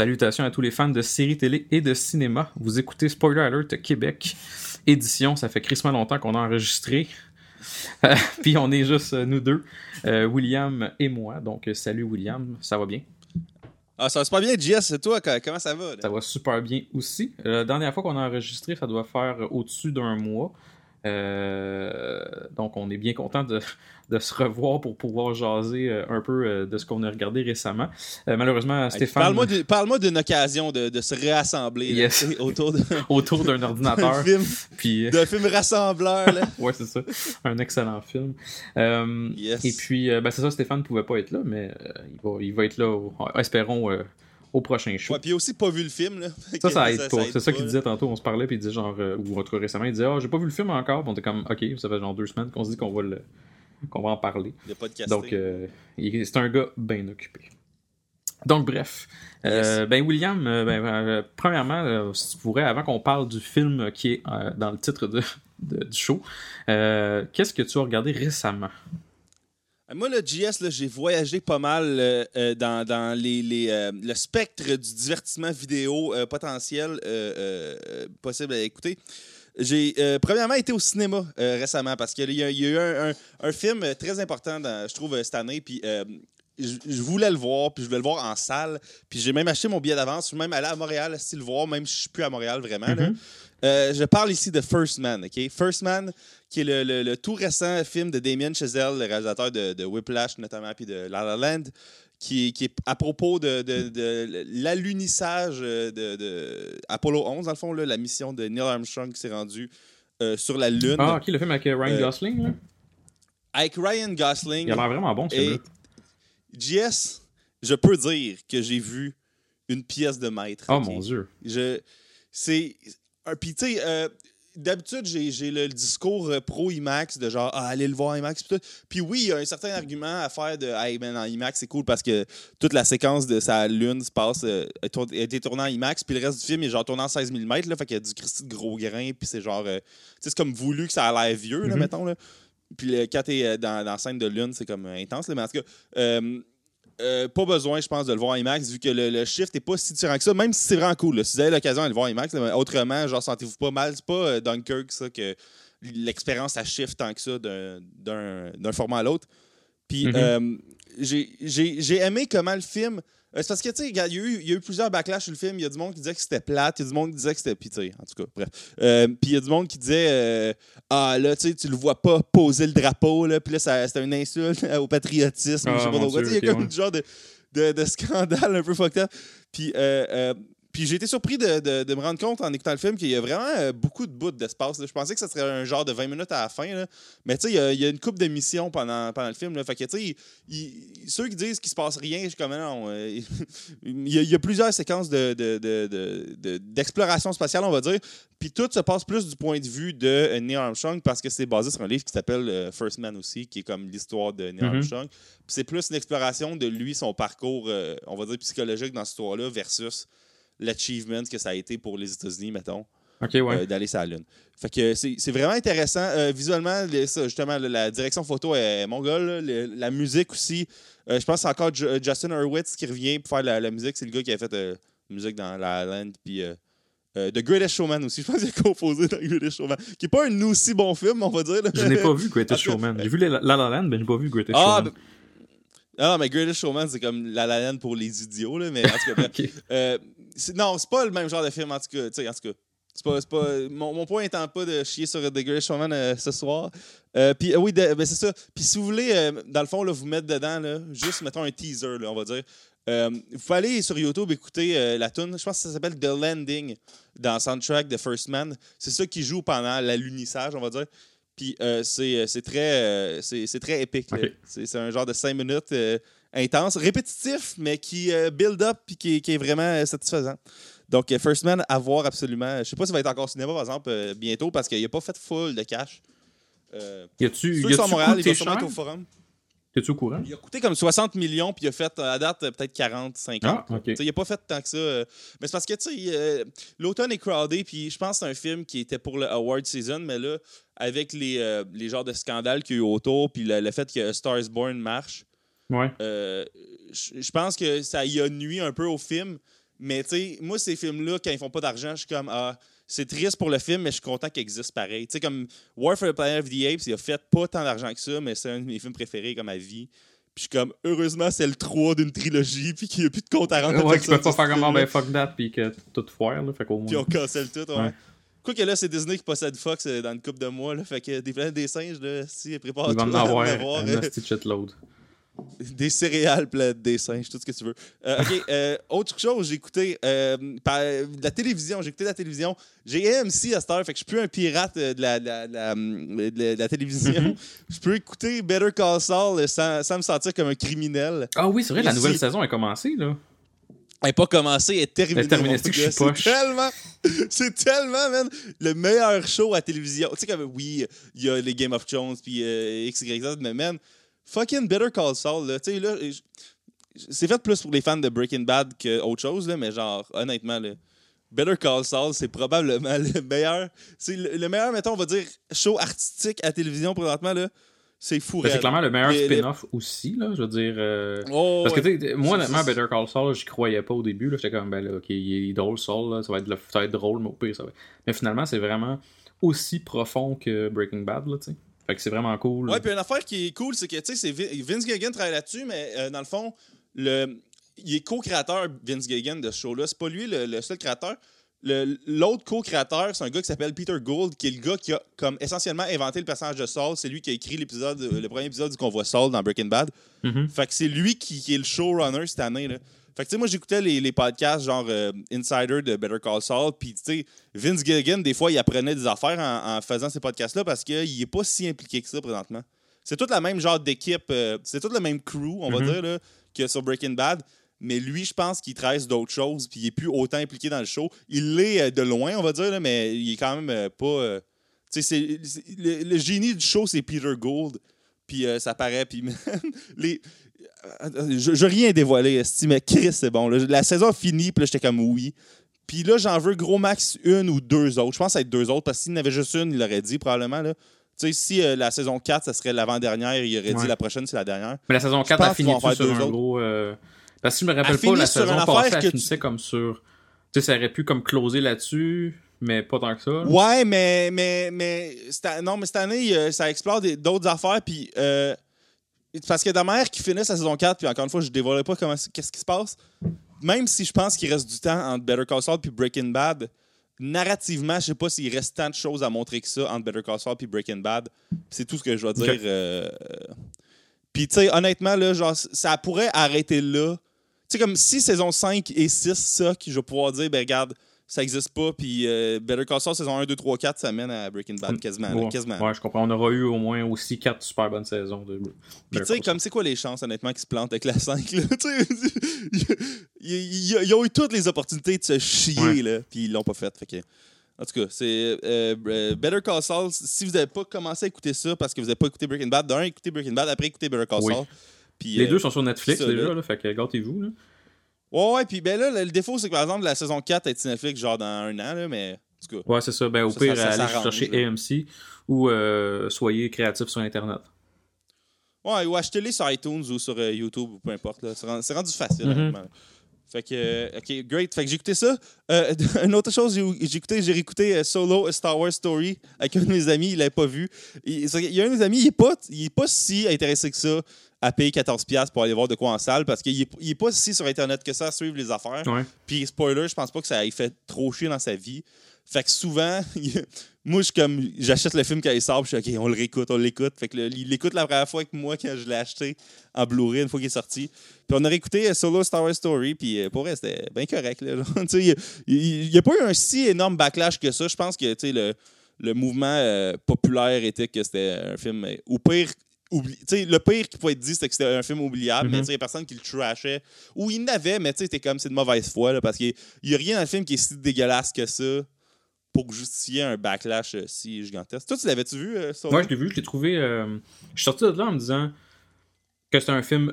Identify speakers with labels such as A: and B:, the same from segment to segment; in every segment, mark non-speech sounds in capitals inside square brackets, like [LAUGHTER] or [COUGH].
A: Salutations à tous les fans de séries télé et de cinéma. Vous écoutez Spoiler Alert Québec, édition. Ça fait crissement longtemps qu'on a enregistré. Euh, [LAUGHS] puis on est juste euh, nous deux, euh, William et moi. Donc salut William, ça va bien?
B: Ah, ça va super bien, JS, toi, comment ça va?
A: Ça va super bien aussi. la dernière fois qu'on a enregistré, ça doit faire au-dessus d'un mois. Donc on est bien content de, de se revoir pour pouvoir jaser euh, un peu euh, de ce qu'on a regardé récemment. Euh, malheureusement, Stéphane.
B: Parle-moi d'une occasion de, se réassembler autour [LAUGHS]
A: autour d'un ordinateur. [LAUGHS]
B: film, puis... D'un film rassembleur. [LAUGHS]
A: ouais, c'est ça. Un excellent film. Et puis, ben, c'est ça, Stéphane ne pouvait pas être là, mais il, va, il va être là, espérons au prochain show.
B: Ouais, puis aussi pas vu le film. Là.
A: Ça, [LAUGHS] ça aide pas. C'est ça qu'il disait tantôt. On se parlait, puis il disait genre, ou en tout récemment, il disait, ah, j'ai pas vu le film encore. Puis on était comme, ok, ça fait genre deux semaines qu'on se dit qu'on va le, qu'on va en parler. Donc, euh, c'est un gars bien occupé. Donc, bref. Euh, ben, William, euh, ben, premièrement, si tu pourrais, avant qu'on parle du film qui est dans le titre de, du show, qu'est-ce que tu as regardé récemment?
B: Moi, le JS, j'ai voyagé pas mal dans, dans les, les le spectre du divertissement vidéo potentiel possible à écouter. J'ai euh, premièrement été au cinéma euh, récemment parce qu'il y, a eu un, film très important, je trouve, cette année. Puis euh, je, voulais le voir, puis je voulais le voir en salle. Puis j'ai même acheté mon billet d'avance. Je suis même allé à Montréal si le voir, même si je suis plus à Montréal vraiment. Mm-hmm. je parle ici de First Man, OK? First Man, qui est le, tout récent film de Damien Chazelle, le réalisateur de, de Whiplash notamment, puis de La La Land qui, est à propos de, de, l'alunissage de, Apollo 11, dans le fond, la mission de Neil Armstrong qui s'est rendu euh, sur la Lune.
A: Ah, ok, le film avec Ryan euh, Gosling, là?
B: Avec Ryan Gosling.
A: Il a l'air vraiment bon, ce film
B: JS, je peux dire que j'ai vu une pièce de maître.
A: Oh mon Dieu.
B: Je, c'est. Puis, tu sais, euh, d'habitude, j'ai le discours euh, pro IMAX de genre, ah, allez le voir IMAX. Puis, puis oui, il y a un certain argument à faire de, hey, ben, en IMAX, c'est cool parce que toute la séquence de sa lune se passe, euh, a été tournée en IMAX. Puis le reste du film est genre tourné en 16 mm, là, fait qu'il y a du Christy de gros grain. Puis c'est genre, euh, c'est comme voulu que ça a l'air vieux, là, mm-hmm. mettons. Là. Puis quand t'es dans, dans la scène de lune, c'est comme intense. Là, mais en tout cas, euh, pas besoin, je pense, de le voir en IMAX, vu que le, shift n'est pas si différent que ça, même si c'est vraiment cool. Si vous avez l'occasion de le voir en IMAX, autrement, genre, sentez-vous pas mal. C'est pas euh, Dunkirk, ça, que l'expérience, a shift tant que ça d'un format à l'autre. Puis, mm-hmm. euh, j'ai aimé comment le film euh, c'est parce que, tu sais, il y, a eu plusieurs backlash sur le film. Il y a du monde qui disait que c'était plate, il y a du monde qui disait que c'était. Puis, en tout cas, bref. Euh, puis, il y a du monde qui disait euh, Ah, là, tu sais, tu le vois pas poser le drapeau, là. Puis là, c'était une insulte [LAUGHS] au patriotisme. je sais pas ah, trop Il y a comme du genre de, de, de, scandale un peu fucked up. Puis, puis j'ai été surpris de, me rendre compte en écoutant le film qu'il y a vraiment euh, beaucoup de bouts d'espace. Je pensais que ça serait un genre de 20 minutes à la fin. Mais tu sais, il y, a une coupe de missions pendant, pendant le film. Fait que tu sais, ceux qui disent qu'il se passe rien, je comme non. Euh, [LAUGHS] il y, a plusieurs séquences d'exploration spatiale, on va dire. Puis tout se passe plus du point de vue de Neil Armstrong parce que c'est basé sur un livre qui s'appelle euh, First Man aussi, qui est comme l'histoire de Neil mm-hmm. Armstrong. Puis c'est plus une exploration de lui, son parcours, on va dire, psychologique dans cette histoire-là versus l'achievement que ça a été pour les États-Unis, mettons.
A: Euh,
B: d'aller sur la Lune. Fait que c'est vraiment intéressant. Euh, visuellement, justement, la direction photo est mongole. la musique aussi. Euh, je pense que c'est encore Justin Hurwitz qui revient pour faire la, musique. C'est le gars qui a fait la musique dans La Land. Puis The Greatest Showman aussi. Je pense qu'il a composé dans Greatest Showman. Qui n'est pas un aussi bon film, on va dire.
A: Je n'ai pas vu [LAUGHS] Greatest Showman. J'ai vu La La Land, mais je n'ai pas vu Greatest ah, Showman.
B: Ah, mais Greatest Showman, c'est comme La La Land pour les idiots. Là, mais en tout cas, [LAUGHS] okay non, c'est pas le même genre de film, en tout cas. En tout cas c'est pas, pas, mon, mon, point étant pas de chier sur The Great Showman euh, ce soir. Euh, puis euh, oui, ben, c'est ça. Puis si vous voulez, dans le fond, là, vous mettre dedans, là, juste mettons un teaser, là, on va dire. vous pouvez aller sur YouTube écouter la tune. Je pense que ça s'appelle The Landing dans le soundtrack de First Man. C'est ça qui joue pendant l'alunissage, on va dire. Puis c'est très, c'est très épique. C'est un genre de 5 minutes intense, répétitif, mais qui euh, build up et qui, est vraiment euh, satisfaisant. Donc, euh, First Man, à voir absolument. Je sais pas s'il va être encore au cinéma, par exemple, bientôt, parce qu'il n'a pas fait full de cash.
A: Euh, y a-tu.
B: Ceux sont à Montréal, ils vont sûrement être au forum.
A: T'es-tu au courant?
B: Il a coûté comme 60 millions, puis il a fait, à date, peut-être 40, 50. Ah, Il n'a pas fait tant que ça. Euh. Mais c'est parce que, tu sais, euh, l'automne est crowded, puis je pense que c'est un film qui était pour le award season, mais là, avec les, euh, les genres de scandales qu'il y a eu autour, puis le, fait que Stars Born marche,
A: ouais.
B: je pense que ça y a nuit un peu au film. Mais, tu sais, moi, ces films-là, quand ils font pas d'argent, je suis comme, ah, c'est triste pour le film, mais je suis content qu'il existe pareil. Tu sais, comme War for the Planet of the Apes, il a fait pas tant d'argent que ça, mais c'est un de mes films préférés comme à vie. Puis je suis comme, heureusement, c'est le 3 d'une trilogie, puis qu'il n'y a plus de compte à rendre.
A: Ouais, tu peux pas faire comme, ah, ben fuck that, puis que tout foire, là. Fait qu'au moins.
B: Puis on cancelle tout, ouais. Quoi que là, c'est Disney qui possède Fox euh, dans une couple de mois, là. Fait que des planètes des singes, là, si, prépare
A: tout. Ils vont en avoir un petit shitload.
B: Des céréales des singes, tout ce que tu veux. Euh, OK, euh, autre chose, j'ai écouté euh, la télévision. J'ai écouté la télévision. J'ai AMC à cette heure, fait que je suis plus un pirate de la, de la, télévision. je peux écouter Better Call Saul sans, sans, me sentir comme un criminel.
A: Ah oui, c'est vrai, la nouvelle saison a commencé, là.
B: Elle n'est pas commencée, elle est terminée. Elle est terminée, c'est tellement, [LAUGHS] c'est tellement, man, le meilleur show à télévision. Tu sais, comme, oui, il y a les Game of Thrones, puis X, Y, Z, mais man, fucking Better Call Saul, là. Tu sais, là, c'est fait plus pour les fans de Breaking Bad qu'autre chose, là, mais genre, honnêtement, là, Better Call Saul, c'est probablement le meilleur. C'est le, meilleur, mettons, on va dire, show artistique à télévision présentement, là. C'est fou.
A: Ben, c'est clairement le meilleur spin-off aussi, là. Je veux dire. Euh, oh, parce que, tu sais, moi, honnêtement, Better Call Saul, j'y croyais pas au début, là. J'étais comme, ben là, ok, il est drôle, Saul, là. Ça va être, ça va être drôle, mais au pire, ça va. Mais finalement, c'est vraiment aussi profond que Breaking Bad, là, tu sais. Fait que c'est vraiment cool.
B: Ouais, puis une affaire qui est cool, c'est que, tu sais, Vince Gilligan travaille là-dessus, mais euh, dans le fond, le, il est co-créateur, Vince Gilligan, de ce show-là. C'est pas lui le, seul créateur. L'autre co-créateur, c'est un gars qui s'appelle Peter Gould, qui est le gars qui a comme essentiellement inventé le personnage de Saul. C'est lui qui a écrit l'épisode, le premier épisode du qu'on voit Saul dans Breaking Bad.
A: Mm-hmm.
B: Fait que c'est lui qui, qui, est le showrunner cette année. Là. Fait que, tu sais, moi, j'écoutais les, les, podcasts genre euh, Insider de Better Call Saul, puis, tu sais, Vince Gilligan, des fois, il apprenait des affaires en, faisant ces podcasts-là parce qu'il est pas si impliqué que ça présentement. C'est tout le même genre d'équipe, euh, c'est tout le même crew, on va mhm. dire, là, que sur Breaking Bad. Mais lui, je pense qu'il travaille d'autres choses, puis il est plus autant impliqué dans le show. Il l'est euh, de loin, on va dire, là, mais il est quand même pas. tu sais, le, le, génie du show, c'est Peter Gould. Puis ça paraît. Puis [LAUGHS] les, je, je rien dévoilé, mais Chris, c'est bon. La saison finie, puis là, j'étais comme oui. Puis là, j'en veux gros max une ou deux autres. Je pense à être deux autres, parce qu'il n'avait juste une, il l'aurait dit probablement. Là. Tu sais, si euh, la saison 4, ça serait l'avant-dernière, il aurait dit la prochaine, c'est la dernière.
A: Mais la saison 4 a fini sur un gros. Euh, parce que je me rappelle pas, la saison passée, elle finissait comme sur. Tu sais, ça aurait pu comme closer là-dessus, mais pas tant que ça.
B: Ouais, mais. mais, mais non, mais cette année, euh, ça explore d'autres affaires, puis. Parce que mère qui finit sa saison 4, puis encore une fois, je ne dévoilerai pas qu'est-ce qui se passe. Même si je pense qu'il reste du temps entre Better Call Saul et Breaking Bad, narrativement, je sais pas s'il reste tant de choses à montrer que ça entre Better Call Saul et Breaking Bad. C'est tout ce que je dois dire. Euh, puis, tu sais, honnêtement, là, genre, ça pourrait arrêter là. Tu sais, comme si saison 5 et 6, ça, que je vais pouvoir dire, ben regarde, ça n'existe pas. Puis euh, Better Call Saul, saison 1, 2, 3, 4, ça mène à Breaking Bad quasiment. Ouais, quasiment.
A: ouais je comprends. On aura eu au moins aussi 4 super bonnes saisons de
B: Puis tu sais, comme c'est quoi les chances, honnêtement, qu'ils se plantent avec la [LAUGHS] 5 là? [LAUGHS] ils, ils, ont eu toutes les opportunités de se chier, là, puis ils l'ont pas fait. fait que... En tout cas, c'est euh, euh, Better Call Saul. Si vous n'avez pas commencé à écouter ça parce que vous n'avez pas écouté Breaking Bad, d'un, écoutez Breaking Bad, après écoutez Better Call Saul.
A: Puis, les deux sont sur Netflix déjà, là, fait que gâtez-vous.
B: Ouais, ouais, puis ben là, le, défaut, c'est que par exemple, la saison 4 est Netflix genre dans un an, là, mais. En tout
A: cas, ouais, c'est ça. Ben, au pire, allez chercher AMC ou euh, soyez créatif sur Internet.
B: Ouais, ou achetez-les sur iTunes ou sur euh, YouTube ou peu importe. C'est rendu, facile. Mm Fait que, euh, ok, great. Fait que j'ai écouté ça. [LAUGHS] une autre chose, j'ai écouté, j'ai réécouté Solo A Star Wars Story avec un de mes amis, il l'avait pas vu. Il, y a un de mes amis, il est pas, il est pas si intéressé que ça à payer 14$ pour aller voir de quoi en salle parce qu'il n'est pas si sur Internet que ça à suivre les affaires. Puis, spoiler, je pense pas que ça ait fait trop chier dans sa vie. Fait que souvent, [LAUGHS] moi, je comme j'achète le film quand il sort, je suis OK, on le réécoute, on l'écoute. Fait que il l'écoute la première fois avec moi quand je l'ai acheté en Blu-ray une fois qu'il est sorti. Puis on a réécouté euh, Solo Star Wars Story, puis euh, pour vrai, c'était bien correct. [LAUGHS] il n'y a, pas eu un si énorme backlash que ça. Je pense que le, le mouvement euh, populaire était que c'était un film, ou pire, le pire qui pouvait être dit, c'était que c'était un film oubliable, mais mhm. il y a personne qui le trashait. Ou il n'avait, mais tu sais, c'était comme c'est de mauvaise foi, là, parce qu'il n'y a rien dans le film qui est si dégueulasse que ça pour justifier un backlash euh, si gigantesque. Toi, tu l'avais-tu vu, euh,
A: Moi, je l'ai vu, je l'ai trouvé. Euh, je suis sorti de là en me disant. que c'est un film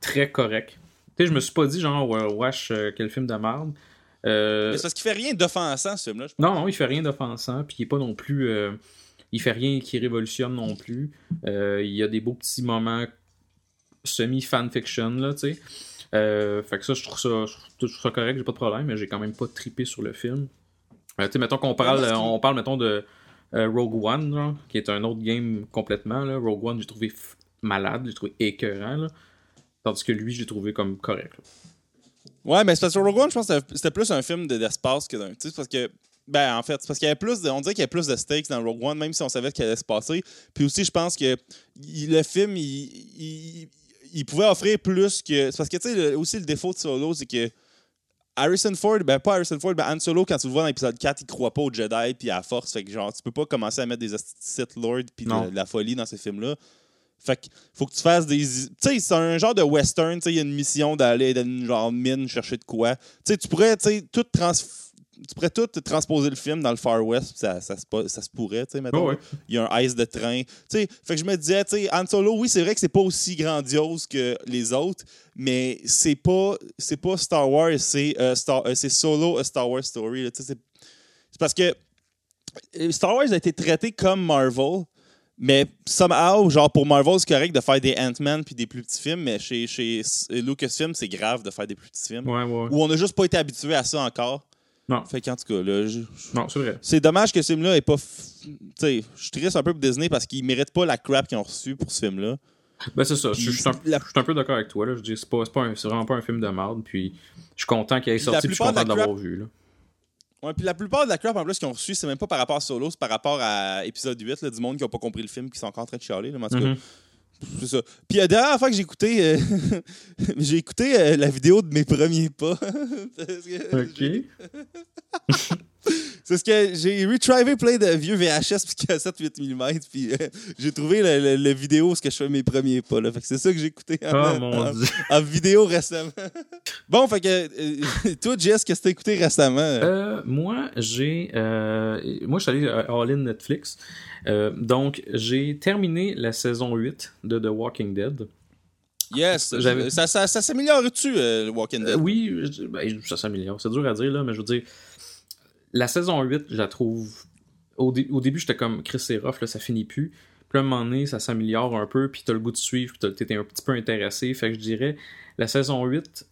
A: très correct. Tu sais, je me suis pas dit, genre, wesh, quel film de merde.
B: Euh... c'est parce qu'il fait rien d'offensant, ce film-là.
A: Non, non, il fait rien d'offensant, puis il est pas non plus. Euh, il fait rien qui révolutionne non plus. Euh, il y a des beaux petits moments semi-fanfiction, là, tu sais. Euh, fait que ça, je trouve ça, je trouve ça correct, j'ai pas de problème, mais j'ai quand même pas trippé sur le film. tu sais, mettons qu'on parle, on parle, mettons, de Rogue One, qui est un autre game complètement, là. Rogue One, j'ai trouvé malade, j'ai trouvé écœurant, là. Tandis que lui, j'ai trouvé comme correct.
B: Ouais, mais c'est parce que Rogue One, je pense que c'était plus un film d'espace que d'un. Tu sais, parce que. Ben, en fait, c'est parce qu'il y avait plus de, on dirait qu'il y avait plus de stakes dans Rogue One, même si on savait qu'il allait se passer. Puis aussi, je pense que le film, il, il, pouvait offrir plus que. C'est parce que, tu sais, aussi, le défaut de Solo, c'est que Harrison Ford, ben pas Harrison Ford, ben Han Solo, quand tu le vois dans l'épisode 4, il croit pas au Jedi puis à la force. Fait que, genre, tu peux pas commencer à mettre des Sith Lord puis de, la folie dans ces films-là. Fait qu'il faut que tu fasses des. Tu sais, c'est un genre de western. Tu sais, il y a une mission d'aller dans une genre mine chercher de quoi. Tu sais, tu pourrais, tu sais, tout trans tu pourrais tout transposer le film dans le Far West, ça, ça, se, ça se pourrait, tu sais, maintenant. Il y a un ice de train. Tu sais, fait que je me disais, tu sais, Han Solo, oui, c'est vrai que c'est pas aussi grandiose que les autres, mais c'est pas, c'est pas Star Wars, c'est euh, euh, Solo, a Star Wars story. C'est parce que euh, Star Wars a été traité comme Marvel, mais somehow, genre pour Marvel, c'est correct de faire des Ant-Man puis des plus petits films, mais chez, chez Lucasfilm, c'est grave de faire des plus petits films.
A: Ouais, ouais.
B: Où on n'a juste pas été habitué à ça encore.
A: Non.
B: Fait qu'en tout cas, là.
A: non, c'est vrai.
B: C'est dommage que ce film-là est pas. Tu sais, je suis triste un peu pour Disney parce qu'ils méritent pas la crap qu'ils ont reçue pour ce film-là.
A: Ben, c'est ça. Je suis un, peu d'accord avec toi. Là. Je dis, c'est, pas, vraiment pas un film de merde. Puis, je suis content qu'il ait sorti. Puis, je suis content de l'avoir vu. Là.
B: Ouais, puis la plupart de la crap en plus qu'ils ont reçu, c'est même pas par rapport à Solo, c'est par rapport à épisode 8, là, du monde qui n'a pas compris le film, qui sont encore en train de chialer. Là, en tout cas, mm-hmm. C'est ça. Puis la dernière fois que j'ai écouté, euh, [LAUGHS] j'ai écouté euh, la vidéo de mes premiers pas. [LAUGHS]
A: ok. [LAUGHS]
B: C'est ce que j'ai retrivé plein de vieux VHS puis cassettes 8 mm puis euh, j'ai trouvé la, vidéo où je fais mes premiers pas là. Fait que c'est ça que j'ai écouté [LAUGHS] en, vidéo récemment. bon, fait que euh, toi Jess, qu'est-ce que t'as écouté récemment?
A: Euh, Moi, j'ai moi je suis allé à All In Netflix. donc, j'ai terminé la saison 8 de The Walking Dead.
B: Yes, ça, ça, ça s'améliore-tu, le Walking Dead?
A: oui, ben, ça s'améliore. C'est dur à dire, là, mais je veux dire, la saison 8, je la trouve. Au, début, j'étais comme Chris c'est rough, là, ça finit plus. Puis à un moment donné, ça s'améliore un peu, puis t'as le goût de suivre, puis t'es un petit peu intéressé. Fait que je dirais, la saison 8,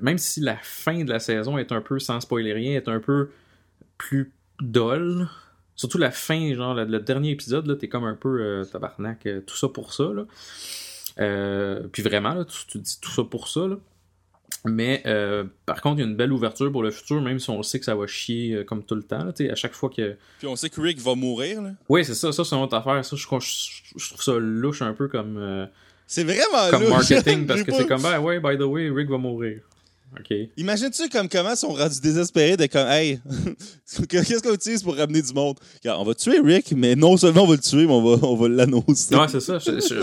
A: même si la fin de la saison est un peu, sans spoiler rien, est un peu plus dolle, surtout la fin, genre le, dernier épisode, là, t'es comme un peu euh, tabarnak, euh, tout ça pour ça. Là. Euh, puis vraiment, là, tu, tu, dis tout ça pour ça. Là. Mais euh, par contre, il y a une belle ouverture pour le futur, même si on sait que ça va chier euh, comme tout le temps. à chaque fois que.
B: Puis on sait que Rick va mourir. Là.
A: Oui, c'est ça. Ça, c'est une autre affaire. Ça, je, je, trouve ça louche un peu comme. Euh,
B: c'est vraiment
A: Comme marketing, [LAUGHS] parce que c'est comme, ben ouais, by the way, Rick va mourir.
B: Imagine-tu comme comment ils sont rendus désespérés de comme Hey, [LAUGHS] qu'est-ce qu'on utilise pour ramener du monde? on va tuer Rick, mais non seulement on va le tuer, mais on va, on va l'annoncer.
A: Ouais, c'est ça.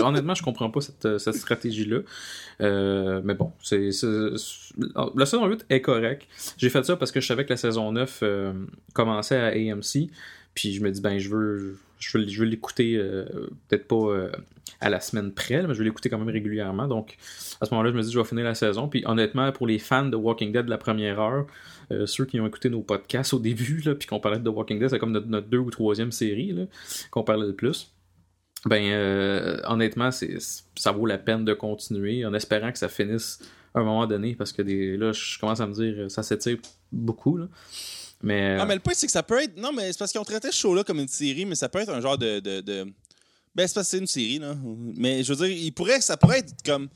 A: honnêtement, je comprends pas cette, cette stratégie-là. Euh, mais bon, c'est, la saison 8 est correcte. J'ai fait ça parce que je savais que la saison 9 euh, commençait à AMC. Puis je me dis, ben, je veux, je veux l'écouter, euh, peut-être pas à la semaine près, mais je vais l'écouter quand même régulièrement. Donc, à ce moment-là, je me dis, je vais finir la saison. Puis, honnêtement, pour les fans de Walking Dead de la première heure, euh, ceux qui ont écouté nos podcasts au début, là, puis qu'on parlait de Walking Dead, c'est comme notre, deux ou troisième série qu'on parlait le plus. Ben, euh, honnêtement, ça vaut la peine de continuer en espérant que ça finisse à un moment donné, parce que là, je commence à me dire, ça s'étire beaucoup. Là. Mais,
B: Non, mais le point, c'est que ça peut être. Non, mais c'est parce qu'on traitait ce show-là comme une série, mais ça peut être un genre de ben, c'est parce que c'est une série, là. Mais je veux dire, il pourrait, ça pourrait être comme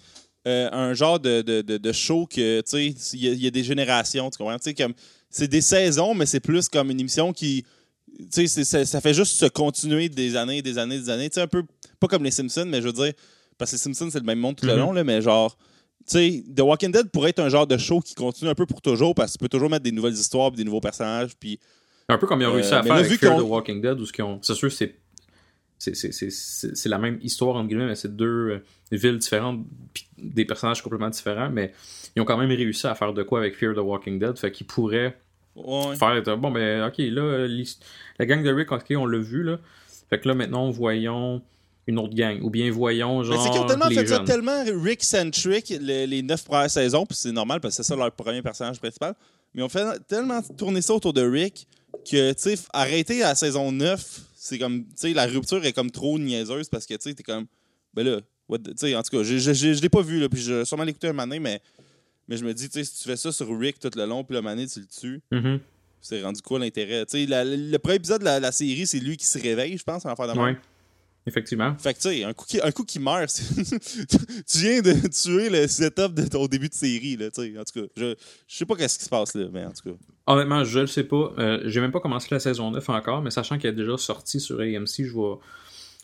B: euh, un genre de, de, de, show que, tu sais, il y, a des générations, tu comprends? Tu sais, comme, c'est des saisons, mais c'est plus comme une émission qui, tu sais, ça, fait juste se continuer des années, des années, des années. Tu sais, un peu, pas comme les Simpsons, mais je veux dire, parce que les Simpsons, c'est le même monde tout le mm-hmm. long, là, mais genre, sais, The Walking Dead pourrait être un genre de show qui continue un peu pour toujours, parce que tu peux toujours mettre des nouvelles histoires, des nouveaux personnages, puis...
A: Un peu comme ils ont réussi à euh, faire avec Fear The Walking Dead, où ce ont... C'est sûr, c'est c'est la même histoire, entre guillemets, mais c'est deux euh, villes différentes, des personnages complètement différents, mais ils ont quand même réussi à faire de quoi avec Fear the Walking Dead, fait qu'ils pourraient faire, bon, ben, ok, là, la gang de Rick, ok, on l'a vu, là, fait que là, maintenant, voyons une autre gang. Ou bien voyons, genre.
B: Mais c'est qu'ils ont tellement fait ça tellement Rick-centric les, neuf premières saisons, puis c'est normal parce que c'est ça leur premier personnage principal. Mais ils ont fait tellement tourner ça autour de Rick que, tu sais, arrêter à la saison 9, c'est comme, tu sais, la rupture est comme trop niaiseuse parce que, tu sais, t'es comme, ben là, tu sais, en tout cas, je, je, je, l'ai pas vu, là, puis je vais sûrement l'écouter un moment mais, mais je me dis, tu sais, si tu fais ça sur Rick tout le long, puis le mané, tu le tues.
A: Mm-hmm.
B: C'est rendu quoi l'intérêt? Tu sais, le premier épisode de la, série, c'est lui qui se réveille, je pense, en faire de
A: ouais. Effectivement.
B: Fait que, tu sais, un coup, qui, un coup qui meurt, [LAUGHS] tu viens de tuer le setup de ton début de série, là, tu sais. En tout cas, je, je sais pas qu'est-ce qui se passe là, mais en tout cas.
A: Honnêtement, je le sais pas. Euh, J'ai même pas commencé la saison 9 encore, mais sachant qu'elle est déjà sortie sur AMC, je vais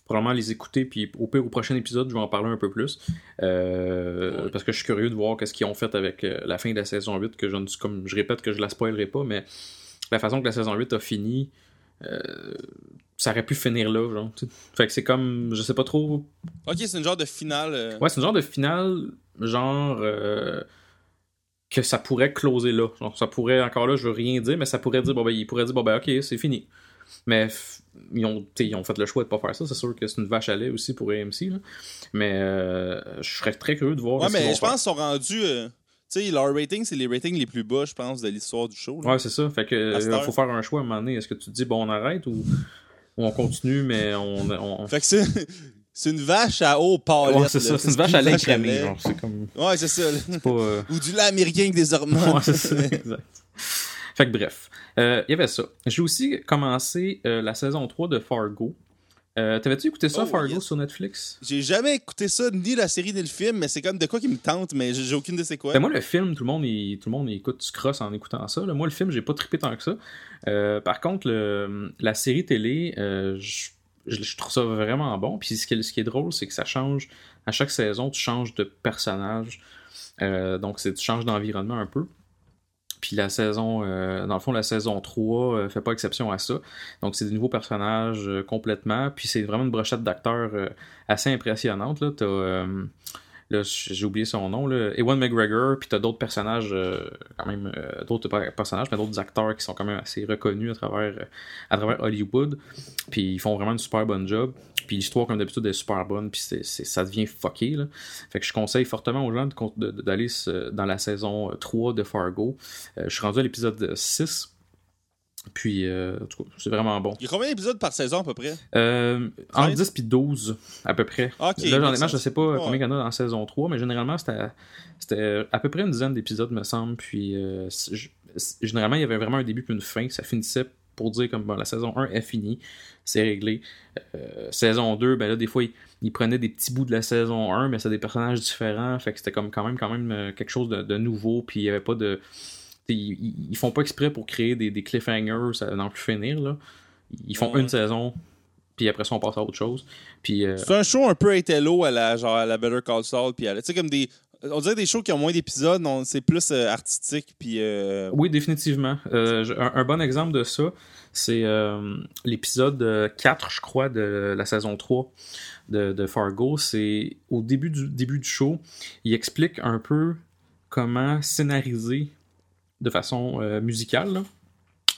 A: probablement les écouter, puis au pire, au prochain épisode, je vais en parler un peu plus. Euh, parce que je suis curieux de voir qu'est-ce qu'ils ont fait avec euh, la fin de la saison 8, que je ne comme je répète que je la spoilerai pas, mais la façon que la saison 8 a fini, euh, ça aurait pu finir là, genre. Fait que c'est comme, je sais pas trop.
B: Ok, c'est une genre de finale.
A: Ouais, c'est une genre de finale, genre que ça pourrait closer là. Genre, ça pourrait, encore là, je veux rien dire, mais ça pourrait dire, bon ben, il pourrait dire, bon ben, ok, c'est fini. Mais ils ont, ils ont fait le choix de pas faire ça. C'est sûr que c'est une vache à lait aussi pour AMC. Là. Mais euh, je serais très curieux de voir.
B: Ouais, mais je pense qu'ils sont rendus. Euh, tu sais, leur rating, c'est les ratings les plus bas, je pense, de l'histoire du show.
A: Ouais, c'est ça. Fait que il faut faire un choix à un moment donné. Est-ce que tu te dis, bon, on arrête ou, on continue, mais on. on... [LAUGHS]
B: Fait que c'est. C'est une vache à eau pâle.
A: Ouais, c'est ça. C'est une vache à lait crémé. Comme...
B: Ouais, c'est ça. Pas, euh, Ou du lait américain avec des hormones.
A: Ouais, c'est ça. [LAUGHS] Exact. Fait que bref. Euh, il y avait ça. J'ai aussi commencé euh, la saison 3 de Fargo. Euh, T'avais-tu écouté ça, oh, Fargo, sur Netflix?
B: J'ai jamais écouté ça, ni la série ni le film, mais c'est comme de quoi qui me tente, mais j'ai aucune idée c'est quoi.
A: Ben moi, le film, tout le monde, il, tout le monde écoute du cross en écoutant ça. Moi, le film, j'ai pas trippé tant que ça. Euh, par contre, le, la série télé, je, je, trouve ça vraiment bon. Puis ce qui, ce qui est drôle, c'est que ça change. À chaque saison, tu changes de personnage. donc, tu changes d'environnement un peu. Puis la saison, euh, dans le fond, la saison 3 euh, fait pas exception à ça. Donc c'est des nouveaux personnages euh, complètement. Puis c'est vraiment une brochette d'acteurs assez impressionnante. Là, t'as, là j'ai oublié son nom, là, Ewan McGregor, puis t'as d'autres personnages, quand même, d'autres personnages, mais d'autres acteurs qui sont quand même assez reconnus à travers, à travers Hollywood. Puis ils font vraiment une super bonne job. Puis l'histoire, comme d'habitude, est super bonne. Puis ça devient fucké. Là. Fait que je conseille fortement aux gens d'aller dans la saison 3 de Fargo. Euh, je suis rendu à l'épisode 6. Puis, euh, en tout cas, c'est vraiment bon.
B: Il y a combien d'épisodes par saison à peu près?
A: Euh, Entre 10 et 12 à peu près. Là, honnêtement, je sais pas combien il y en a dans saison 3, mais généralement, c'était à peu près une dizaine d'épisodes, me semble. Puis, euh, généralement, il y avait vraiment un début puis une fin. Ça finissait pour dire comme la saison 1 est finie, c'est réglé. Euh, saison 2, ben là, des fois, ils, prenaient des petits bouts de la saison 1, mais c'est des personnages différents, fait que c'était comme quand même, quand même quelque chose de, nouveau, puis il y avait pas de. Ils, font pas exprès pour créer des, cliffhangers, ça n'en plus finir, là. Ils font une saison, puis après ça, on passe à autre chose. Puis, euh,
B: C'est un show un peu intello à la, genre, à la Better Call Saul, puis tu sais, comme des on dirait des shows qui ont moins d'épisodes, c'est plus euh, artistique. Puis, euh,
A: Oui, définitivement. Euh, un, bon exemple de ça, c'est l'épisode 4, je crois, de la saison 3 de, Fargo. C'est au début du, début du show, il explique un peu comment scénariser de façon musicale,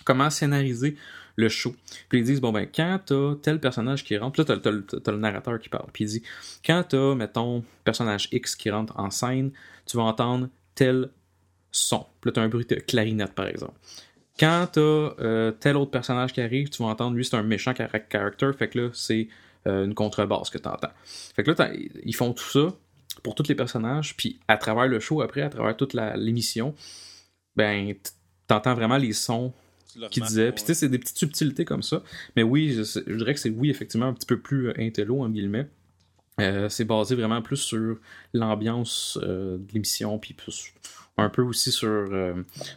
A: comment scénariser le show? Puis ils disent, bon, ben, quand t'as tel personnage qui rentre, là, t'as, as, le narrateur qui parle. Puis il dit, quand t'as, mettons, personnage X qui rentre en scène, tu vas entendre tel son. Puis là, t'as un bruit de clarinette, par exemple. Quand t'as euh, tel autre personnage qui arrive, tu vas entendre, lui, c'est un méchant character, fait que là, c'est euh, une contrebasse que t'entends. Fait que là, ils font tout ça pour tous les personnages, puis à travers le show, après, à travers toute l'émission, ben, t'entends vraiment les sons qui disait. Puis tu sais, c'est des petites subtilités comme ça. Mais oui, je, dirais que c'est oui, effectivement, un petit peu plus euh, intello, en guillemets. Euh, c'est basé vraiment plus sur l'ambiance euh, de l'émission, puis un peu aussi sur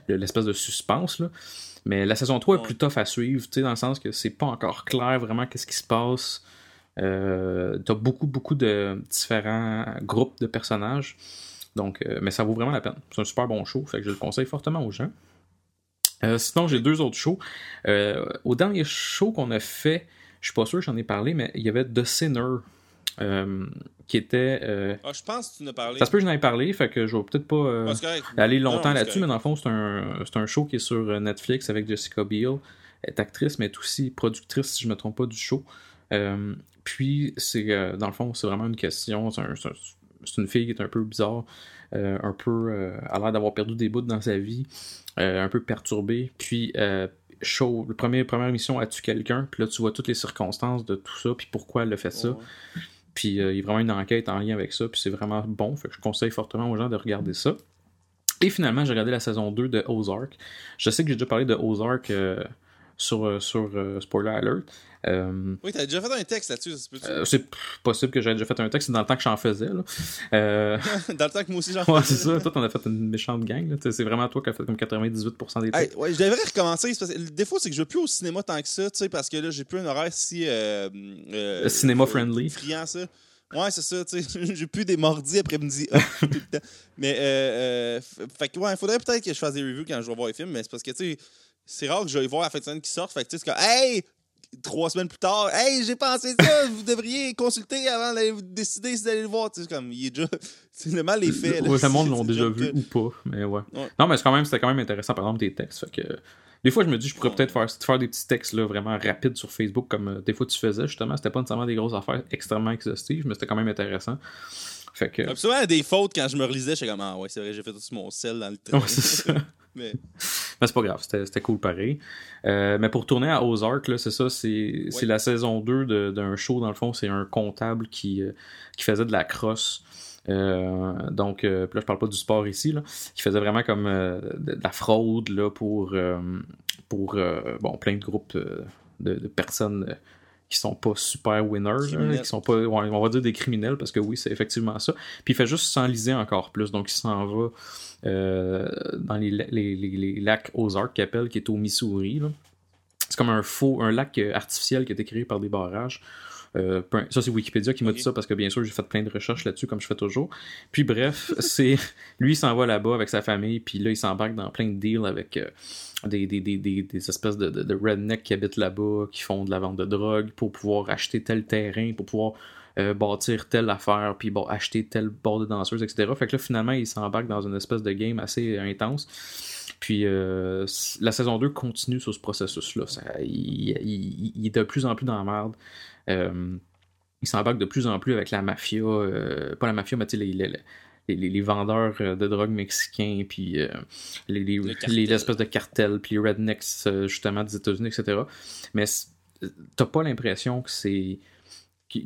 A: l'espèce de suspense. Là. Mais la saison 3 est plus tough à suivre, dans le sens que c'est pas encore clair vraiment qu'est-ce qui se passe. Euh, T'as beaucoup, beaucoup de différents groupes de personnages. Donc, mais ça vaut vraiment la peine. C'est un super bon show, fait que je le conseille fortement aux gens. Euh, sinon, j'ai deux autres shows. Euh, au dernier show qu'on a fait, je suis pas sûr que j'en ai parlé, mais il y avait The Sinner. Euh, qui était.
B: Ah, je pense que tu en as parlé.
A: Ça se peut que j'en ai parlé, fait que je vais peut-être pas ah, aller longtemps là-dessus, mais dans le fond, c'est un, un, show qui est sur Netflix avec Jessica Biel. Elle est actrice, mais elle est aussi productrice, si je ne me trompe pas, du show. puis, c'est dans le fond, c'est vraiment une question. C'est une fille qui est un peu bizarre, un peu. a l'air d'avoir perdu des bouts dans sa vie, un peu perturbée. Puis, chaud. La première, première mission, as-tu quelqu'un? Puis là, tu vois toutes les circonstances de tout ça, puis pourquoi elle a fait ça. Puis euh, il y a vraiment une enquête en lien avec ça, puis c'est vraiment bon. Fait que je conseille fortement aux gens de regarder ça. Et finalement, j'ai regardé la saison 2 de Ozark. Je sais que j'ai déjà parlé de Ozark euh, sur, euh, sur Spoiler Alert.
B: Euh, oui, t'as déjà fait un texte là-dessus,
A: euh, c'est possible que j'aie déjà fait un texte, c'est dans le temps que j'en faisais. Là.
B: Euh, [LAUGHS] dans le temps que moi aussi j'en faisais.
A: Ouais, c'est ça. Toi, t'en as fait une méchante gang. C'est vraiment toi qui as fait comme 98% des textes.
B: ouais, je devrais recommencer. le défaut, c'est que je veux plus au cinéma tant que ça, parce que là, j'ai plus un horaire si.
A: cinéma friendly.
B: Friand, ça. Ouais, c'est ça, tu sais. [LAUGHS] J'ai plus des mordis après-midi. Ah, [LAUGHS] mais, euh, fait que, ouais, il faudrait peut-être que je fasse des reviews quand je vais voir les films, mais c'est parce que, tu sais, c'est rare que je vais voir la fin de semaine qui sort. Fait que, tu sais, c'est comme, hey, trois semaines plus tard, hey, j'ai pensé ça, [LAUGHS] vous devriez consulter avant de décider si vous allez le voir. Tu sais, comme, il est déjà. [LAUGHS] C'est le mal est fait.
A: Là. le monde l'ont déjà vu ou pas, mais ouais. Non, mais c'est quand même, c'était quand même intéressant, par exemple, tes textes. Fait que. Des fois, je me dis, je pourrais peut-être faire, faire des petits textes là, vraiment rapides sur Facebook, comme euh, des fois tu faisais, justement. C'était pas nécessairement des grosses affaires extrêmement exhaustives, mais c'était quand même intéressant. Fait que.
B: Souvent, des fautes, quand je me relisais, j'étais comme, ah ouais, c'est vrai, j'ai fait tout mon sel dans le temps.
A: c'est ça. [LAUGHS] mais... mais c'est pas grave, c'était cool pareil. Euh, mais pour tourner à Ozark, c'est ça, c'est la saison 2 d'un show, dans le fond, c'est un comptable qui, euh, qui faisait de la crosse. Euh, donc, là, je parle pas du sport ici, là, qui faisait vraiment comme de, la fraude là, pour, pour bon, plein de groupes de, de personnes qui sont pas super winners, qui sont pas, on va dire des criminels, parce que oui, c'est effectivement ça. Puis il fait juste s'enliser encore plus, donc il s'en va euh, dans les, les, les, lacs Ozark, qui qui est au Missouri. C'est comme un faux, un lac artificiel qui a été créé par des barrages. Euh, ça, c'est Wikipédia qui m'a dit ça parce que bien sûr, j'ai fait plein de recherches là-dessus, comme je fais toujours. Puis bref, [LAUGHS] c'est lui, il s'en va là-bas avec sa famille, puis là, il s'embarque dans plein de deals avec euh, des, des, des, des, espèces de, de, rednecks qui habitent là-bas, qui font de la vente de drogue pour pouvoir acheter tel terrain, pour pouvoir euh, bâtir telle affaire, puis bon, acheter tel bord de danseuse, etc. Fait que là, finalement, il s'embarque dans une espèce de game assez intense. Puis la saison 2 continue sur ce processus-là. Il, il, est de plus en plus dans la merde. Euh, il s'embarque de plus en plus avec la mafia, euh, pas la mafia, mais les, les, vendeurs euh, de drogue mexicains, puis les, les, espèces de cartels, puis les rednecks justement des États-Unis, etc. Mais t'as pas l'impression que c'est que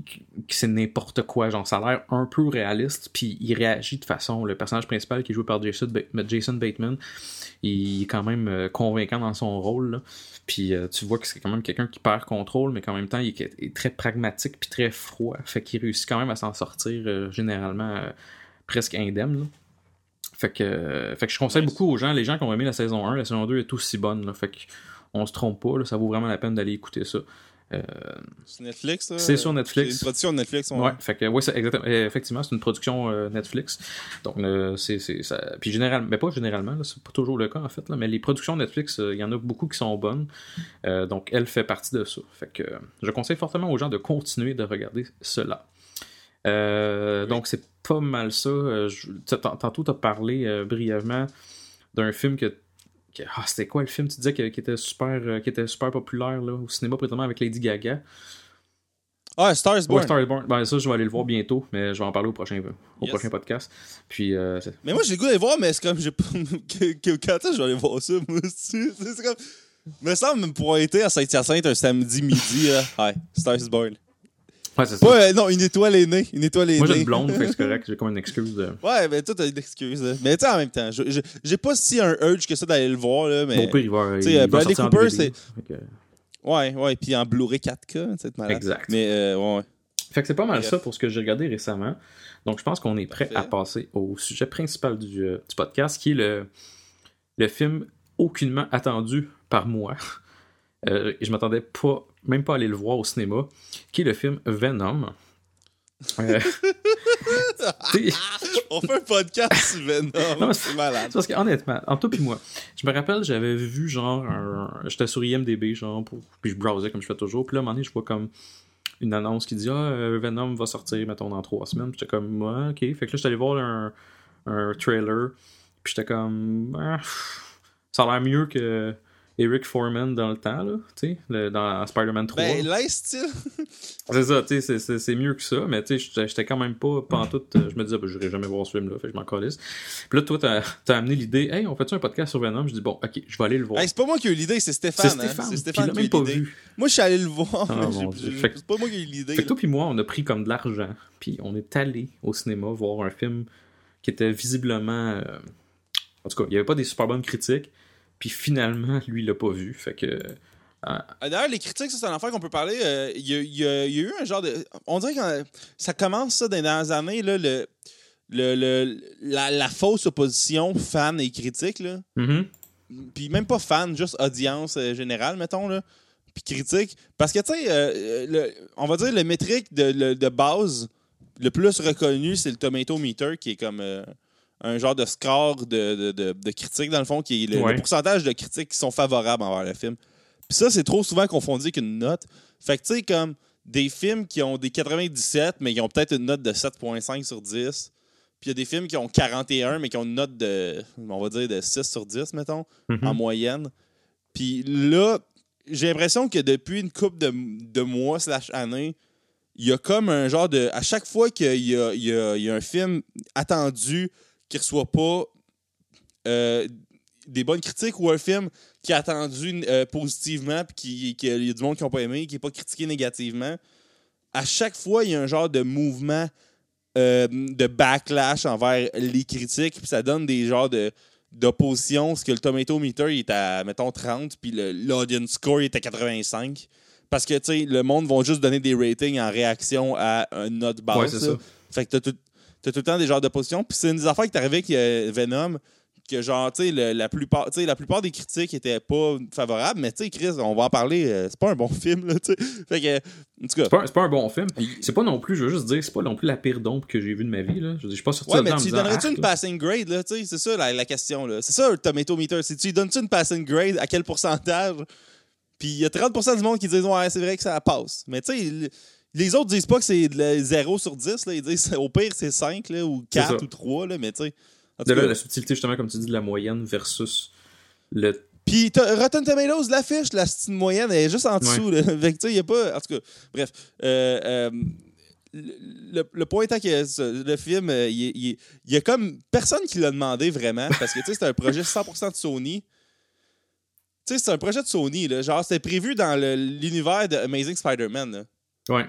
A: c'est n'importe quoi. Genre, ça a l'air un peu réaliste, puis il réagit de façon. Le personnage principal qui est joué par Jason, Jason Bateman, il est quand même convaincant dans son rôle. Là. Puis euh, tu vois que c'est quand même quelqu'un qui perd contrôle, mais qu'en même temps, il est, très pragmatique puis très froid. Fait qu'il réussit quand même à s'en sortir euh, généralement euh, presque indemne. Fait que, fait que je conseille beaucoup aux gens, les gens qui ont aimé la saison 1, la saison 2 est aussi bonne. Là. Fait qu'on se trompe pas, ça vaut vraiment la peine d'aller écouter ça.
B: Euh, c'est Netflix,
A: C'est sur Netflix.
B: C'est une production Netflix.
A: Ouais, fait que, ouais, exactement, eh, effectivement, c'est une production euh, Netflix. Donc, c'est, ça, puis généralement, mais pas généralement, c'est pas toujours le cas en fait, là, mais les productions Netflix, euh, il y en a beaucoup qui sont bonnes. donc, elle fait partie de ça. Fait que, je conseille fortement aux gens de continuer de regarder cela. Donc, c'est pas mal ça. tantôt, tu as parlé brièvement d'un film que ah, c'était quoi le film tu disais qui, était super euh, qui était super populaire là, au cinéma présentement avec Lady Gaga?
B: Ah Stars Born
A: Stars Born ben ça je vais aller le voir bientôt mais je vais en parler au prochain au prochain podcast. Puis euh,
B: mais moi j'ai le goût d'aller voir mais c'est comme j'ai [LAUGHS] quand je vais aller voir ça moi [LAUGHS] aussi c'est comme me semble me pouvoir être à Saint-Hyacinthe un samedi midi là. ouais Stars Born
A: Ouais, c'est ça. Ouais,
B: non, une étoile est née. Une étoile est
A: Moi, j'ai une blonde, fait c'est [LAUGHS] correct. J'ai comme une excuse. De...
B: Ouais, mais toi, t'as une excuse. Mais tu sais, en même temps, j'ai pas si un urge que ça d'aller le voir. Là, mais...
A: Pire, il va.
B: Tu sais, Bradley Cooper, c'est. Ouais, ouais, puis en Blu-ray 4K, c'est malade.
A: Exact.
B: Mais euh, ouais.
A: Fait que c'est pas mal ça pour ce que j'ai regardé récemment. Donc, je pense qu'on est prêt à passer au sujet principal du, euh, du podcast, qui est le, le film aucunement attendu par moi. [LAUGHS] Euh, et je m'attendais pas, même pas à aller le voir au cinéma, qui est le film Venom.
B: Euh, [LAUGHS] On fait un podcast sur Venom. [LAUGHS] C'est malade.
A: Parce que honnêtement, en toi puis moi, je me rappelle, j'avais vu genre, j'étais sur IMDB, genre, puis je browsais comme je fais toujours. Puis là, à un moment donné, je vois comme une annonce qui dit Ah, euh, Venom va sortir, mettons, dans trois semaines. Puis j'étais comme, ouais, ok. Fait que là, j'étais allé voir un, un trailer. Puis j'étais comme, ah, ça a l'air mieux que Eric Foreman dans le temps, là, tu sais, dans Spider-Man 3.
B: Ben, laisse [LAUGHS]
A: C'est ça, tu sais, c'est mieux que ça, mais tu sais, j'étais quand même pas, euh, je me disais, bah, je jamais voir ce film-là, fait que je m'en calisse. Puis là, toi, t'as as amené l'idée, hey, on fait-tu un podcast sur Venom? Je dis, bon, ok, je vais aller le voir.
B: Hey, c'est pas moi qui ai eu l'idée, c'est Stéphane. C'est Stéphane. Hein? Stéphane qui a pas vu. Moi, je suis allé le voir. Ah, c'est pas moi qui ai eu l'idée.
A: Fait que toi, puis moi, on a pris comme de l'argent, puis on est allé au cinéma voir un film qui était visiblement. Euh, en tout cas, il n'y avait pas des super bonnes critiques. Puis finalement, lui, il l'a pas vu. Fait que.
B: Euh, D'ailleurs, les critiques, c'est un affaire qu'on peut parler. Euh, il y, a eu un genre de. On dirait que ça commence ça dans les dernières années, là, le, le, la, fausse opposition fan et critique. Là.
A: Mm-hmm.
B: Puis même pas fan, juste audience générale, mettons. Là. Puis critique. Parce que, tu sais, on va dire le métrique de, de, base le plus reconnu, c'est le Tomato Meter, qui est comme un genre de score de, de, critiques, dans le fond, qui est le, pourcentage de critiques qui sont favorables envers le film. Puis ça, c'est trop souvent confondu qu'une note. Fait que, tu sais, comme des films qui ont des 97, mais qui ont peut-être une note de 7,5 sur 10. Puis il y a des films qui ont 41, mais qui ont une note de, on va dire, de 6 sur 10, mettons, mm-hmm. en moyenne. Puis là, j'ai l'impression que depuis une couple de, de mois slash années, il y a comme un genre de... À chaque fois qu'il y, y, y a, un film attendu qui reçoit pas euh, des bonnes critiques ou un film qui est attendu euh, positivement puis qu'il y a du monde qui n'a pas aimé, qui n'est pas critiqué négativement, à chaque fois, il y a un genre de mouvement euh, de backlash envers les critiques, puis ça donne des genres de d'opposition, parce que le tomato meter il est à, mettons, 30, puis l'audience score il est à 85. Parce que, tu sais, le monde va juste donner des ratings en réaction à une note basse. Ouais, c'est ça. Fait que t'as t'as tout le temps des genres de positions. Puis c'est une des affaires qui est arrivée avec Venom, que genre, tu sais, la, plupart, la plupart des critiques étaient pas favorables, mais tu sais, Chris, on va en parler, euh, c'est pas un bon [LAUGHS] film, là, tu sais. Fait que, en tout cas.
A: C'est pas, pas, un bon film. C'est pas non plus, je veux juste dire, c'est pas non plus la pire dompe que j'ai vue de ma vie, là. Je suis pas sorti
B: Ouais, mais tu donnerais-tu une passing grade, là, tu sais, c'est ça la, question, là. C'est ça, le tomato meter. Si tu donnes-tu une passing grade, à quel pourcentage? Puis il y a 30% du monde qui disent, ouais, c'est vrai que ça passe. Mais tu sais, les autres disent pas que c'est 0 sur 10. Là. Ils disent au pire, c'est 5 là, ou 4 ou 3. Là, mais tu sais.
A: De là, la subtilité, justement, comme tu dis, de la moyenne versus le.
B: Puis Rotten Tomatoes, l'affiche, la style moyenne, elle est juste en dessous. Là. [LAUGHS] Fait que, il y a pas. En tout cas, bref. Euh, euh, le, le, point étant que le film, euh, il, y a comme personne qui l'a demandé vraiment parce que c'est un projet 100% de Sony. Tu sais, c'est un projet de Sony. Là. Genre, c'était prévu dans l'univers de Amazing Spider-Man.
A: Ouais.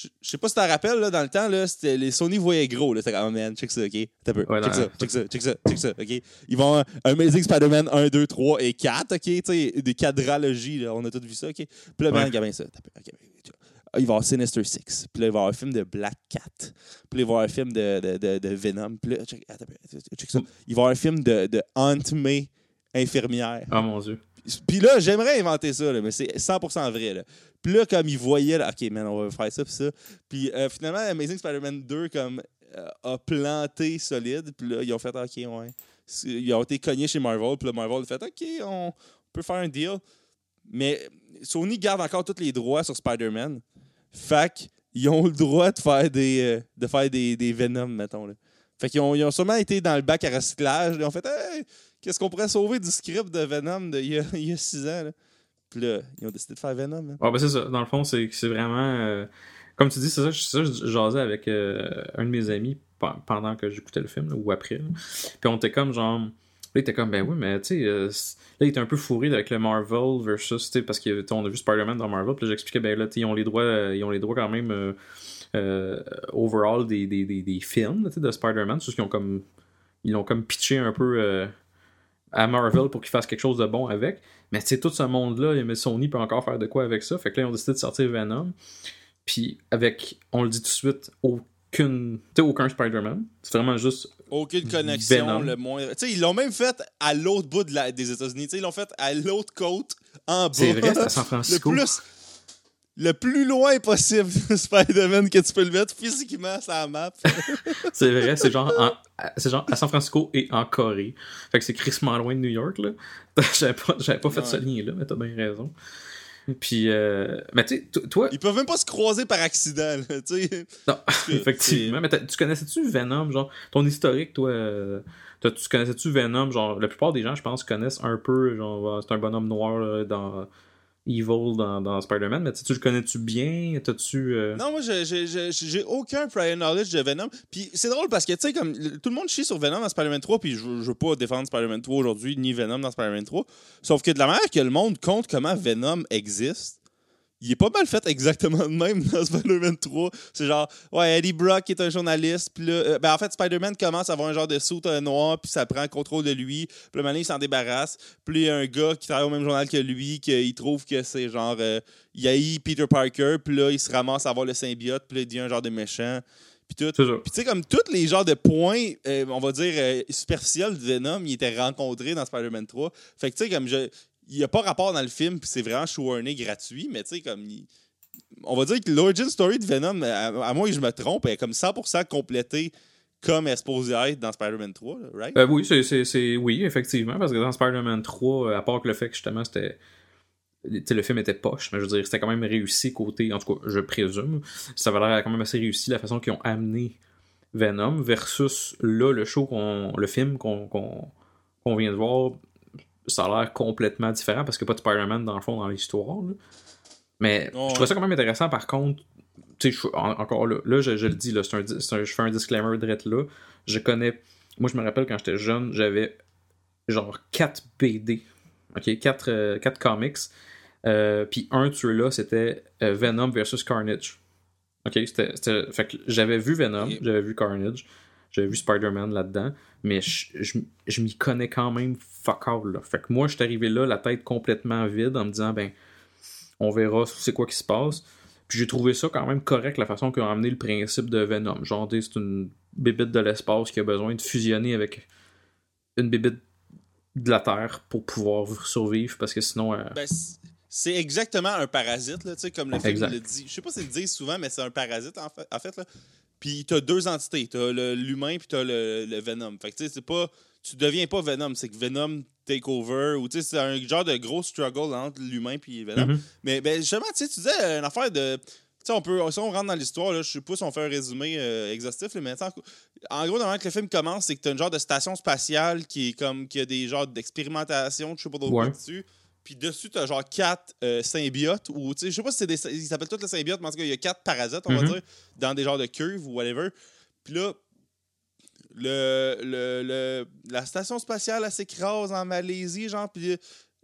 B: Je sais pas si tu te rappelles, là, dans le temps, là, les Sony voyaient gros. C'était comme, oh man, check ça, ok? T'as peu. check, ça, check ça, check ça, check ça, ok? Ils vont Amazing Spider-Man 1, 2, 3 et 4, ok? Tu sais, des quadralogies, là, on a tous vu ça, ok? Puis là, man, ouais. ça. T'as peu, ok. Il va y avoir Sinister Six. Puis là, il va y avoir un film de Black Cat. Puis là, il va y avoir un film de, de, de, de Venom. Puis là, check, attends, check ça. Il va y avoir un film de, de Aunt May, infirmière.
A: Oh mon Dieu.
B: Puis là, j'aimerais inventer ça, là, mais c'est 100% vrai. Là. Puis là, comme ils voyaient, là, OK, man, on va faire ça, puis ça. Puis euh, finalement, Amazing Spider-Man 2, comme, euh, a planté solide. Puis là, ils ont fait, OK, ouais. Ils ont été cognés chez Marvel. Puis là, Marvel a fait, OK, on peut faire un deal. Mais Sony garde encore tous les droits sur Spider-Man. Fait qu'ils ont le droit de faire des, euh, de faire des, des Venom, mettons. Là. Fait qu'ils ils ont sûrement été dans le bac à recyclage. Ils ont fait, hey, qu'est-ce qu'on pourrait sauver du script de Venom d'il y, a, [LAUGHS] il y a six ans? Là? Puis là, ils ont décidé de faire Venom.
A: Ouais, ben c'est ça. Dans le fond, c'est vraiment. Euh, comme tu dis, c'est ça, ça, je jasais avec euh, un de mes amis pendant que j'écoutais le film, ou après. Puis on était comme genre. Là, il était comme, ben oui, mais tu sais, euh, là, il était un peu fourré avec le Marvel versus, tu sais, parce qu'on a vu Spider-Man dans Marvel, puis j'expliquais, ben là, ils ont les droits, ils ont les droits quand même, overall, des, des, des, films, de Spider-Man, c'est qu'ils ont comme, ils l'ont comme pitché un peu à Marvel pour qu'ils fassent quelque chose de bon avec. Mais tu sais, tout ce monde-là, mais Sony peut encore faire de quoi avec ça. Fait que là, ils ont décidé de sortir Venom. Puis avec, on le dit tout de suite, aucune, tu sais, aucun Spider-Man. C'est vraiment juste.
B: Aucune connexion, le moins. Tu sais, ils l'ont même fait à l'autre bout de la, des États-Unis. Tu sais, ils l'ont fait à l'autre côte, en bas.
A: C'est vrai, c'est à San [LAUGHS] Francisco.
B: Le plus, le plus loin possible [LAUGHS] de Spider-Man que tu peux le mettre physiquement sur la map. [LAUGHS]
A: c'est vrai, c'est genre, genre à San Francisco et en Corée. Fait que c'est crissement loin de New York, là. [LAUGHS] J'avais pas, fait ce lien-là, mais t'as bien raison. Puis, euh, mais tu sais, toi.
B: Ils peuvent même pas se croiser par accident, tu sais.
A: Non, effectivement. Mais tu connaissais-tu Venom, genre, ton historique, toi, euh, tu connaissais-tu Venom, genre, la plupart des gens, je pense, connaissent un peu, genre, c'est un bonhomme noir dans Evil dans, dans Spider-Man, mais tu le connais-tu bien? T'as-tu. Euh,
B: non, moi, j'ai aucun prior knowledge de Venom. Puis c'est drôle parce que, tu sais, comme tout le monde chie sur Venom dans Spider-Man 3, puis je, je veux pas défendre Spider-Man 3 aujourd'hui, ni Venom dans Spider-Man 3. Sauf que de la manière que le monde compte comment Venom existe, il est pas mal fait exactement de même dans Spider-Man 3. C'est genre, ouais, Eddie Brock qui est un journaliste, puis là, euh, ben en fait, Spider-Man commence à avoir un genre de soute noir, puis ça prend contrôle de lui, puis là, il s'en débarrasse, puis il y a un gars qui travaille au même journal que lui, qu'il trouve que c'est genre, euh, il haït Peter Parker, puis là, il se ramasse à avoir le symbiote, puis là, il dit un genre de méchant. Puis tout. Puis tu sais, comme tous les genres de points, euh, on va dire, superficiels de Venom, il était rencontré dans Spider-Man 3. Fait que tu sais, comme je, il n'y a pas rapport dans le film, puis c'est vraiment show-warné gratuit, mais tu sais, comme. On va dire que l'origin story de Venom, à, moins que je me trompe, est comme 100% complétée comme exposé être dans Spider-Man 3, right?
A: Euh, oui, c'est, oui, effectivement, parce que dans Spider-Man 3, à part que le fait que justement c'était. le film était poche, mais je veux dire, c'était quand même réussi côté, en tout cas, je présume, ça va l'air quand même assez réussi la façon qu'ils ont amené Venom versus là, le show, qu'on, le film qu'on, qu'on vient de voir, ça a l'air complètement différent parce qu'il n'y a pas de Spider-Man dans le fond dans l'histoire. Mais je trouve ça quand même intéressant par contre. Tu sais, encore là, là je, le dis, là, un, je fais un disclaimer direct là. Je connais. Moi, je me rappelle quand j'étais jeune, j'avais genre 4 BD. OK? 4, euh, comics. Euh, puis un de là c'était euh, Venom versus Carnage. OK? C'était, fait que j'avais vu Venom, j'avais vu Carnage. J'avais vu Spider-Man là-dedans, mais je, je, m'y connais quand même fuck all. Là. Fait que moi, je suis arrivé là, la tête complètement vide, en me disant, ben, on verra c'est quoi qui se passe. Puis j'ai trouvé ça quand même correct, la façon qu'ils ont amené le principe de Venom. Genre, c'est une bébite de l'espace qui a besoin de fusionner avec une bébite de la Terre pour pouvoir survivre, parce que sinon. Euh,
B: ben, c'est exactement un parasite, là, comme le film le dit. Je sais pas si le dit souvent, mais c'est un parasite, en fait. En fait là. Puis t'as deux entités. T'as l'humain puis t'as le, le Venom. Fait que tu sais, c'est pas. Tu deviens pas Venom, c'est que Venom take over. Ou tu sais, c'est un genre de gros struggle entre l'humain puis Venom. Mm-hmm. Mais ben, justement, tu sais, tu disais une affaire de. Tu sais, on peut. Si on rentre dans l'histoire, je sais pas si on fait un résumé euh, exhaustif, mais en, en gros, normalement que le film commence, c'est que t'as une genre de station spatiale qui est comme. qui a des genres d'expérimentation, je sais pas d'autres dessus. Puis dessus, tu as genre quatre euh, symbiotes, ou tu sais, je sais pas si c'est des. Ils s'appellent tous les symbiotes, mais en tout cas, il y a quatre parasites, on va mhm. dire, dans des genres de curves ou whatever. Puis là, le, le, la station spatiale, elle s'écrase en Malaisie, genre, puis.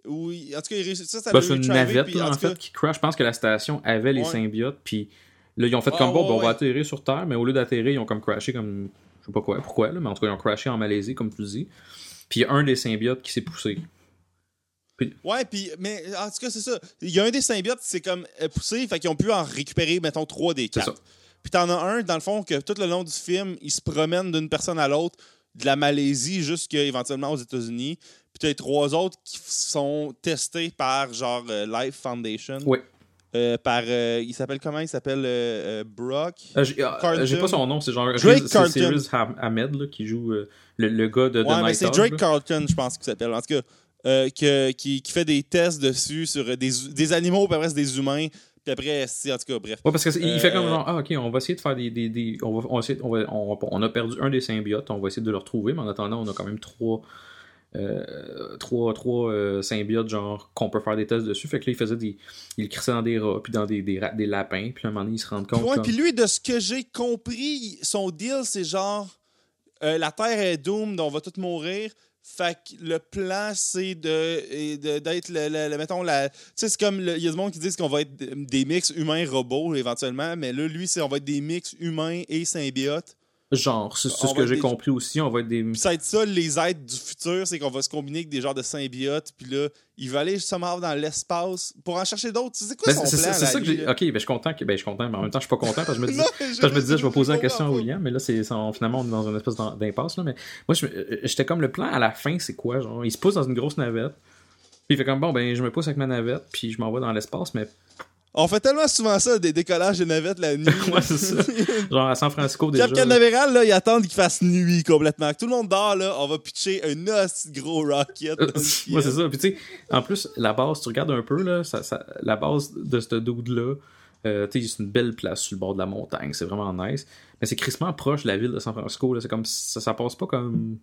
B: Oui, en tout cas, il réussit ça. ça
A: bah, c'est une navette, en, fait, qui crash. Je pense que la station avait les symbiotes, puis là, ils ont fait comme ah, bon, on va atterrir sur Terre, mais au lieu d'atterrir, ils ont comme crashé comme. Je sais pas quoi, pourquoi, là, mais en tout cas, ils ont crashé en Malaisie, comme tu dis. Puis il y a un des symbiotes qui s'est poussé.
B: Ouais, puis, mais en tout cas, c'est ça. Il y a un des symbiotes qui s'est comme euh, poussé, fait qu'ils ont pu en récupérer, mettons, trois des quatre. Puis t'en as un, dans le fond, que tout le long du film, il se promène d'une personne à l'autre, de la Malaisie jusqu'à éventuellement aux États-Unis. Puis t'as les trois autres qui sont testés par, genre, euh, Life Foundation.
A: Oui.
B: Euh, par. il s'appelle comment? Il s'appelle Brock.
A: j'ai pas son nom, c'est genre. Drake Carlton. Ahmed là, qui joue le, gars de.
B: Ouais, mais c'est Drake Carlton, je pense qu'il s'appelle. En tout cas, euh, qui, fait des tests dessus sur des, des animaux, puis après, c'est des humains. Puis après, si, en tout cas, bref.
A: Ouais, parce qu'il fait comme euh, genre, ah, ok, on va essayer de faire des. des, des on, va, on, va, on, a perdu un des symbiotes, on va essayer de le retrouver, mais en attendant, on a quand même trois. Euh, trois, trois symbiotes genre qu'on peut faire des tests dessus fait que là il faisait des il crissait dans des rats puis dans des, des, des lapins puis à un moment donné il se rend compte
B: ouais, puis lui de ce que j'ai compris son deal c'est genre la terre est doomed on va tous mourir fait que le plan, c'est de, d'être le, mettons, la. Tu sais, c'est comme. Il y a des monde qui disent qu'on va être des mix humains-robots éventuellement, mais là, lui, c'est on va être des mix humains et symbiotes.
A: Genre, c'est ce que j'ai compris aussi, on va être des...
B: ça va être ça, les êtres du futur, c'est qu'on va se combiner avec des genres de symbiotes, puis là, il va aller justement dans l'espace pour en chercher d'autres. C'est quoi ben, son plan,
A: C'est ça que j'ai... Ok, ben je suis content, que... ben, je suis content, mais en même temps, je suis pas content parce que je me, [LAUGHS] dis... je, me disais, je vais [LAUGHS] poser la question à William, mais là, c'est finalement, on est dans une espèce d'impasse, là, mais moi, euh, j'étais comme le plan à la fin, c'est quoi, genre, il se pousse dans une grosse navette, puis il fait comme, bon, ben, je me pousse avec ma navette, puis je m'envoie dans l'espace, mais
B: On fait tellement souvent ça, des décollages de navettes la nuit. [LAUGHS]
A: ouais, c'est ça. Genre à San Francisco déjà.
B: Cap Canaveral, là, ils attendent qu'il fasse nuit complètement. Tout le monde dort, là, on va pitcher un os gros rocket. [LAUGHS]
A: ouais, c'est ça. Puis tu sais, en plus, la base, tu regardes un peu, là, ça, ça, la base de ce dude-là, euh, c'est une belle place sur le bord de la montagne, c'est vraiment nice. Mais c'est crissement proche de la ville de San Francisco, c'est comme ça, ça passe pas comme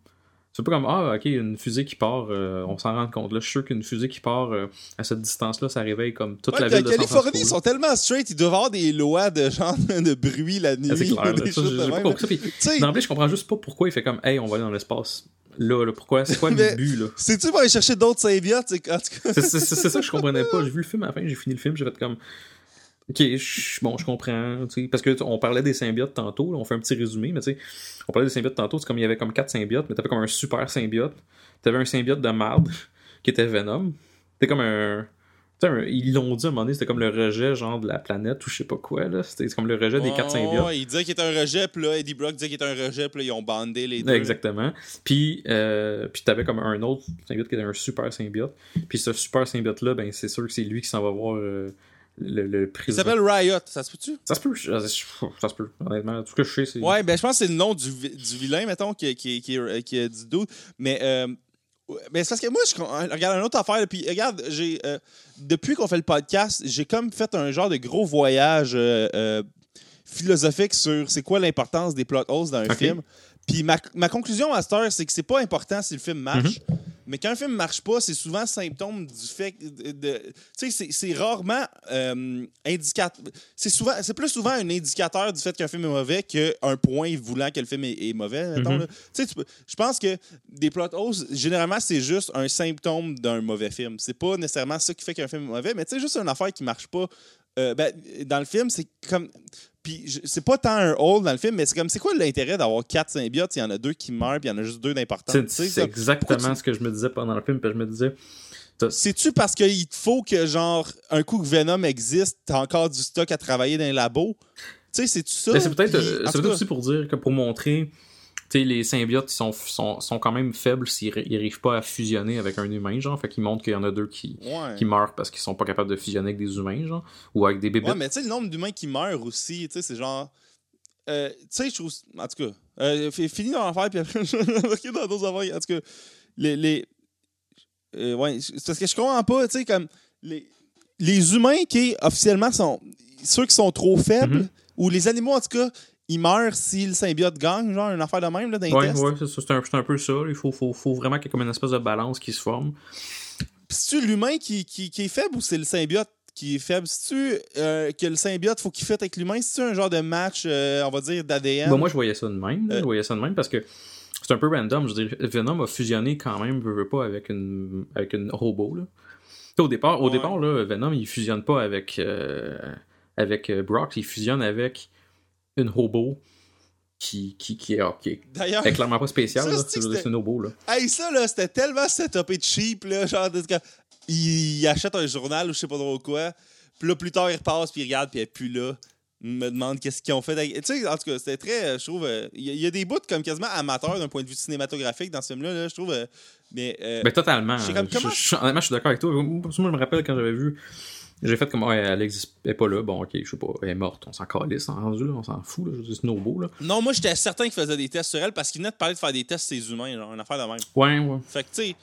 A: c'est pas comme Ah, ok, une fusée qui part, euh, on s'en rend compte. Là, je suis sûr qu'une fusée qui part euh, à cette distance-là, ça réveille comme toute la ville de Francisco.
B: ils sont tellement straight, ils doivent avoir des lois de genre [LAUGHS] de bruit la nuit. c'est clair, [LAUGHS] là, ça,
A: j'ai pas compris ça. Puis, je comprends juste pas pourquoi il fait comme Hey, on va aller dans l'espace. Là, là, pourquoi? C'est quoi le but, là?
B: C'est-tu pour aller chercher d'autres symbiotes
A: C'est ça que je [LAUGHS] comprenais pas. J'ai vu le film à la fin, j'ai fini le film, j'ai fait comme Ok, bon, je comprends. Parce que on parlait des symbiotes tantôt, on fait un petit résumé, mais tu sais, on parlait des symbiotes tantôt, c'est comme il y avait comme quatre symbiotes, mais t'avais comme un super symbiote. T'avais un symbiote de marde [LAUGHS] qui était Venom. C'était comme un. ils l'ont dit à un moment donné, c'était comme le rejet genre de la planète ou je sais pas quoi là. C'était comme le rejet des quatre symbiotes.
B: Ouais, il disait qu'il était un rejet, puis là, Eddie Brock disait qu'il était un rejet, puis là, ils ont bandé les deux.
A: Exactement. Puis, euh, puis t'avais comme un autre symbiote qui était un super symbiote. Puis ce super symbiote là, ben c'est sûr que c'est lui qui s'en va voir. Euh, le, le
B: Il s'appelle Riot, ça se peut-tu?
A: Ça se peut, ça se peut, honnêtement. Tout ce que je sais, c'est.
B: Ouais, ben je pense que c'est le nom du, du vilain, mettons, qui, qui, qui, qui est du doute. Mais, euh, mais c'est parce que moi, je regarde une autre affaire, puis regarde, j'ai. Euh, depuis qu'on fait le podcast, j'ai comme fait un genre de gros voyage euh, philosophique sur c'est quoi l'importance des plot holes dans un film. Puis ma, ma conclusion, Master, c'est que c'est pas important si le film marche. Mm-hmm. Mais quand un film marche pas, c'est souvent symptôme du fait de. tu sais, c'est rarement euh, indicateur. C'est souvent, c'est plus souvent un indicateur du fait qu'un film est mauvais qu'un point voulant que le film est, mauvais. Mm-hmm. Tu sais, je pense que des plot holes, généralement, c'est juste un symptôme d'un mauvais film. C'est pas nécessairement ça qui fait qu'un film est mauvais, mais tu sais, juste une affaire qui marche pas. Euh, ben, dans le film, c'est comme. Puis c'est pas tant un hole dans le film, mais c'est comme c'est quoi l'intérêt d'avoir quatre symbiotes? Il y en a deux qui meurent, puis il y en a juste deux d'importants.
A: C'est exactement ce que je me disais pendant le film, puis je me disais.
B: C'est-tu parce qu'il faut que, genre, un coup que Venom existe, t'as encore du stock à travailler dans les labos? Tu sais, c'est-tu ça?
A: C'est peut-être peut aussi pour dire que pour montrer les symbiotes sont, sont, sont, quand même faibles s'ils n'arrivent pas à fusionner avec un humain, genre. Fait qu'ils montrent qu'il y en a deux qui, qui meurent parce qu'ils sont pas capables de fusionner avec des humains, genre. Ou avec des bébés.
B: Ouais, mais tu sais, le nombre d'humains qui meurent aussi, tu sais, c'est genre. Euh, tu sais, je trouve. En tout cas, euh, fini dans l'affaire, puis après, [LAUGHS] je vais dans d'autres affaires. En tout cas, les. les euh, ouais, c'est parce que je comprends pas, tu sais, comme. Les, les humains qui, officiellement, sont. Ceux qui sont trop faibles, mm-hmm. ou les animaux, en tout cas, il meurt si le symbiote gagne, genre une affaire de même là, dans les
A: ouais, tests. Ouais, c'est un, un, peu ça. Il faut, faut, faut vraiment qu'il y ait comme une espèce de balance qui se forme.
B: c'est-tu l'humain qui, qui, qui, est faible ou c'est le symbiote qui est faible? C'est-tu euh, que le symbiote, faut qu'il fasse avec l'humain? C'est-tu un genre de match, euh, on va dire, d'ADN?
A: Bon, moi, je voyais ça de même. Euh. Je voyais ça de même parce que c'est un peu random. Je veux dire, Venom a fusionné quand même, veux, veux pas, avec une, avec une robot. Là. Au départ, au départ là, Venom, il fusionne pas avec, avec Brock, il fusionne avec une hobo qui, qui, qui, est, okay. D'ailleurs, est clairement pas spécial. C'est une hobo. Là.
B: Hey, ça, là, c'était tellement setupé cheap. Là, genre, il, achète un journal ou je sais pas trop quoi. Puis là, plus tard, il repasse, puis il regarde, puis il est plus là. Il me demande qu'est-ce qu'ils ont fait. Tu sais, en tout cas, c'était très. Je trouve. Euh, il y, a des bouts comme quasiment amateurs d'un point de vue cinématographique dans ce film-là. Là, je trouve. Euh, mais, euh,
A: ben, totalement. Je, honnêtement, je suis d'accord avec toi. Moi, je me rappelle quand j'avais vu j'ai fait comme, ouais, elle est pas là. Bon, ok, je sais pas, elle est morte. On s'en calisse, en rendu, là. On s'en fout, là. C'est Snowbo, là.
B: Non, moi, j'étais certain qu'il faisait des tests sur elle parce qu'il venait de parler de faire des tests sur ses humains, genre, une affaire de même.
A: Ouais, ouais.
B: Fait que, tu sais.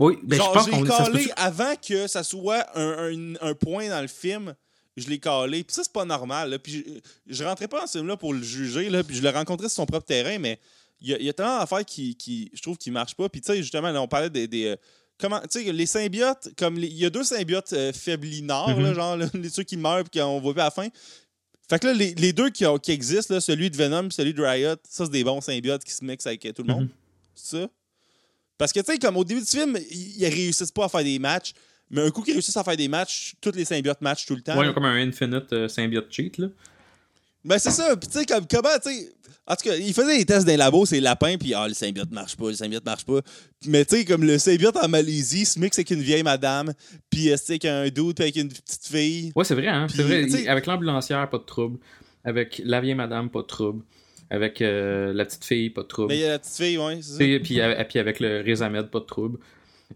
A: Oui, ben, genre, je
B: pense qu'on calé avant que ça soit un, un, point dans le film. Je l'ai calé. Puis ça, c'est pas normal. Là. Puis je, je, rentrais pas dans ce film-là pour le juger. Là. Puis je l'ai rencontré sur son propre terrain, mais il y, a, y a tellement d'affaires qui, qui, je trouve, qui marchent pas. Puis tu sais, justement, là, on parlait des, des euh, comment tu sais les symbiotes comme il y a deux symbiotes euh, faiblinards mm-hmm. genre les ceux qui meurent et qu'on voit pas à la fin. Fait que là les, les deux qui, qui existent là, celui de Venom et celui de Riot ça c'est des bons symbiotes qui se mixent avec tout le monde. Mm-hmm. c'est ça? Parce que tu sais comme au début du film ils, réussissent pas à faire des matchs mais un coup qu'ils réussissent à faire des matchs tous les symbiotes matchent tout le temps
A: ouais ils ont comme un infinite euh, symbiote cheat là
B: ben c'est ça puis tu sais comme comment tu sais en tout cas, il faisait des tests dans les labos, c'est lapins, puis ah, le symbiote marche pas, le symbiote marche pas. Mais tu sais, comme le symbiote en Malaisie se mixe avec une vieille madame, puis euh, avec un doute, avec une petite fille.
A: Ouais, c'est vrai, hein. C'est vrai. Avec l'ambulancière, pas de trouble. Avec la vieille madame, pas de trouble. Avec euh, la petite fille, pas de trouble.
B: Mais il y a la petite fille, ouais, c'est ça.
A: Puis, puis, avec le Résamed, pas de trouble.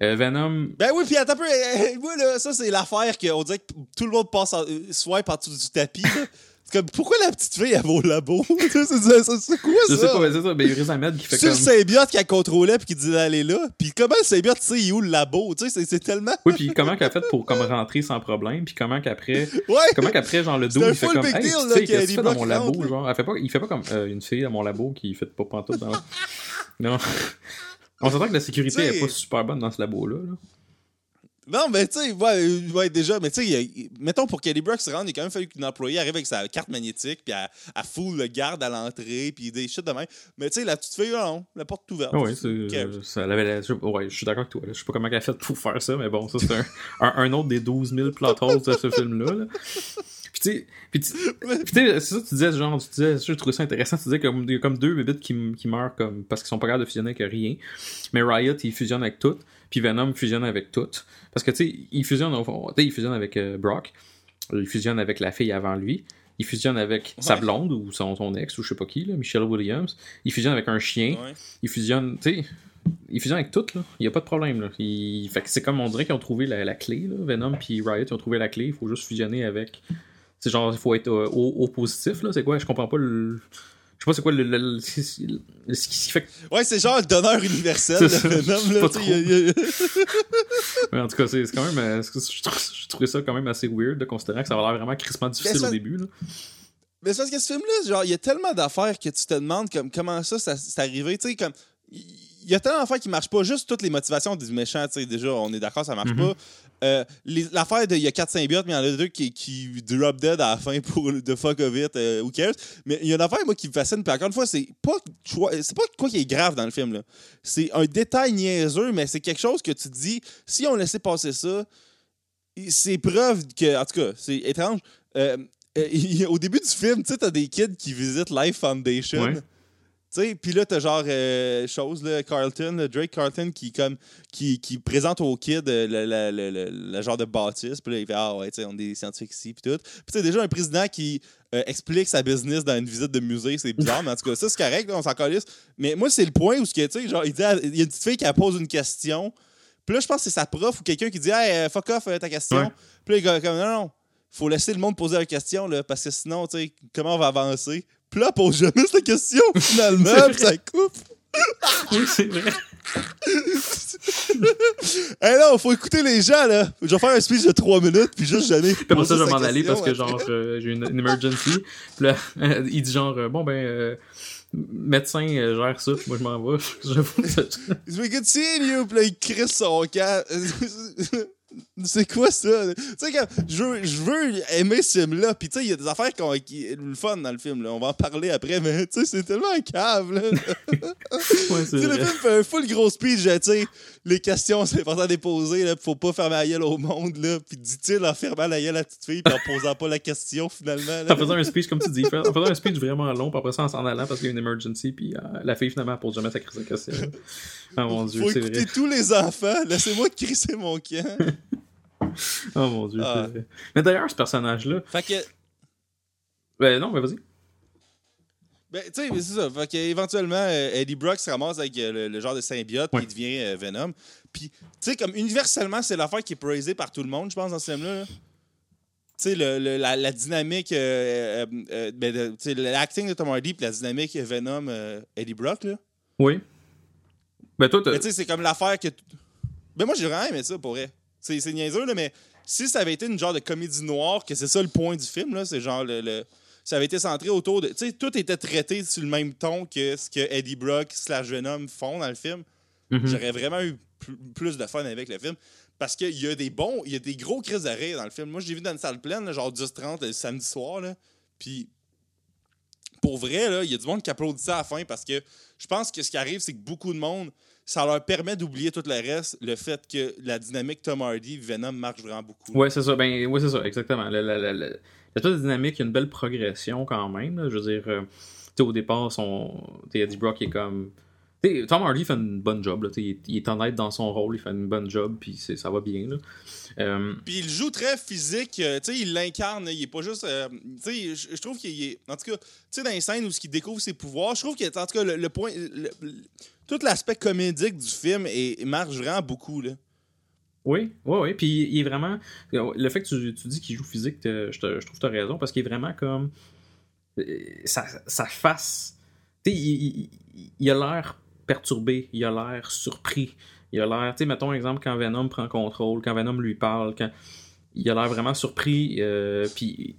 A: Euh, Venom.
B: Ben oui, puis attends un peu. [LAUGHS] moi, là, ça, c'est l'affaire qu'on dirait que tout le monde passe en, swipe en dessous du tapis. Comme, pourquoi la petite fille, elle va au labo? [LAUGHS] c'est quoi ça?
A: Je sais pas, c'est ça. Il y a Ahmed qui fait
B: comme...
A: C'est
B: le symbiote qui a contrôlé puis qui dit d'aller là. Puis comment le symbiote sait il où le labo? Tu sais, c'est tellement...
A: Oui, puis comment qu'elle a fait pour comme rentrer sans problème? Puis comment qu'après... [LAUGHS] Ouais! Comment qu'après, genre, le dos, il fait comme... Hey, tu sais, qu'est-ce que tu fais dans mon labo? Genre, elle fait pas... il fait pas comme euh, une fille dans mon labo qui fait pas pantoute dans... [LAUGHS] non. On s'entend que la sécurité est pas super bonne dans ce labo-là. Là.
B: Non, mais tu sais, ouais, ouais, déjà, mais tu sais, mettons pour Kelly Brock se rende, il a quand même fallu qu'une employée arrive avec sa carte magnétique, puis elle, elle foule le garde à l'entrée, puis des shit de même. Mais tu sais, la petite fille, non, la porte est ouverte.
A: Oui, ça, ouais, je suis d'accord avec toi. Je sais pas comment elle a fait pour faire ça, mais bon, ça, c'est un, [LAUGHS] un, autre des 12 000 plot holes de ce film-là. Puis tu sais, puis tu sais, c'est ça tu disais, genre, tu disais, je trouvais ça intéressant, tu disais qu'il y a comme deux bébites qui, qui meurent comme, parce qu'ils sont pas capables de fusionner avec rien. Mais Riot, il fusionne avec tout. Puis Venom fusionne avec tout. Parce que, tu sais, il fusionne, il fusionne avec euh, Brock. Il fusionne avec la fille avant lui. Il fusionne avec sa blonde ou son, son, ex ou je sais pas qui, là, Michelle Williams. Il fusionne avec un chien. Il fusionne, tu sais, il fusionne avec tout, là. Il n'y a pas de problème, là. Il... Fait que c'est comme on dirait qu'ils ont trouvé la, clé, là. Venom puis Riot, ils ont trouvé la clé. Il faut juste fusionner avec. C'est genre, il faut être euh, au, positif, là. C'est quoi? Je comprends pas le. Je sais pas c'est quoi le, le, ce qui fait
B: Ouais, c'est genre le donneur universel, le Venom, là.
A: Mais [LAUGHS] en tout cas, c'est quand même. Euh, je trouvais ça quand même assez weird, de considérer que ça va l'air vraiment crissement difficile au début, là.
B: Mais c'est parce que ce film-là, genre, il y a tellement d'affaires que tu te demandes comme, comment ça, ça c'est arrivé. Tu sais, comme. Il y a tellement d'affaires qui marchent pas. Juste toutes les motivations du méchant, tu sais, déjà, on est d'accord, ça marche mm-hmm. pas. Euh, l'affaire de il y a 4 symbiotes, mais il y en a deux qui, qui drop dead à la fin pour the fuck of it, euh, who cares? Mais il y a une affaire, moi, qui me fascine. Puis encore une fois, c'est pas, c'est pas quoi qui est grave dans le film. C'est un détail niaiseux, mais c'est quelque chose que tu te dis, si on laissait passer ça, c'est preuve que. En tout cas, c'est étrange. Euh, [LAUGHS] au début du film, tu sais, t'as des kids qui visitent Life Foundation. Puis là, t'as genre euh, chose, là, Carlton, Drake Carlton, qui, comme, qui, qui présente aux kids euh, le, genre de bâtisse. Puis là, il fait Ah ouais, tu sais, on est des scientifiques ici, puis tout. Puis tu déjà, un président qui euh, explique sa business dans une visite de musée, c'est bizarre, mais en tout cas, ça, c'est correct, on s'en calisse. Mais moi, c'est le point où, sais, genre, il dit, il y a une petite fille qui pose une question. Puis là, je pense que c'est sa prof ou quelqu'un qui dit Hey, fuck off ta question. Puis là, il dit comme Non, non, faut laisser le monde poser la question, là, parce que sinon, tu sais, comment on va avancer? Puis là, pose jamais cette question, finalement, ça coupe. [LAUGHS]
A: oui, c'est vrai.
B: hey non, faut écouter les gens, là. Je vais faire un speech de 3 minutes, puis juste jamais.
A: Puis pour ça, je vais m'en aller parce que, genre, euh, j'ai une, emergency. Puis là, [LAUGHS] il dit, genre, euh, bon, ben. Euh, médecin gère ça, moi je m'en vais. [LAUGHS] J'avoue.
B: We good seeing you, puis là il crisse son cas. C'est quoi ça? Tu sais, je veux, je veux aimer ce film-là. Puis, tu sais, il y a des affaires qui ont le fun dans le film. Là. On va en parler après, mais tu sais, c'est tellement un cave. Là. [LAUGHS] ouais, c'est le film fait un full gros speech. Tu sais, les questions, c'est important de les poser. Là, faut pas fermer la gueule au monde. Là. Puis, dit-il en fermant la gueule à la petite fille, puis en posant pas la question finalement.
A: En faisant un speech, comme tu dis, en faisant un speech vraiment long, puis après ça, en s'en allant parce qu'il y a une emergency, puis euh, la fille finalement pose jamais sa question.
B: Ah mon dieu, c'est vrai. Tous les enfants. Laissez-moi crisser mon camp. [LAUGHS] [LAUGHS]
A: oh mon dieu. Ah. Mais d'ailleurs, ce personnage-là.
B: Fait que.
A: Ben non, mais vas-y.
B: Ben, tu sais, c'est ça. Fait qu'éventuellement, euh, Eddie Brock se ramasse avec euh, le, genre de symbiote, il devient euh, Venom. Puis, tu sais, comme universellement, c'est l'affaire qui est praisée par tout le monde, je pense, dans ce film-là. Tu sais, le, la, la, dynamique, ben, sais l'acting de Tom Hardy, puis la dynamique Venom, Eddie Brock, là.
A: Oui. Ben, toi,
B: tu sais, c'est comme l'affaire que. Ben, moi, j'ai vraiment aimé ça, pour vrai. C'est niaiseux, là, mais si ça avait été une genre de comédie noire, que c'est ça le point du film, là, c'est genre le, Ça avait été centré autour de. Tu sais, tout était traité sur le même ton que ce que Eddie Brock slash Venom font dans le film. Mm-hmm. J'aurais vraiment eu plus de fun avec le film. Parce qu'il y a des bons, il y a des gros crises d'arrêt dans le film. Moi, j'ai vu dans une salle pleine, genre 10-30 le samedi soir. Là, puis, pour vrai, il y a du monde qui applaudit ça à la fin parce que je pense que ce qui arrive, c'est que beaucoup de monde ça leur permet d'oublier tout le reste, le fait que la dynamique Tom Hardy, Venom marche vraiment beaucoup.
A: Ouais, c'est ça. Ben, ouais, c'est ça, exactement. La, la, la, la, dynamique, il y a une belle progression quand même. Je veux dire, euh, au départ, son, Eddie Brock est comme Tom Hardy fait une bonne job. Là, il, il, est honnête dans son rôle, il fait une bonne job, puis ça va bien. Là.
B: Euh, puis il joue très physique, euh, il l'incarne, il est pas juste. Euh, je trouve qu'il est. En tout cas, dans les scènes où il découvre ses pouvoirs, je trouve que, en tout cas, le, point. tout l'aspect comédique du film est, marche vraiment beaucoup. Là.
A: Oui, oui, oui. Puis il est vraiment. Le fait que tu, tu dis qu'il joue physique, je, je, trouve que tu as raison, parce qu'il est vraiment comme. Sa, sa face. Tu sais, il, il, a l'air perturbé, il a l'air surpris. Il a l'air, tu sais, mettons exemple quand Venom prend contrôle, quand Venom lui parle, quand il a l'air vraiment surpris, euh, puis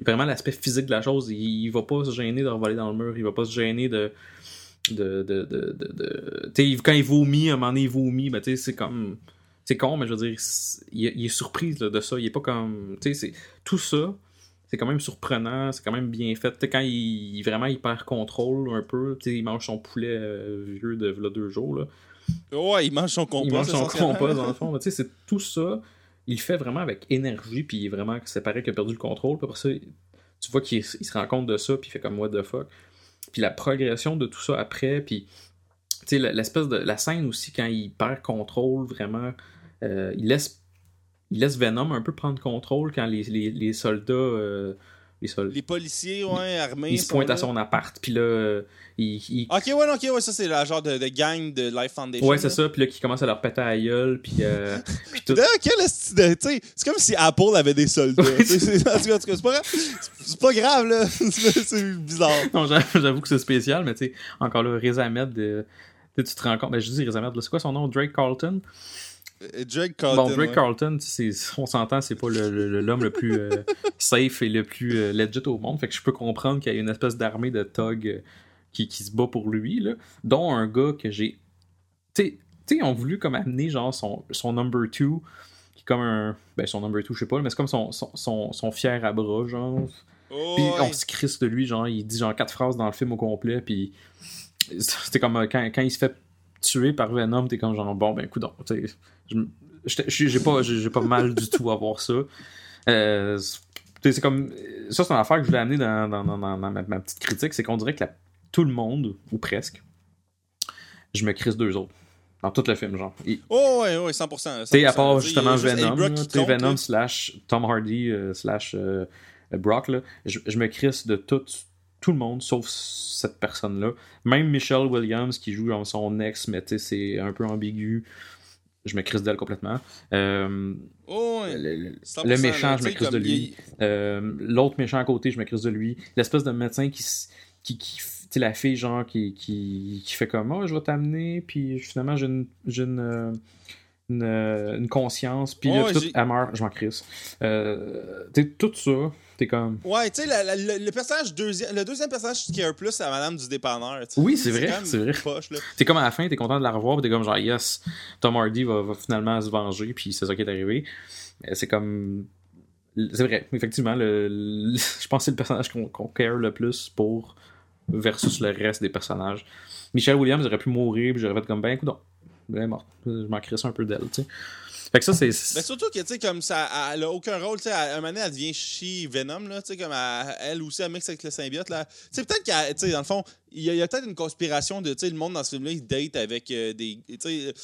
A: vraiment l'aspect physique de la chose, il, va pas se gêner de revoler dans le mur, il va pas se gêner de. de, de, de, de, quand il vomit, à un moment donné, il vomit, ben, tu sais, c'est comme. C'est con, mais je veux dire, il, est surpris de ça. Il est pas comme. Tu sais, tout ça, c'est quand même surprenant, c'est quand même bien fait. quand il, vraiment il perd contrôle un peu, il mange son poulet euh, vieux de là, deux jours. Là.
B: Ouais, il mange son compost.
A: Il mange son compost dans le fond. c'est tout ça. Il fait vraiment avec énergie, puis vraiment, c'est pareil qu'il a perdu le contrôle. Puis après ça, tu vois qu'il se rend compte de ça, puis il fait comme what the fuck. Puis la progression de tout ça après, puis l'espèce de la scène aussi quand il perd contrôle vraiment, euh, il laisse il laisse Venom un peu prendre contrôle quand les, les, soldats. Euh,
B: les, policiers, ouais, armés.
A: Ils se pointent à son appart, puis là, il,
B: Ok, ouais, ok, ouais, ça c'est le genre de, de, gang de Life Foundation.
A: Ouais, c'est ça, puis là, qui commence à leur péter à gueule, puis. Euh, [LAUGHS]
B: tout. c'est comme si Apple avait des soldats. c'est pas grave, c'est pas grave, là. [LAUGHS] c'est bizarre.
A: Non, j'avoue que c'est spécial, mais tu sais, encore là, Riz Ahmed, euh, tu te rends compte. Ben, je dis Riz Ahmed, c'est quoi son nom? Drake Carlton?
B: euh, Drake Carlton.
A: Bon, Drake Carlton, on s'entend, c'est pas l'homme le, plus euh, [LAUGHS] safe et le plus euh, legit au monde. Fait que je peux comprendre qu'il y a une espèce d'armée de thugs qui, qui, se bat pour lui, là, dont un gars que j'ai. Tu sais, ils ont voulu comme amener genre son, son number 2, qui est comme un. Ben, son number 2, je sais pas, mais c'est comme son, son, son, fier à bras, genre. Oh, puis on se crisse de lui, genre, il dit genre quatre phrases dans le film au complet, puis c'était comme quand, quand il se fait tuer par Venom, t'es comme genre, bon, ben, écoute, j'ai pas, j'ai pas mal du tout à voir ça. Euh, c'est comme. Ça, c'est une affaire que je voulais amener dans, dans, dans, ma, petite critique, c'est qu'on dirait que tout le monde, ou presque, je me crisse deux autres. Dans tout le film, genre.
B: Oh, ouais, ouais, 100%.
A: Tu à part justement Venom, Venom slash Tom Hardy euh, slash euh, Brock, là, je, je, me crisse de tout, tout le monde, sauf cette personne-là. Même Michelle Williams, qui joue son ex, mais c'est un peu ambigu je me crisse d'elle complètement. Euh,
B: oh,
A: le, méchant, je me crisse de lui. Euh, l'autre méchant à côté, je me crisse de lui. L'espèce de médecin qui, qui, qui la fille, genre, qui, qui, qui fait comme, oh, je vais t'amener, puis finalement, j'ai une, une, euh, une, conscience, puis oh, tout, elle meurt, je m'en crisse. tout ça, comme.
B: Ouais, tu sais, le, personnage deuxième, le deuxième personnage qui a un plus, c'est la madame du dépanneur.
A: Oui, c'est vrai, c'est vrai. T'es comme à la fin, t'es content de la revoir, pis t'es comme genre, yes, Tom Hardy va, finalement se venger, puis c'est ça qui est arrivé. C'est comme. C'est vrai, effectivement, le, [LAUGHS] je pense que c'est le personnage qu'on care le plus pour versus le reste des personnages. Michelle Williams aurait pu mourir, puis j'aurais fait comme ben, écoute, Je m'en crisse un peu d'elle, tu sais. Fait que ça, c'est. [LAUGHS]
B: Mais surtout que, tu sais, comme ça, elle a aucun rôle, tu sais, à un moment donné, elle devient chi Venom, là, tu sais, comme elle, aussi, elle mixe avec le symbiote, là. Tu sais, peut-être qu'elle, tu sais, dans le fond, il y a, peut-être une conspiration de, tu sais, le monde dans ce film-là, il date avec euh, des. Tu sais,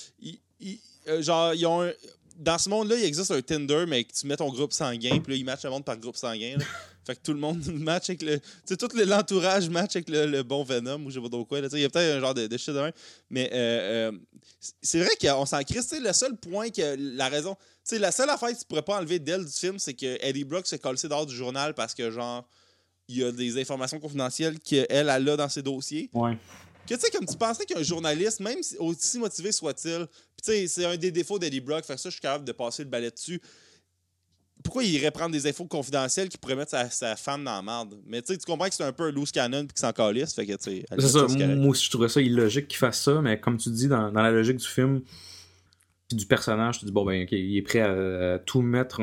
B: euh, genre, ils ont un dans ce monde-là, il existe un Tinder, mais tu mets ton groupe sanguin, puis là, ils matchent le monde par groupe sanguin. [LAUGHS] Fait que tout le monde [LAUGHS] match avec le. Tu sais, tout l'entourage match avec le, bon Venom ou je sais pas trop quoi. Il y a peut-être un genre de, de shit de même. Mais euh, euh, c'est vrai qu'on s'en crisse. Le seul point que la raison. Tu sais, la seule affaire que tu pourrais pas enlever d'elle du film, c'est que Eddie Brooks s'est collé dehors du journal parce que, genre, il y a des informations confidentielles qu'elle, elle a dans ses dossiers.
A: Ouais.
B: Que tu sais, comme tu penserais qu'un journaliste, même aussi motivé soit-il, tu sais, c'est un des défauts d'Eddie Brock, fait que ça, je suis capable de passer le balai dessus. Pourquoi il irait prendre des infos confidentielles qui pourraient mettre sa, femme dans la merde? Mais tu comprends que c'est un peu un loose cannon puis qu'il s'en calisse, fait que tu sais.
A: C'est ça, moi aussi je trouvais ça illogique qu'il fasse ça, mais comme tu dis, dans, la logique du film puis du personnage, tu dis, bon ben, ok, il est prêt à, tout mettre,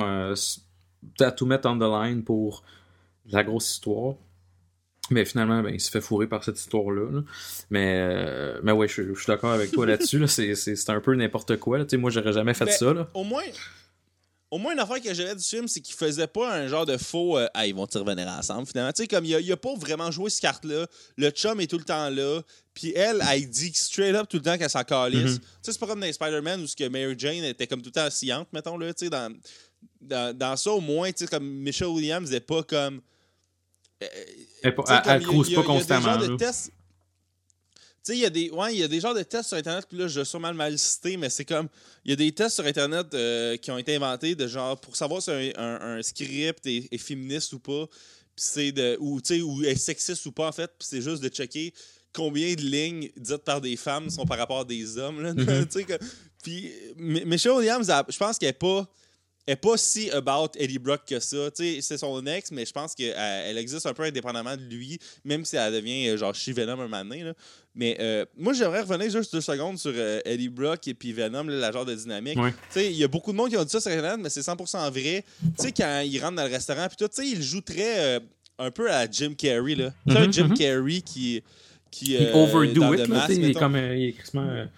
A: à tout mettre on the line pour la grosse histoire. Mais finalement, ben, il se fait fourrer par cette histoire-là. Mais, euh, mais ouais, je, suis d'accord avec toi là-dessus. [LAUGHS] C'est un peu n'importe quoi. Là. Moi, j'aurais jamais fait ça. Là.
B: Au moins, au moins, une affaire que j'avais du film, c'est qu'il faisait pas un genre de faux euh, Ah, ils vont-ils revenir ensemble finalement. Tu sais, comme il a, a, pas vraiment joué cette carte-là. Le chum est tout le temps là. Puis elle, elle dit straight up tout le temps qu'elle s'en calisse. Mm-hmm. Tu sais, c'est pas comme dans Spider-Man où que Mary Jane était comme tout le temps sciente, mettons, là. Tu sais, dans, dans, dans, ça, au moins, tu sais, comme Michelle Williams n'est pas comme.
A: Euh, elle, elle, elle crouse pas constamment.
B: Tu sais, il y, a des, ouais, il y a des genres de tests sur Internet, puis là, je suis mal mal cité, mais c'est comme. Il y a des tests sur Internet euh, qui ont été inventés de genre pour savoir si un, un, script est, féministe ou pas, c'est de. Ou, ou est sexiste ou pas, en fait, puis c'est juste de checker combien de lignes dites par des femmes sont par rapport à des hommes. [LAUGHS] Puis Michelle Williams, je pense qu'elle n'est pas est pas si about Eddie Brock que ça. C'est son ex, mais je pense qu'elle elle existe un peu indépendamment de lui, même si elle devient euh, genre chez Venom un moment donné. Mais euh, moi, j'aimerais revenir juste deux secondes sur euh, Eddie Brock et puis Venom, la genre de dynamique. Il y a beaucoup de monde qui ont dit ça sur Internet, mais c'est 100% vrai. sais quand il rentre dans le restaurant, puis tout, il joue très un peu à Jim Carrey. Là. Mm un Jim mm-hmm. Carrey qui. qui
A: il overdo it, il est comme. il est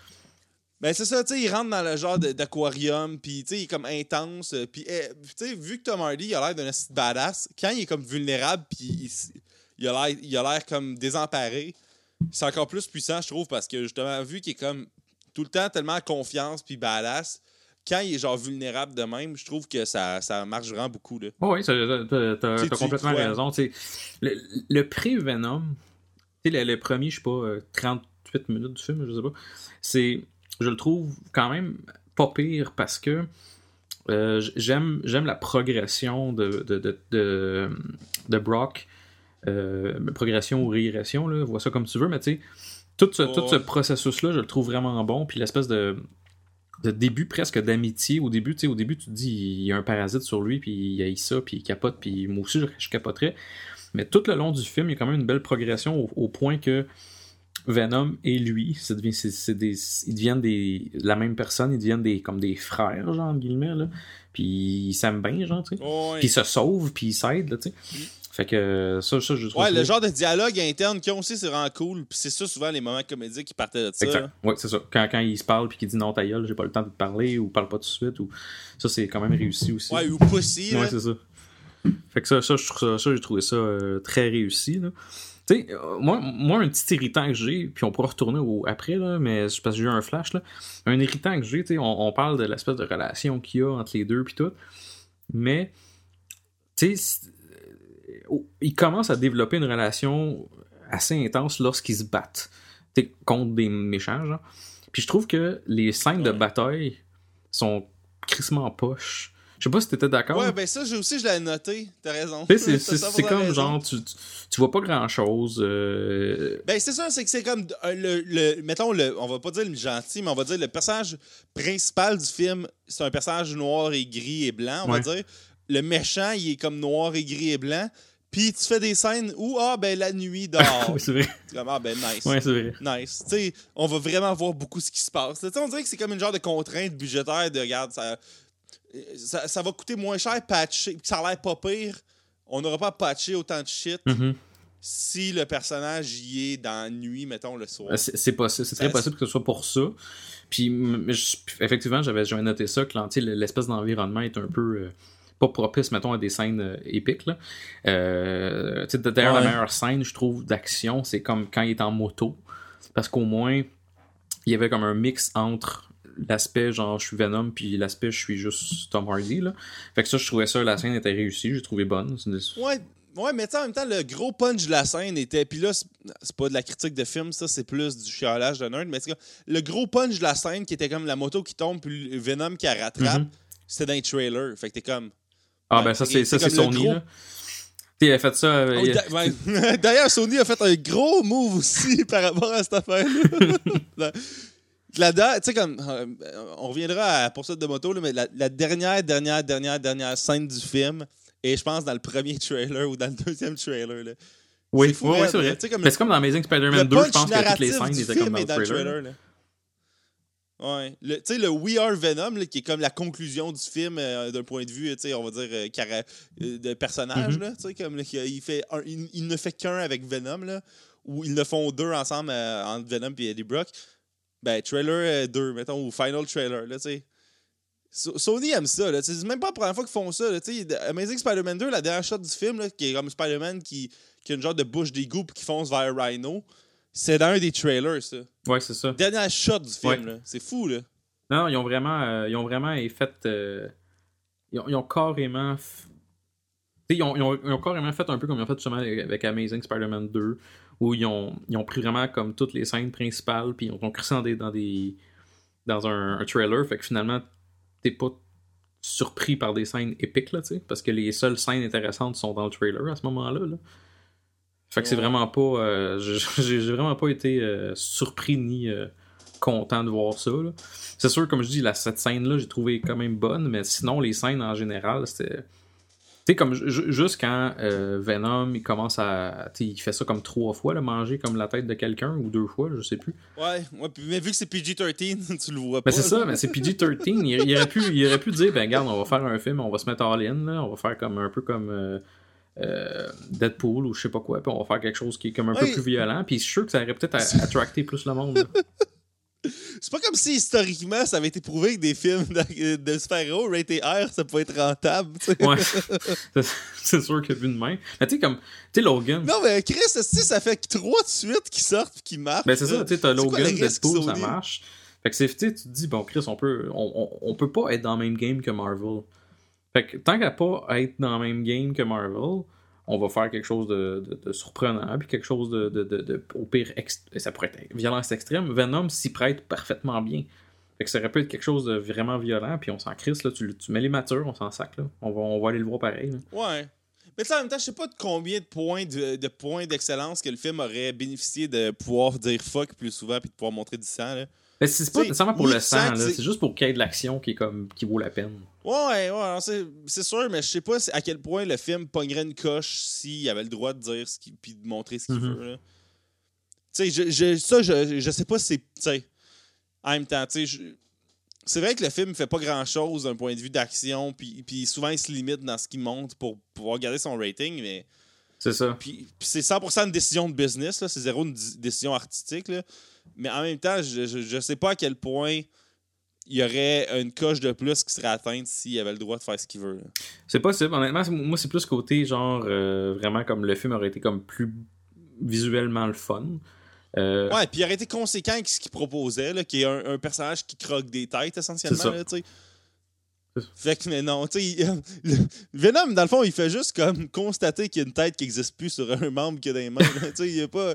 B: ben, c'est ça, tu sais, il rentre dans le genre d'aquarium, puis tu sais, il est comme intense. Euh, puis, eh, tu sais, vu que Tom Hardy, il a l'air d'un badass, quand il est comme vulnérable, puis il, a l'air comme désemparé, c'est encore plus puissant, je trouve, parce que justement, vu qu'il est comme tout le temps tellement confiance, puis badass, quand il est genre vulnérable de même, je trouve que ça, ça marche vraiment beaucoup. Là.
A: Oh oui, t'as complètement raison. le, le pré-Venom, le, le premier, je sais pas, 38 euh, minutes du film, je sais pas, c'est je le trouve quand même pas pire parce que euh, j'aime, j'aime la progression de, de, de, Brock. Euh, progression ou régression, là, vois ça comme tu veux, mais tu sais, tout ce, tout ce processus-là, je le trouve vraiment bon. Puis l'espèce de, de début presque d'amitié. Au début, tu sais, au début, tu te dis, il y a un parasite sur lui, puis il a ça, puis il capote, puis moi aussi, je, capoterais. Mais tout le long du film, il y a quand même une belle progression au point que Venom et lui, ça devient, des, ils deviennent des, la même personne, ils deviennent des, comme des frères, genre, entre guillemets, là. Puis ils s'aiment bien, genre, tu sais. Puis ils se sauvent, puis ils s'aident, là, tu sais. Mm. Fait que ça, ça je trouve.
B: Ouais, le genre de dialogue interne qu'ils ont aussi, c'est vraiment cool. Puis c'est ça, souvent, les moments comédiques qui partaient de ça. Exact.
A: Ouais, c'est ça. Quand, quand ils se parlent, puis qu'ils disent non, ta gueule, j'ai pas le temps de te parler, ou parle pas tout de suite, ou. Ça, c'est quand même réussi aussi.
B: Ouais, ou pussy,
A: Ouais, c'est ça. Fait que ça, ça, je trouve ça, ça j'ai trouvé ça euh, très réussi, là. Tu sais, euh, moi, moi, un petit irritant que j'ai, puis on pourra retourner au, après, là, mais c'est parce que j'ai eu un flash, là. Un irritant que j'ai, tu sais, on, parle de l'espèce de relation qu'il y a entre les deux, puis tout. Mais, tu sais, euh, ils commencent à développer une relation assez intense lorsqu'ils se battent contre des méchants, genre. Puis je trouve que les scènes de bataille sont crissement poches. Je sais pas si t'étais d'accord.
B: Ouais, ben ça, j'ai aussi, je l'ai noté. T'as raison.
A: C'est [LAUGHS] comme genre, tu, tu, vois pas grand chose. Euh,
B: ben c'est ça, c'est que c'est comme euh, le, le, Mettons, le, on va pas dire le gentil, mais on va dire le personnage principal du film, c'est un personnage noir et gris et blanc, on va dire. Le méchant, il est comme noir et gris et blanc. Puis tu fais des scènes où, ah, ben la nuit [LAUGHS]
A: oui, c'est vrai.
B: Comme, ah, ben nice.
A: Ouais, c'est vrai.
B: Nice. Tu sais, on va vraiment voir beaucoup ce qui se passe. sais, on dirait que c'est comme une genre de contrainte budgétaire de, regarde, ça ça, va coûter moins cher patcher. Ça a l'air pas pire. On n'aura pas patché autant de shit
A: mm-hmm.
B: si le personnage y est dans la nuit, mettons, le soir.
A: C'est possible. C'est très possible que ce soit pour ça. Puis, effectivement, j'avais noté ça, que l'espèce d'environnement est un peu. Euh, pas propice, mettons, à des scènes euh, épiques. Euh, D'ailleurs, la meilleure scène, je trouve, d'action, c'est comme quand il est en moto. Parce qu'au moins, il y avait comme un mix entre l'aspect genre je suis Venom puis l'aspect je suis juste Tom Hardy là. Fait que ça je trouvais ça la scène était réussie, j'ai trouvé bonne.
B: Ouais, ouais, mais en même temps le gros punch de la scène était puis là c'est pas de la critique de film ça, c'est plus du chialage de nerd mais le gros punch de la scène qui était comme la moto qui tombe puis Venom qui la rattrape, mm-hmm. c'était dans les trailers. Fait que t'es comme
A: Ah ben ça c'est ça c'est Sony gros... là. Il a fait ça.
B: Oh, [LAUGHS] d'ailleurs, Sony a fait un gros move aussi [LAUGHS] par rapport à cette affaire-là. [LAUGHS] la, tu sais, comme, euh, on reviendra à la poursuite de moto, mais la, dernière, dernière, dernière, dernière scène du film, et je pense dans le premier trailer ou dans le deuxième trailer. Là.
A: Oui, c'est ouais, vrai. C'est comme, comme dans Amazing Spider-Man 2, je pense que toutes les scènes étaient comme dans le trailer.
B: Ouais. Tu sais, le We Are Venom, qui est comme la conclusion du film euh, d'un point de vue, on va dire, euh, de personnage, mm-hmm. là, comme il, fait il, ne fait qu'un avec Venom, là, ou ils le font deux ensemble entre Venom et Eddie Brock. Ben, trailer 2, euh, mettons, ou final trailer, là, tu sais. Sony aime ça. C'est même pas la première fois qu'ils font ça. Là. Amazing Spider-Man 2, la dernière shot du film, là, qui est comme Spider-Man qui, qui a une genre de bouche d'égout qui fonce vers Rhino, c'est dans un des trailers, ça.
A: Ouais, c'est ça.
B: Dernière shot du film. C'est fou. là.
A: Non, ils ont vraiment, euh, ils ont vraiment fait. Euh, ils, ont, carrément. Ils ont, ils, ont, ils ont, carrément fait un peu comme ils ont fait justement avec Amazing Spider-Man 2, où ils ont, ils ont pris vraiment comme toutes les scènes principales, puis ils ont crissé dans des, dans, des, dans un, trailer, fait que finalement, t'es pas surpris par des scènes épiques, là, tu sais, parce que les seules scènes intéressantes sont dans le trailer à ce moment-là. Là. Fait que c'est vraiment pas. Euh, [LAUGHS] j'ai vraiment pas été surpris ni content de voir ça. C'est sûr, comme je dis, la, cette scène-là, j'ai trouvé quand même bonne, mais sinon, les scènes en général, c'était. Tu sais, comme juste quand euh, Venom, il commence à. Il fait ça comme trois fois, le manger comme la tête de quelqu'un, ou deux fois, je sais plus.
B: Ouais, mais vu que c'est PG-13, [LAUGHS] tu le vois pas.
A: Mais c'est ça, mais c'est PG-13. il, aurait pu, il aurait pu dire, ben regarde, on va faire un film, on va se mettre all in, là, on va faire comme un peu comme. Euh, euh, Deadpool ou je sais pas quoi, puis on va faire quelque chose qui est comme un peu plus violent, puis je suis sûr que ça aurait peut-être attracté plus le monde. [LAUGHS]
B: C'est pas comme si historiquement ça avait été prouvé que des films de, super-héros rated R ça peut être rentable.
A: Ouais. c'est sûr qu'il y a vu de main. Mais tu sais, comme. Tu sais, Logan.
B: Non, mais Chris, ça fait trois de suite qui sortent et qui marchent.
A: Ben, c'est ça, tu sais, t'as Logan, Deadpool, ça marche. Fait que c'est, tu te dis, bon, Chris, on peut, on, on, peut pas être dans le même game que Marvel. Fait que tant qu'à pas être dans le même game que Marvel, on va faire quelque chose de, surprenant, puis quelque chose de, au pire, ça pourrait être violence extrême. Venom s'y prête parfaitement bien. Fait que ça aurait pu être quelque chose de vraiment violent, puis on s'en crisse, là, tu, mets les matures, on s'en sac, là. On va, on va aller le voir pareil.
B: Ouais. Mais en même temps, je sais pas de combien de points de, points d'excellence que le film aurait bénéficié de pouvoir dire fuck plus souvent puis de pouvoir montrer du sang. Là.
A: Mais c'est pas nécessairement pour le sang, c'est juste pour qu'il y ait de l'action qui, est comme, qui vaut la peine.
B: Ouais, ouais, c'est sûr, mais je sais pas à quel point le film pognerait une coche s'il avait le droit de dire ce puis de montrer ce qu'il mm-hmm. veut. Tu sais, je, je, ça, je, je sais pas si c'est. En même temps, tu sais, c'est vrai que le film fait pas grand chose d'un point de vue d'action, puis, puis souvent il se limite dans ce qu'il montre pour pouvoir garder son rating, mais.
A: C'est ça.
B: Puis, c'est 100% une décision de business, c'est zéro une décision artistique. Là. Mais en même temps, je, je, sais pas à quel point il y aurait une coche de plus qui serait atteinte s'il avait le droit de faire ce qu'il veut.
A: C'est possible. Honnêtement, moi, c'est plus côté genre euh, vraiment comme le film aurait été comme plus visuellement le fun.
B: Euh, ouais, puis il aurait été conséquent avec ce qu'il proposait, là, qui est un, personnage qui croque des têtes essentiellement. Là, fait que, mais non, tu sais, [LAUGHS] Venom, dans le fond, il fait juste comme constater qu'il y a une tête qui n'existe plus sur un membre qui a des mains. [LAUGHS] tu sais, il est pas.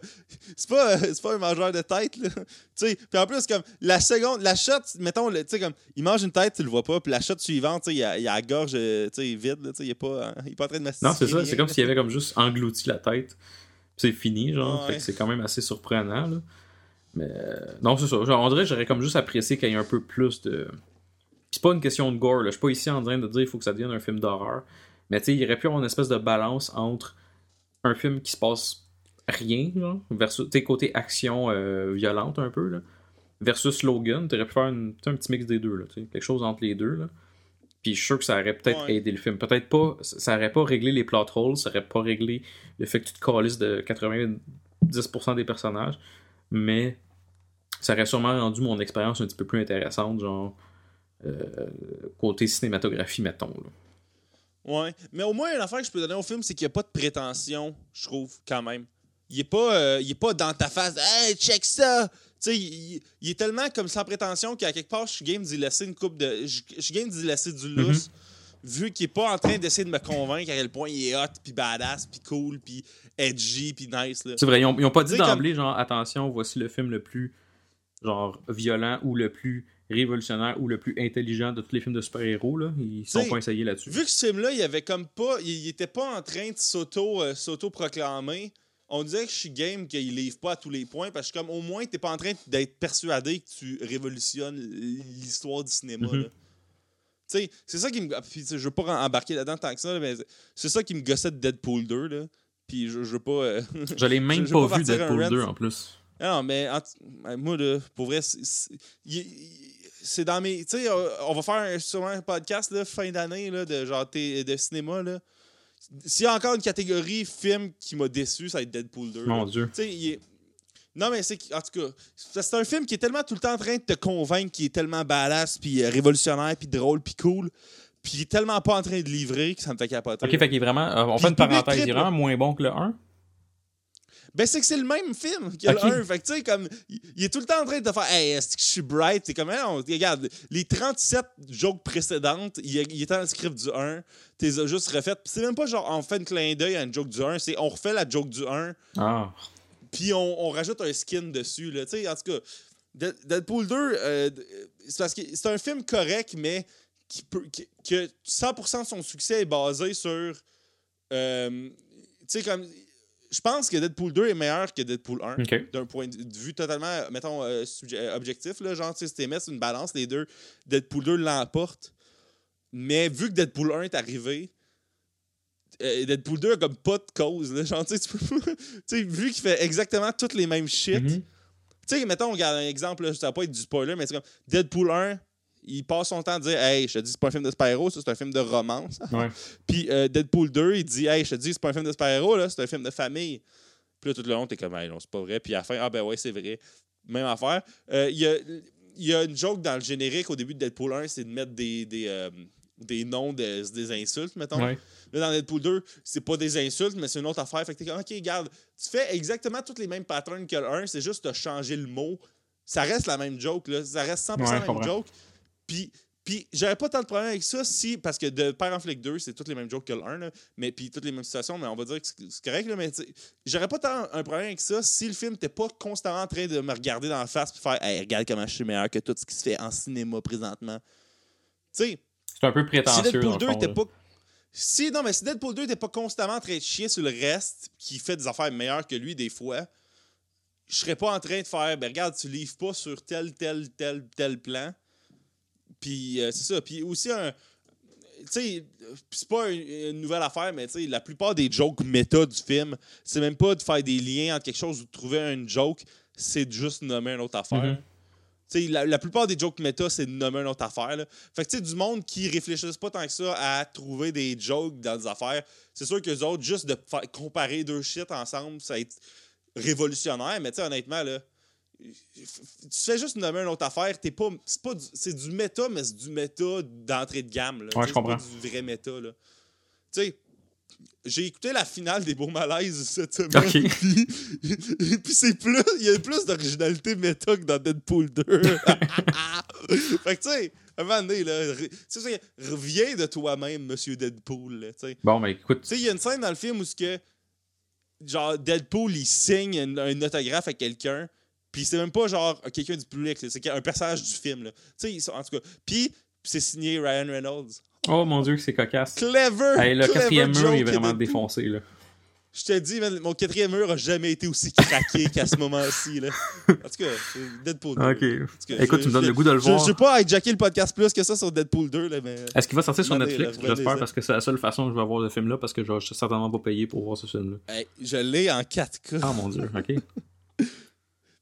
B: C'est pas, pas un mangeur de tête, là. [LAUGHS] Tu sais, puis en plus, comme, la seconde, la shot, mettons, tu sais, comme, il mange une tête, tu le vois pas, puis la shot suivante, tu sais, il a, il a la gorge, tu sais, vide, tu sais, il est pas, il est pas en train de mastiquer.
A: Non, c'est ça, c'est comme s'il avait comme juste englouti la tête, c'est fini, genre. Fait que c'est quand même assez surprenant, là. Mais, euh, non, c'est ça. Genre, on dirait j'aurais comme juste apprécié qu'il y ait un peu plus de c'est pas une question de gore, là. Je suis pas ici en train de dire qu'il faut que ça devienne un film d'horreur. Mais tu sais, il aurait pu avoir une espèce de balance entre un film qui se passe rien, là, versus côté action euh, violente un peu, là, versus Logan. Tu aurais pu faire un petit mix des deux, là, quelque chose entre les deux. Là. Puis je suis sûr que ça aurait peut-être aidé le film. Peut-être pas, ça aurait pas réglé les plot holes, ça aurait pas réglé le fait que tu te calisses de 90% des personnages, mais ça aurait sûrement rendu mon expérience un petit peu plus intéressante, genre côté cinématographie, mettons. Là.
B: Ouais, mais au moins, l'affaire que je peux donner au film, c'est qu'il n'y a pas de prétention, je trouve, quand même. Il est pas, euh, il est pas dans ta face, hey, check ça! Tu sais, il, est tellement comme sans prétention qu'à quelque part, je suis game d'y laisser une coupe de. Je, suis game d'y laisser du lousse, mhm. vu qu'il est pas en train d'essayer de me convaincre à quel point il est hot, puis badass, puis cool, puis edgy, puis nice.
A: C'est vrai, ils ont, pas dit d'emblée, genre, attention, voici le film le plus, genre, violent ou le plus révolutionnaire ou le plus intelligent de tous les films de super-héros. Ils sont pas essayés là-dessus.
B: Vu que ce film-là, il avait comme pas. Il, était pas en train de s'auto, euh, s'auto-proclamer. On disait que je suis game qu'il livre pas à tous les points parce que comme au moins t'es pas en train d'être persuadé que tu révolutionnes l'histoire du cinéma. Mm-hmm. c'est ça qui me. je veux pas embarquer là-dedans tant que ça, mais c'est ça qui me gossait de Deadpool 2. Là. Puis je, je veux pas. Euh, [LAUGHS]
A: je l'ai même pas, vu Deadpool 2 en plus.
B: Non, mais moi, là, pour vrai, c'est dans mes. Tu sais, euh, on va faire sûrement un podcast là, fin d'année de genre de cinéma. Là. S'il y a encore une catégorie film qui m'a déçu, ça va être Deadpool 2.
A: Mon Dieu.
B: Tu sais, il Non, mais c'est en tout cas, c'est un film qui est tellement tout le temps en train de te convaincre qu'il est tellement badass, puis euh, révolutionnaire, puis drôle, puis cool, puis il est tellement pas en train de livrer que ça me fait capoter.
A: Ok, fait qu'il est vraiment. Euh, on fait une parenthèse, il est vraiment moins bon que le 1.
B: Ben, c'est que c'est le même film que le 1. Fait que, tu sais, comme, il est tout le temps en train de te faire, hey, est-ce que je suis bright? C'est comme, on, regarde, les 37 jokes précédentes, il, il était dans le script du 1, t'es juste refaites. c'est même pas genre, on fait un clin d'œil à une joke du 1, c'est on refait la joke du 1.
A: Ah.
B: Puis on, on, rajoute un skin dessus, là. Tu sais, en tout cas, Deadpool 2, euh, c'est parce que c'est un film correct, mais qui peut, que 100% de son succès est basé sur. Euh, tu sais, comme je pense que Deadpool 2 est meilleur que Deadpool 1. D'un point de vue totalement, mettons, euh, euh, objectif. Là, genre, si tu une balance, les deux, Deadpool 2 l'emporte. Mais vu que Deadpool 1 est arrivé, euh, Deadpool 2 a comme pas de cause. Là, genre, [LAUGHS] tu sais, vu qu'il fait exactement toutes les mêmes shit. Mm-hmm. Tu sais, mettons, on regarde un exemple, là, ça va pas être du spoiler, mais c'est comme Deadpool 1, il passe son temps à dire Hey, je te dis, c'est pas un film de super-héros, c'est un film de romance. [LAUGHS] Puis euh, Deadpool 2, il dit Hey, je te dis, c'est pas un film de super-héros, c'est un film de famille. Puis là, tout le long, t'es comme Hey, non, c'est pas vrai. Puis à la fin, ah ben ouais, c'est vrai. Même affaire. Euh, il y, a, y, a, une joke dans le générique au début de Deadpool 1, c'est de mettre des, des, euh, des noms, des, des insultes, mettons. Là, dans Deadpool 2, c'est pas des insultes, mais c'est une autre affaire. Fait que t'es comme, OK, regarde, tu fais exactement tous les mêmes patterns que le 1, c'est juste de changer le mot. Ça reste la même joke, là. Ça reste 100% la même joke. Puis, puis j'aurais pas tant de problème avec ça si, parce que de Père en Flick 2, c'est toutes les mêmes jokes que le 1, mais puis toutes les mêmes situations, mais on va dire que c'est correct, là, mais j'aurais pas tant un problème avec ça si le film n'était pas constamment en train de me regarder dans la face et faire Hey, regarde comment je suis meilleur que tout ce qui se fait en cinéma présentement. Tu sais.
A: C'est un peu prétentieux. Si Deadpool 2 était
B: pas. Si, non, mais si Deadpool 2 n'était pas constamment en train de chier sur le reste, qui fait des affaires meilleures que lui des fois, je serais pas en train de faire ben regarde, tu livres pas sur tel, tel, tel, tel plan puis euh, c'est ça. Puis aussi, un. Tu sais, c'est pas une, nouvelle affaire, mais tu sais, la plupart des jokes méta du film, c'est même pas de faire des liens entre quelque chose ou de trouver une joke, c'est de juste nommer une autre affaire. Tu sais, la, plupart des jokes méta, c'est de nommer une autre affaire. Là. Fait que tu sais, du monde qui réfléchissent pas tant que ça à trouver des jokes dans des affaires, c'est sûr que les autres, juste de comparer deux shit ensemble, ça va être révolutionnaire, mais tu sais, honnêtement, là tu fais juste nommer une autre affaire, t'es pas. C'est pas c'est du méta, mais c'est du méta d'entrée de gamme. Là.
A: Ouais, je comprends.
B: du vrai méta. Là. Tu sais, j'ai écouté la finale des Beaux Malaises cette semaine. [LAUGHS] Puis, c'est plus. Il y a plus d'originalité méta que dans Deadpool 2. [LAUGHS] fait que tu sais. Un moment donné, là, reviens de toi-même, monsieur Deadpool. Là,
A: bon, mais écoute.
B: Tu sais, il y a une scène dans le film où ce que, genre, Deadpool, il signe un autographe à quelqu'un, puis c'est même pas genre quelqu'un du public, c'est un personnage du film. Tu sais, en tout cas. Puis c'est signé Ryan Reynolds.
A: Oh mon dieu, c'est cocasse.
B: Clever!
A: le quatrième mur est vraiment défoncé. Là.
B: Je te dis, mon quatrième mur a jamais été aussi craqué [LAUGHS] qu'à ce moment-ci. Là. En tout cas, Deadpool 2.
A: Ok. Écoute, tu me donnes le goût de le voir.
B: Je ne vais pas hijacker le podcast plus que ça sur Deadpool 2. Là, mais...
A: Est-ce qu'il va sortir sur Netflix? J'espère, parce que c'est la seule façon que je vais voir le film-là, parce que je vais certainement pas payer pour voir ce film-là.
B: je l'ai en 4K.
A: Ah mon dieu, ok. [LAUGHS]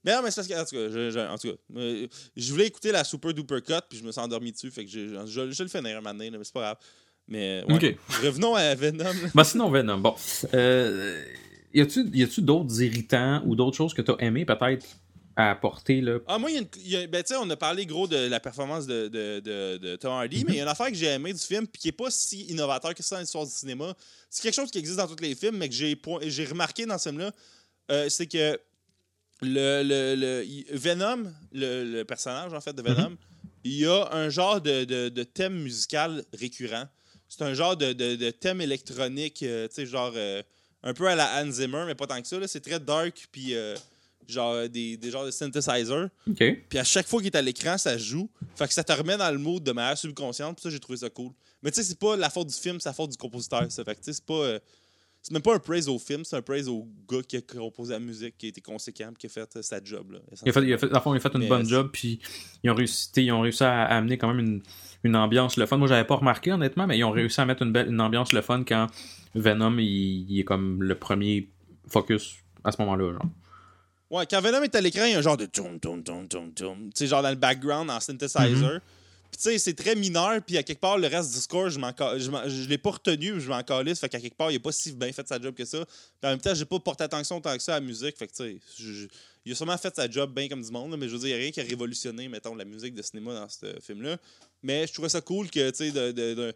B: Mais non, mais c'est parce que, en tout cas, je, en tout cas je voulais écouter la Super Duper Cut, puis je me suis endormi dessus, fait que je, je, le fais moment donné, mais c'est pas grave. Mais, ouais. Revenons à Venom.
A: bah, sinon, Venom. Bon. Euh, y a-tu d'autres irritants ou d'autres choses que tu as aimé, peut-être, à apporter, là?
B: Ah, moi, y a, ben, tu sais, on a parlé gros de la performance de, de, de, de Tom Hardy, mais il y a une affaire que j'ai aimé du film, puis qui est pas si innovateur que ça dans l'histoire du cinéma. C'est quelque chose qui existe dans tous les films, mais que j'ai remarqué dans ce film-là. Euh, c'est que le, le, le, Venom, le, personnage en fait de Venom, mhm. il y a un genre de, de, thème musical récurrent. C'est un genre de, thème électronique, euh, tu sais, genre euh, un peu à la Hans Zimmer, mais pas tant que ça. C'est très dark, puis euh, genre des, des genres de synthesizer. Puis à chaque fois qu'il est à l'écran, ça joue. Fait que ça te remet dans le mood de manière subconsciente, puis ça, j'ai trouvé ça cool. Mais tu sais, c'est pas la faute du film, c'est la faute du compositeur, ça. Fait que tu sais, c'est pas c'est même pas un praise au film, c'est un praise au gars qui a composé la musique, qui a été conséquent, qui a fait euh, sa job. Là,
A: il, a fait, il, a fait, il a fait une bonne job, puis ils ont réussi, ils ont réussi à amener quand même une, une ambiance le fun. Moi, j'avais pas remarqué honnêtement, mais ils ont réussi à mettre une, belle, une ambiance le fun quand Venom il, est comme le premier focus à ce moment-là. Genre.
B: Ouais, quand Venom est à l'écran, il y a un genre de tum tum tum tum tum. Tu sais, genre dans le background en synthesizer. Mm-hmm. Tu sais, c'est très mineur, puis à quelque part, le reste du score, je, je, l'ai pas retenu, je m'en calisse, fait qu'à quelque part, il a pas si bien fait sa job que ça. Puis en même temps, j'ai pas porté attention tant que ça à la musique, fait que tu sais, il a sûrement fait sa job bien comme du monde, mais je veux dire, il n'y a rien qui a révolutionné, mettons, la musique de cinéma dans ce film-là. Mais je trouvais ça cool que, tu sais, de, de, de,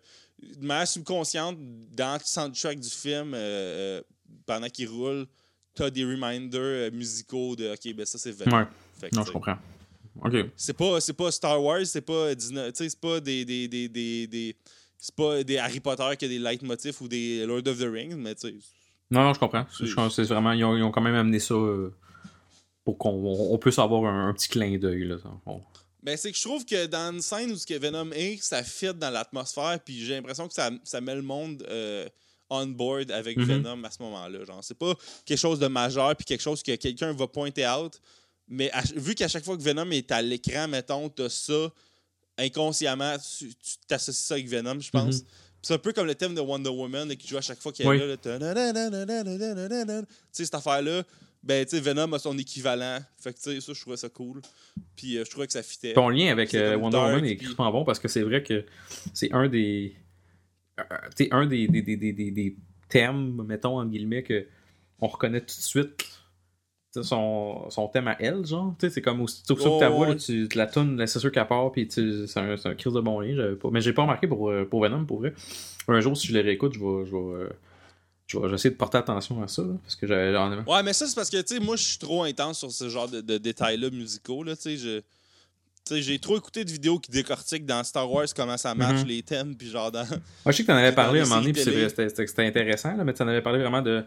B: manière subconsciente, dans le soundtrack du film, euh, euh, pendant qu'il roule, tu as des reminders euh, musicaux de OK, ben ça, c'est
A: Venom. Ouais. non, je comprends. OK.
B: C'est pas, pas Star Wars, c'est pas, c'est pas des, des, des, des, c'est pas des Harry Potter qui a des leitmotifs ou des Lord of the Rings, mais tu sais.
A: Non, non, je comprends. C'est vraiment, ils ont, ils ont, quand même amené ça pour qu'on puisse avoir un, petit clin d'œil.
B: Ben, c'est que je trouve que dans une scène où ce Venom est, ça fit dans l'atmosphère, puis j'ai l'impression que ça, ça, met le monde euh, on board avec mhm. Venom à ce moment-là. Genre, c'est pas quelque chose de majeur, puis quelque chose que quelqu'un va pointer out, mais vu qu'à chaque fois que Venom est à l'écran, mettons, t'as ça, inconsciemment, tu t'associes ça avec Venom, je pense. Mhm. C'est un peu comme le thème de Wonder Woman qui joue à chaque fois qu'il y a là. Tu sais, cette affaire-là ben, tu sais, Venom a son équivalent. Fait que, tu sais, ça, je trouvais ça cool. Puis, euh, je trouvais que ça fitait.
A: Ton lien avec euh, Wonder Woman est extrêmement bon parce que c'est vrai que c'est un des. Euh, tu sais, un des, des, des, des, thèmes, mettons, en guillemets, que on reconnaît tout de suite. Son, son, thème à elle, genre, tu sais, c'est comme aussi que ta voix, tu, la tournes, c'est sûr qu'elle part, puis c'est un, un crise de bon lien. Pas, mais j'ai pas remarqué pour, pour Venom, pour vrai. Un jour, si je le réécoute, je vais, je vais, je vais essayer de porter attention à ça, parce que j'avais
B: Ouais, mais ça, c'est parce que, tu sais, moi, je suis trop intense sur ce genre de, détails-là musicaux, là, tu sais, j'ai trop écouté de vidéos qui décortiquent dans Star Wars comment ça marche, mhm. les thèmes, puis genre dans... Moi,
A: je sais que t'en avais [LAUGHS] parlé à un moment donné, puis c'était intéressant, là, mais tu en avais parlé vraiment de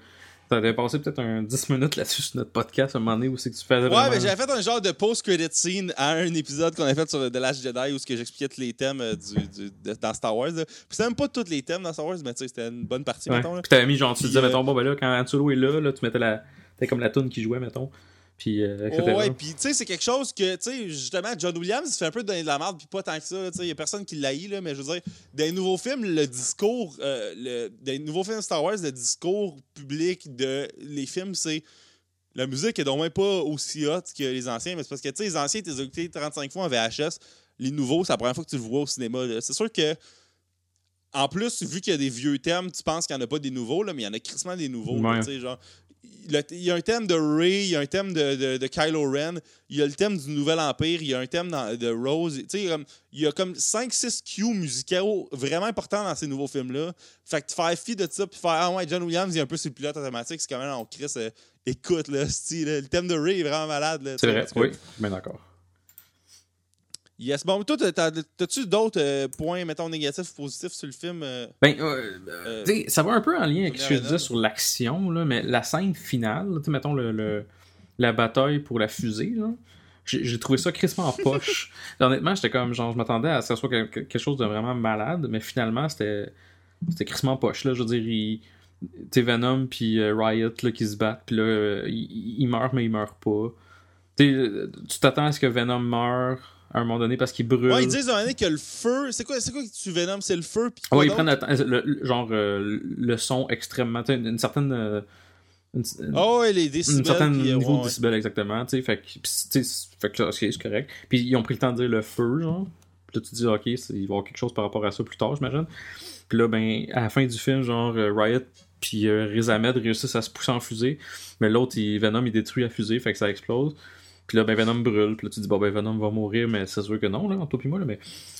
A: T'avais passé peut-être un 10 minutes là-dessus sur notre podcast à un moment donné où c'est que tu faisais
B: Ouais, mais j'avais fait un genre de post-credit scene à un épisode qu'on a fait sur The Last Jedi où j'expliquais tous les thèmes euh, du, dans Star Wars. Puis c'était même pas tous les thèmes dans Star Wars, mais tu sais, c'était une bonne partie,
A: mettons. Là. Puis t'avais mis genre, tu disais, euh, mettons, bon, ben là, quand Han Solo est là, là tu mettais la. T'avais comme la tune qui jouait, mettons. Puis, euh,
B: ouais, puis tu sais, c'est quelque chose que, tu sais, justement, John Williams il fait un peu donner de la merde, puis pas tant que ça. Tu sais, il y a personne qui là, mais je veux dire, des nouveaux films, le discours, euh, le, des nouveaux films Star Wars, le discours public de les films, c'est la musique est donc même pas aussi hot que les anciens, mais c'est parce que, tu sais, les anciens, tu les as écoutés 35 fois en VHS. Les nouveaux, c'est la première fois que tu le vois au cinéma. C'est sûr que, en plus, vu qu'il y a des vieux thèmes, tu penses qu'il n'y en a pas des nouveaux, là, mais il y en a crissement des nouveaux. tu sais, genre, il y a un thème de Rey, il y a un thème de, de, Kylo Ren, il y a le thème du Nouvel Empire, il y a un thème de Rose. il y a comme 5-6 cues musicaux vraiment importants dans ces nouveaux films-là. Fait que faire fi de ça, puis faire Ah ouais, John Williams, il est un peu sur le pilote automatique, c'est quand même, on Chris, euh, écoute, [LAUGHS] là, le thème de Rey est vraiment malade.
A: C'est vrai, oui, bien d'accord.
B: Yes. Bon, toi, t'as-tu d'autres euh, points, mettons, négatifs ou positifs sur le film? Euh?
A: ben, euh, ça va un peu en lien avec ce que je disais sur l'action, mais la scène finale, mettons, le, la bataille pour la fusée, j'ai trouvé ça crispement en [LAUGHS] poche. Honnêtement, j'étais comme, genre, je m'attendais à ce que ce soit quelque chose de vraiment malade, mais finalement, c'était c'était crissement en poche, là. Je veux dire, il... Venom puis Riot là, qui se battent, puis là, il, il meurt, mais il meurt pas. tu t'attends à ce que Venom meure à un moment donné parce qu'il brûle.
B: Ouais, ils disent à un moment donné que le feu. C'est quoi, c'est quoi que tu Venom C'est le feu. Puis
A: ouais, ils prennent le, genre euh, le son extrêmement. Une, certaine. Euh,
B: une, oh, ouais, les décibels.
A: Un certain niveau de décibels, exactement. Fait que, fait que c'est correct. Puis ils ont pris le temps de dire le feu, genre. Puis là, tu te dis, ok, il va y avoir quelque chose par rapport à ça plus tard, j'imagine. Puis là, ben, à la fin du film, genre, euh, Riot puis Riz Ahmed réussissent à se pousser en fusée. Mais l'autre, Venom, il détruit la fusée, fait que ça explose. Puis là, ben Venom brûle. Puis là, tu dis, bon, ben Venom va mourir, mais c'est sûr que non, là, toi et moi, là, mais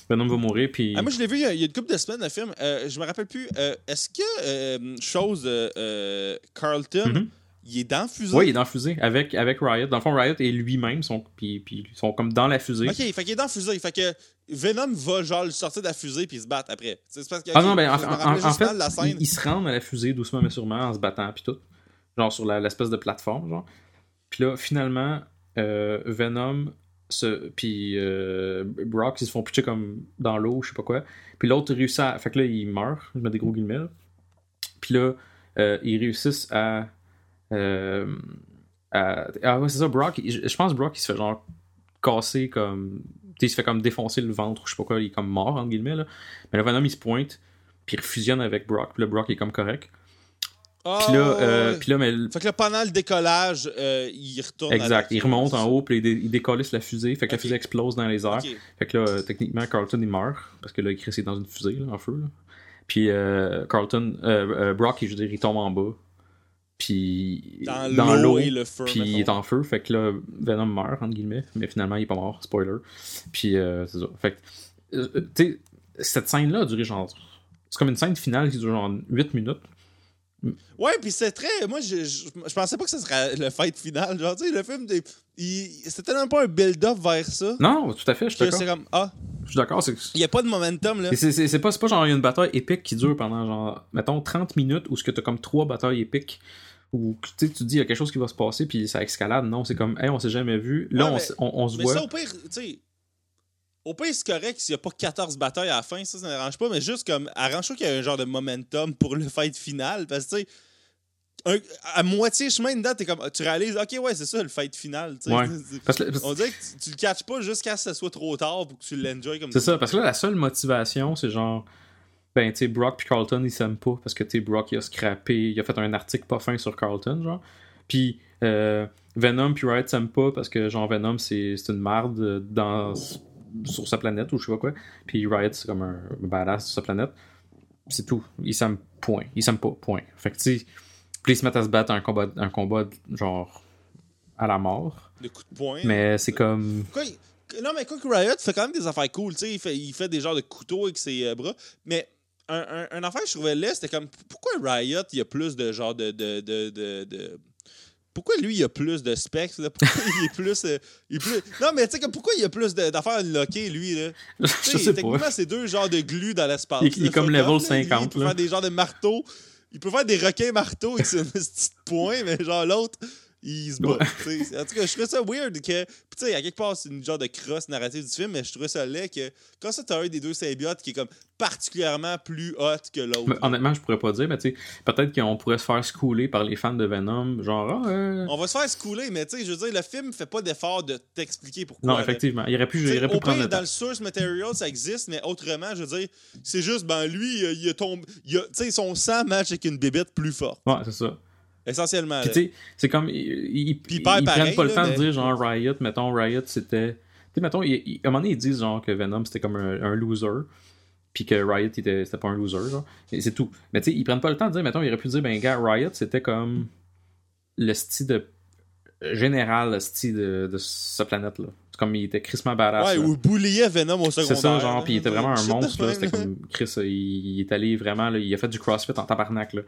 A: Venom va mourir. Puis.
B: Ah, moi, je l'ai vu il y, a, une couple de semaines, le film. Euh, je me rappelle plus. Euh, est-ce que, euh, chose, euh, Carlton. Mm-hmm. Il est dans la fusée?
A: Oui, il est dans la fusée avec, avec Riot. Dans le fond, Riot et lui-même sont, puis, puis, sont comme dans la fusée.
B: Ok, fait qu'il est dans la fusée. Fait que Venom va genre le sortir de la fusée puis se battre après.
A: Parce que, ah non, ben en, en, fait, il, se rend à la fusée doucement mais sûrement en se battant puis tout. Genre sur l'espèce de plateforme, genre. Puis là, finalement, euh, Venom puis euh, Brock ils se font pitcher comme dans l'eau je sais pas quoi. Puis l'autre réussit à fait que là il meurt je mets des gros guillemets puis là euh, ils réussissent à, ah ouais c'est ça Brock je, pense Brock il se fait genre casser comme il se fait comme défoncer le ventre je sais pas quoi il est comme mort entre guillemets là. mais le Venom il se pointe puis il fusionne avec Brock puis le Brock est comme correct
B: puis là, euh, puis là, mais... Fait que là, pendant le décollage, euh, il retourne.
A: Exact. Il remonte en haut, puis il, décollisse la fusée. Fait que la fusée explose dans les airs. Fait que là, euh, techniquement, Carlton, il meurt. Parce que là, il est dans une fusée, là, en feu. Là. Puis Carlton, Brock, je veux dire, il tombe en bas. puis dans, l'eau, puis il est en feu, fait que là, Venom meurt, entre guillemets, mais finalement, il est pas mort, spoiler. Puis euh, c'est ça. Fait que, euh, tu sais, cette scène-là a duré genre. C'est comme une scène finale qui dure genre 8 minutes.
B: Ouais, puis c'est très. Moi, je, je, pensais pas que ce serait le fight final. Genre, tu sais, le film, c'était tellement pas un build-up vers ça.
A: Non, tout à fait, je suis d'accord. comme, ah. Je suis d'accord.
B: Il n'y a pas de momentum, là.
A: C'est pas, pas genre une bataille épique qui dure pendant, genre, mettons, 30 minutes où ce que t'as comme trois batailles épiques où tu te dis il y a quelque chose qui va se passer puis ça escalade non c'est comme hey on s'est jamais vu là on, on, se voit
B: mais ça au pire tu sais au pire c'est correct s'il n'y a pas 14 batailles à la fin ça ça n'arrange pas mais juste comme arrange-toi qu'il y a un genre de momentum pour le fight final parce que tu sais à moitié chemin dedans, t'es comme, tu réalises, ok, ouais, c'est ça le fight final. Ouais. [LAUGHS] On dirait que tu, le catches pas jusqu'à ce que ce soit trop tard pour que tu l'enjoy comme
A: C'est ça, parce que là, la seule motivation, c'est genre, ben, tu sais, Brock puis Carlton, ils s'aiment pas parce que, tu sais, Brock, il a scrappé, il a fait un article pas fin sur Carlton, genre. Puis euh, Venom puis Riot s'aiment pas parce que, genre, Venom, c'est une marde dans, sur sa planète ou je sais pas quoi. Puis Riot, c'est comme un badass sur sa planète. C'est tout. Ils s'aiment, point. Ils s'aiment pas, point. Fait que, tu sais, puis ils se mettent à se battre un combat, un combat genre, à la mort.
B: De coups de poing.
A: Mais c'est comme.
B: Non, mais quoi que Riot fait quand même des affaires cool, tu sais, il fait, il fait des genres de couteaux avec ses euh, bras. Mais un, un, affaire que je trouvais là, c'était comme pourquoi Riot, il y a plus de genre de. de, de, de, Pourquoi lui, il a plus de specs? Là? Pourquoi il est plus, euh, il plus... Non, mais tu sais, pourquoi il a plus d'affaires unlockées, lui? Là? [LAUGHS]
A: je sais
B: techniquement, c'est deux genres de glu dans l'espace.
A: Il, est comme level 50. il
B: peut faire des genres de marteaux. Il peut faire des requins marteaux avec ses [LAUGHS] petits points, mais genre l'autre, il se bat. En tout cas, je trouvais ça weird que. tu sais, à quelque part, c'est une genre de crosse narrative du film, mais je trouvais ça laid que quand ça, t'as un des deux symbiotes qui est comme particulièrement plus hot que l'autre.
A: Honnêtement, je pourrais pas dire, mais tu sais, peut-être qu'on pourrait se faire schooler par les fans de Venom. Genre, ah, euh.
B: On va se faire schooler, mais tu sais, je veux dire, le film fait pas d'effort de t'expliquer pourquoi.
A: Non, effectivement. Il aurait pu, il aurait pu prendre.
B: dans le source material, ça existe, mais autrement, je veux dire, c'est juste, ben lui, il a tombé. Tu sais, son sang match avec une bébête plus forte.
A: Ouais, c'est ça.
B: Essentiellement.
A: tu sais, c'est comme. Ils, ils, prennent pas le temps de dire, genre, Riot, mettons, Riot, c'était. Tu sais, mettons, à un moment donné, ils disent, genre, que Venom, c'était comme un, loser. Puis que Riot, c'était pas un loser, genre. Et c'est tout. Mais tu sais, ils prennent pas le temps de dire, mettons, ils auraient pu dire, ben, gars, Riot, c'était comme. Le style de. Général, le style de, de cette planète-là comme il était crissement badass.
B: Ouais, ou bouliait Venom au secondaire.
A: C'est ça, genre, puis il était vraiment un monstre, là. C'était comme [LAUGHS] Chris, il, est allé vraiment, là, il a fait du crossfit en tabarnak, là.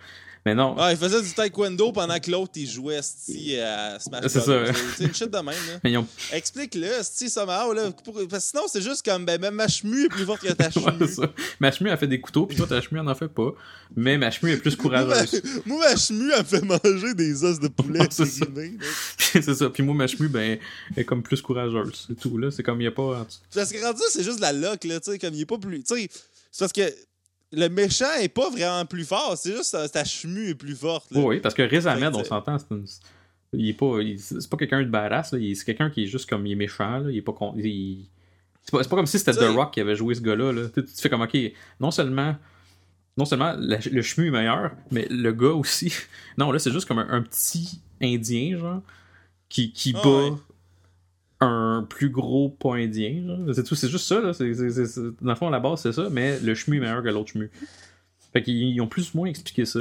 A: Mais non.
B: Ah, il faisait du taekwondo pendant que l'autre, il jouait sti à Smash
A: C'est ça.
B: C'est une shit de même, là. [LAUGHS] Explique-le, sti, somehow, là. Parce que sinon, c'est juste comme, ben, même Machemu est plus forte que [LAUGHS] ta chemu.
A: ouais, Machemu a fait des couteaux, puis toi, ta chemu en fait pas. Mais Machemu est plus courageuse.
B: moi, Machemu, elle me fait manger des os de poulet.
A: c'est ça. c'est ça. Puis moi, Machemu, ben, est comme plus courageuse c'est tout, là. C'est comme il n'y a pas.
B: Parce que rendu, c'est juste la luck, là, tu sais, comme il est pas plus. Tu sais, c'est parce que le méchant est pas vraiment plus fort, c'est juste ta chemu est plus forte.
A: Oui, parce que Riz Ahmed, on s'entend, c'est Il est pas, c'est pas quelqu'un de badass, c'est quelqu'un qui est juste comme il est méchant, là. il est pas il... C'est pas, pas, comme si c'était The Rock qui avait joué ce gars-là. Là. Tu, fais comme, ok, non seulement, non seulement le chemu est meilleur, mais le gars aussi. [LAUGHS] non, là, c'est juste comme un, petit Indien, genre, qui, qui ah bat un plus gros point indien. C'est tout, c'est juste ça. Là. C'est, dans le fond, à la base, c'est ça, mais le chemu est meilleur que l'autre chemu. Fait qu'ils ont plus ou moins expliqué ça.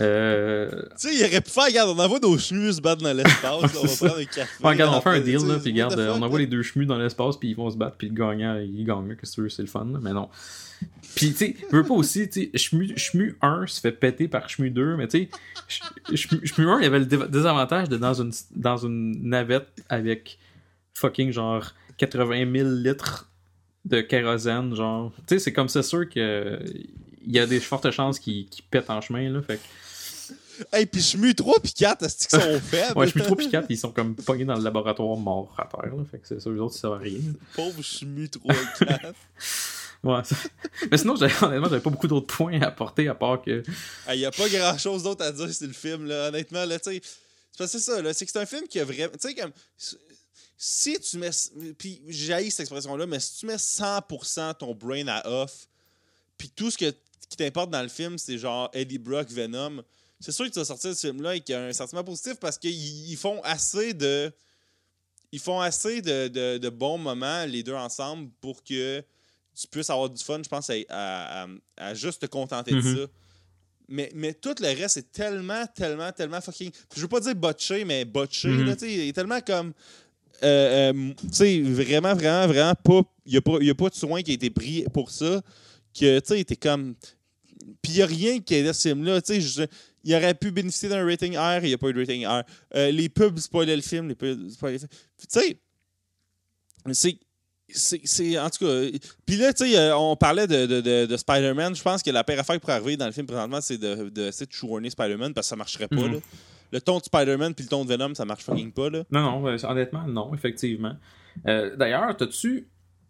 A: Euh...
B: Tu sais, ils auraient pu faire, regarde, on envoie nos chemus se battre dans l'espace, [LAUGHS] on va prendre un café.
A: Regarde, on fait un deal, là, puis regarde, on envoie les deux chemus dans l'espace, puis ils vont se battre, puis le gagnant, il gagne, que c'est le fun, là, mais non. Puis, tu sais, je veux pas aussi, tu sais, Chemu 1 se fait péter par Chemu 2, mais tu sais, Chemu 1, il y avait le désavantage de dans une, dans une navette avec fucking genre 80 000 litres de kérosène, genre. Tu sais, c'est comme c'est sûr que il y a des fortes chances qu'ils pètent en chemin, là. Fait
B: Hey, pis Chemu 3 pis 4, est-ce qu'ils sont [LAUGHS] faibles?
A: ouais, Chemu 3 pis 4, ils sont comme pognés dans le laboratoire mort à terre, là. Fait que c'est ça, eux autres, ils savent rien.
B: Pauvre Chemu 3 et 4.
A: ouais, Mais sinon, honnêtement, j'avais pas beaucoup d'autres points à apporter à part que.
B: Il y a pas grand chose d'autre à dire sur le film, là. Honnêtement, là, tu sais. C'est ça, là. C'est que c'est un film qui a vraiment. Tu sais, comme si tu mets. Puis j'ai cette expression-là, mais si tu mets 100% ton brain à off, puis tout ce que, qui t'importe dans le film, c'est genre Eddie Brock, Venom, c'est sûr que tu vas sortir de ce film-là et qu'il y a un sentiment positif parce qu'ils font assez de. Ils font assez de, de, bons moments, les deux ensemble, pour que tu puisses avoir du fun, je pense, à, à, juste te contenter de mm-hmm. ça. Mais, mais tout le reste est tellement, tellement, tellement fucking. Je veux pas dire botché, mais botché.
A: Mhm.
B: là, tu sais, il est tellement comme. Euh, euh, tu sais, vraiment, vraiment, vraiment pas. Il n'y a, pas- y a pas de soin qui a été pris pour ça. Que, tu sais, t'es comme. Puis il n'y a rien qui est dans ce film-là. Tu sais, il aurait pu bénéficier d'un rating R, il n'y a pas eu de rating R. Euh, les pubs spoilaient le film, les pubs spoilaient le film. Puis, Tu sais, c'est. En tout cas. Puis là, tu sais, euh, on parlait de, de, de, de Spider-Man. Je pense que la pire affaire pourrait arriver dans le film présentement, c'est de, de, de Spider-Man parce que ça marcherait pas.
A: Mhm.
B: là. Le ton de Spider-Man puis le ton de Venom, ça marche fucking pas. Là.
A: Non, non, euh, honnêtement, non, effectivement. Euh, D'ailleurs, t'as-tu.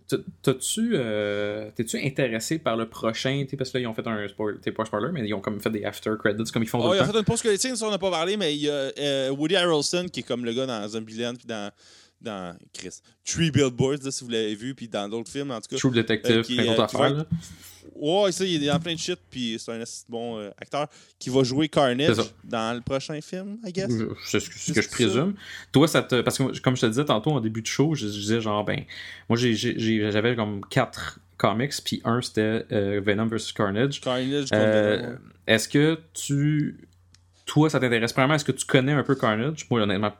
A: t'as- T'as-tu. euh, T'es-tu intéressé par le prochain? Parce que là, ils ont fait un spoiler. Pas spoiler, mais ils ont comme fait des after credits comme ils font
B: Oh,
A: tout
B: il
A: le
B: a
A: temps.
B: fait une pause que ça on n'a pas parlé, mais il y a euh, Woody Harrelson qui est comme le gars dans Zombieland puis dans, dans Chris. Three Billboards, là, si vous l'avez vu, puis dans d'autres films en tout cas.
A: True Detective,
B: Euh, qui,
A: plein
B: euh,
A: d'autres
B: va. Ouais, ça, il est dans plein de shit, puis c'est un bon euh, acteur qui va jouer Carnage dans le prochain film, I guess.
A: Je- C'est ce que, ce que je
B: ça.
A: présume. Toi, ça te. Parce que, comme je te disais tantôt en début de show, je, je disais genre, ben. Moi, j'avais comme quatre comics, puis un c'était euh, Venom vs Carnage.
B: Carnage
A: Euh. Est-ce que tu. Toi, ça t'intéresse vraiment? Est-ce que tu connais un peu Carnage? Moi, honnêtement,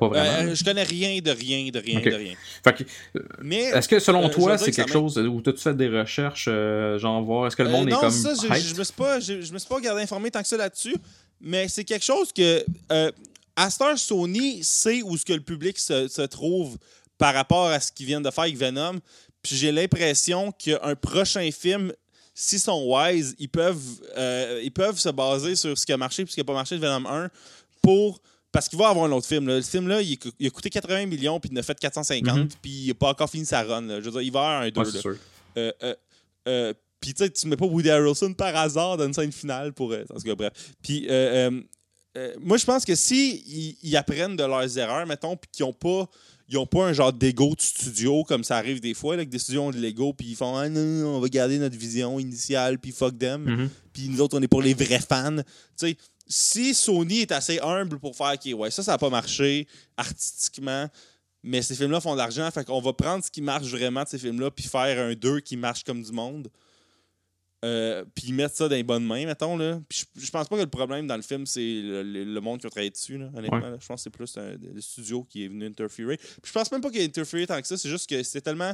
A: pas vraiment.
B: Euh, je connais rien de rien, de rien, de rien.
A: Fait que,
B: Mais.
A: est-ce que selon
B: Euh,
A: toi, c'est
B: que
A: quelque chose où t'as-tu fait des recherches, euh, genre voir, est-ce que le monde
B: non,
A: est comme.
B: ça, je, je me suis pas, je, je me suis pas gardé informé tant que ça là-dessus, mais c'est quelque chose que Star Sony sait où ce que le public se, se trouve par rapport à ce qu'ils viennent de faire avec Venom. Puis j'ai l'impression qu'un prochain film, s'ils sont wise, ils peuvent, euh, ils peuvent se baser sur ce qui a marché et ce qui n'a pas marché de Venom 1 pour. Parce qu'il va avoir un autre film. là. Le film, là, il, il a coûté 80 millions puis il en a fait 450
A: Mhm.
B: puis il n'a pas encore fini sa run. là. Je veux dire, il va avoir un 2.
A: Ouais.
B: Euh, euh, euh, puis tu sais, tu mets pas Woody Harrelson par hasard dans une scène finale pour. euh, en tout cas, bref. Puis moi, je pense que si ils, ils apprennent de leurs erreurs, mettons, puis qu'ils ont pas. Ils pas un genre d'ego de studio comme ça arrive des fois, là, que des studios ont de l'ego, puis ils font Ah non, non, on va garder notre vision initiale, puis fuck them.
A: Mhm.
B: Puis nous autres, on est pour les vrais fans. Tu sais, si Sony est assez humble pour faire, OK, ça, ça n'a pas marché artistiquement, mais ces films-là font de l'argent, fait qu'on va prendre ce qui marche vraiment de ces films-là, puis faire un 2 qui marche comme du monde. Euh, puis mettre ça dans les bonnes mains, mettons. Là. Puis je, je pense pas que le problème dans le film, c'est le, le- le monde qui a travaillé dessus, là, honnêtement.
A: Ouais.
B: là. Je pense que c'est plus un- le studio qui est venu interférer. Puis je pense même pas qu'il a interféré tant que ça, c'est juste que c'était tellement.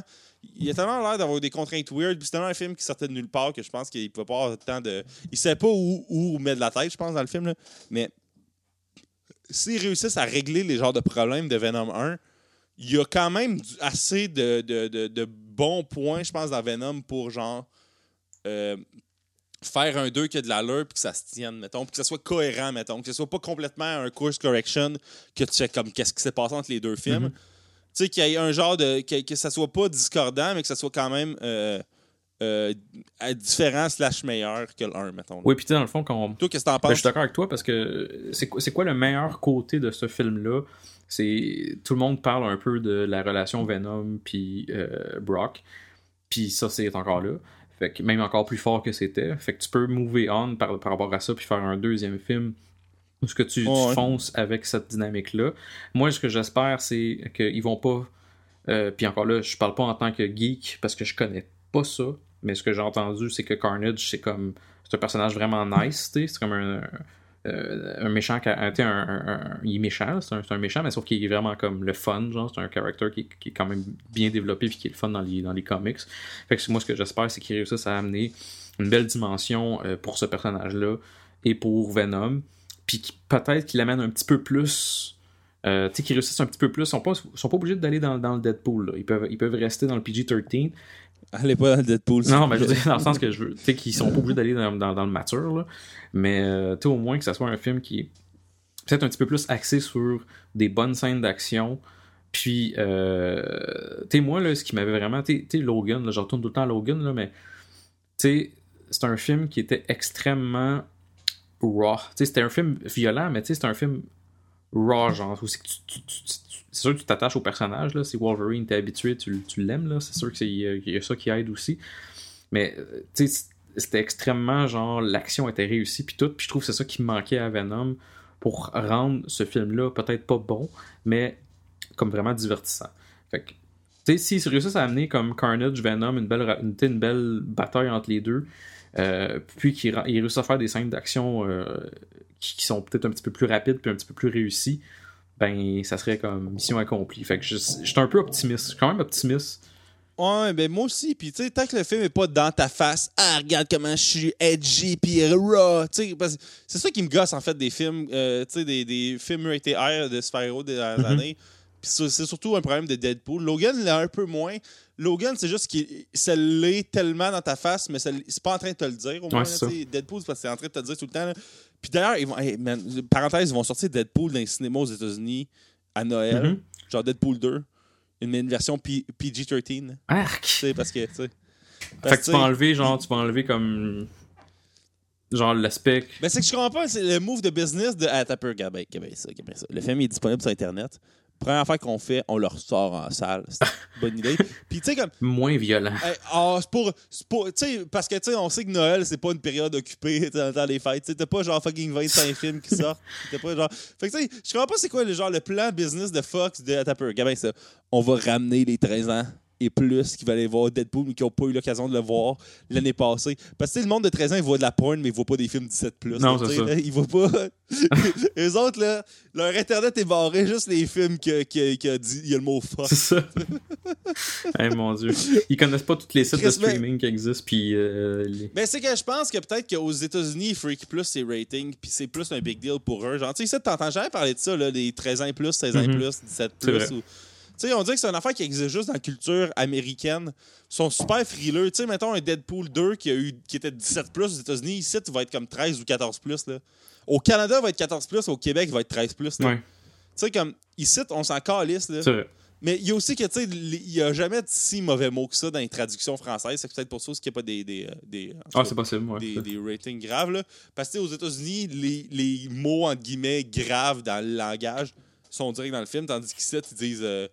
B: Il a tellement l'air d'avoir des contraintes weird, puis c'est tellement un film qui sortait de nulle part que je pense qu'il pouvait pas avoir le temps de. Il savait pas où, où mettre la tête, je pense, dans le film. Là. Mais s'ils réussissent à régler les genres de problèmes de Venom 1, il y a quand même assez de, de, de- de bons points, je pense, dans Venom pour genre euh, faire un 2 qui a de l'allure puis que ça se tienne, mettons, puis que ça soit cohérent, mettons, que ce soit pas complètement un course correction que tu fais comme qu'est-ce qui s'est passé entre les deux films.
A: Mhm.
B: Tu sais, qu'il y ait un genre de. Que, que ça soit pas discordant, mais que ça soit quand même euh, euh, à différent slash meilleur que le 1, mettons. là.
A: Oui, puis tu sais, dans le fond, quand on,
B: Toi, qu'est-ce que t'en
A: Ben,
B: penses?
A: je suis d'accord avec toi parce que c'est quoi, c'est quoi le meilleur côté de ce film-là? C'est tout le monde parle un peu de la relation Venom puis euh, Brock, puis ça c'est encore là. Fait que même encore plus fort que c'était. Fait que tu peux move on par, par rapport à ça puis faire un deuxième film où ce que tu, tu
B: Ouais, ouais.
A: fonces avec cette dynamique-là. Moi, ce que j'espère, c'est qu'ils vont pas. euh, puis encore là, je parle pas en tant que geek parce que je connais pas ça, mais ce que j'ai entendu, c'est que Carnage, c'est comme. C'est un personnage vraiment nice, tu sais, c'est comme un, euh, un méchant, qui a- un, un- un- il est méchant, c'est un, méchant, mais sauf qu'il est vraiment comme le fun, genre, c'est un character qui, qui est quand même bien développé puis qui est le fun dans les, comics. Fait que moi, ce que j'espère, c'est qu'ils réussissent à amener une belle dimension euh, pour ce personnage-là et pour Venom, puis qui- peut-être qu'il amène un petit peu plus. euh, tu sais, qu'ils réussissent un petit peu plus. Ils sont pas, sont pas obligés d'aller dans, le Deadpool. Ils, peuvent, ils peuvent rester dans le PG-13.
B: Allez pas dans le Deadpool.
A: Non, mais je veux dire, dans le sens que je veux. Tu sais, qu'ils sont pas obligés d'aller dans, dans, dans le mature, là. Mais, euh, tu sais, au moins que ça soit un film qui est peut-être un petit peu plus axé sur des bonnes scènes d'action. Puis, euh, tu sais, moi, là, ce qui m'avait vraiment. Tu sais- tu sais, Logan, là, je retourne tout le temps à Logan, là, mais. Tu sais, c'est un film qui était extrêmement raw. Tu sais, c'était un film violent, mais tu sais, c'était un film raw, genre. C'est sûr que tu t'attaches au personnage, là. Si Wolverine, t'es habitué, tu, l'aimes, là. C'est sûr qu'il qu'il y a ça qui aide aussi. Mais, euh, c'était extrêmement, genre, l'action était réussie, puis tout. Puis je trouve que c'est ça qui manquait à Venom pour rendre ce film-là peut-être pas bon, mais comme vraiment divertissant. Fait que, tu sais, s'ils réussissent à amener comme Carnage, Venom, une belle, une belle bataille entre les deux, puis qu'il réussit à faire des scènes d'action qui, sont peut-être un petit peu plus rapides puis un petit peu plus réussies, ben ça serait comme mission accomplie. Fait que je, je suis un peu optimiste. Je suis quand même optimiste
B: Ouais, ben moi aussi. Puis, tu sais, tant que le film est pas dans ta face, ah, regarde comment je suis edgy, puis raw. Tu sais, c'est ça qui me gosse, en fait, des films, euh, tu sais, des, des films rated R de super-héros des dernières mm-hmm. années. Puis, c'est surtout un problème de Deadpool. Logan l'a un peu moins. Logan, c'est juste qu'il ça l'est tellement dans ta face, mais c'est pas en train de te le dire. Au moins, ouais, Deadpool, c'est parce que c'est en train de te le dire tout le temps. Puis d'ailleurs, ils vont, parenthèse, ils vont sortir Deadpool dans les cinémas aux États-Unis à Noël. Mm-hmm. Genre Deadpool 2 une, version PG-13.
A: Arc!
B: Tu parce que, tu sais.
A: Fait que tu peux enlever, genre, tu peux enlever comme. Genre l'aspect.
B: Ben, c'est que je comprends pas, c'est le move de business de. Ah, t'as peur, ça, ça. Le film est disponible sur Internet. Première affaire qu'on fait, on le ressort en salle. C'est une [LAUGHS] bonne idée. Puis, tu sais, comme.
A: Moins violent.
B: Ah, c'est pour. pour tu sais, parce que, tu sais, on sait que Noël, c'est pas une période occupée [LAUGHS] dans le temps des fêtes. Tu t'as pas genre fucking 25 [LAUGHS] films qui sortent. T'as pas genre. Fait que, tu sais, je comprends pas c'est quoi le genre le plan business de Fox de Tapper. Gabin, ça. On va ramener les 13 ans et plus qui va aller voir Deadpool mais qui n'ont pas eu l'occasion de le voir l'année passée. Parce que le monde de 13 ans, il voit de la porn, mais il voit pas des films 17 plus.
A: Non, c'est ça.
B: Là, ils voient pas. [LAUGHS] les autres, là, leur internet est barré juste les films qui qui a dit il y a le mot fuck.
A: C'est ça. [LAUGHS] hey, mon dieu. Ils connaissent pas toutes les sites de streaming qui existent. Puis. Euh,
B: ben, c'est que je pense que peut-être qu'aux États-Unis, Freak Plus, c'est rating, puis c'est plus un big deal pour eux. Genre, tu sais, t'entends jamais parler de ça, là, des 13 ans plus, 16 ans mm-hmm. plus, 17 plus. Sais, on dirait que c'est une affaire qui existe juste dans la culture américaine. Ils sont super frileux. Tu sais, mettons un Deadpool 2 qui, a eu, qui était 17 plus aux États-Unis. Ici, il va être comme 13 ou 14 plus. Au Canada, il va être 14 plus. Au Québec, il va être 13 plus. Tu sais, comme ici, on s'en calisse. Là. Mais il y a aussi que, tu sais, il n'y a jamais de si mauvais mots que ça dans les traductions françaises. C'est peut-être pour ça qu'il n'y a pas des, des, euh, des,
A: ah, c'est possible,
B: des, des, ratings graves. Là. Parce que, aux États-Unis, les, les, mots, entre guillemets, graves dans le langage sont directs dans le film, tandis qu'ici, ils disent euh,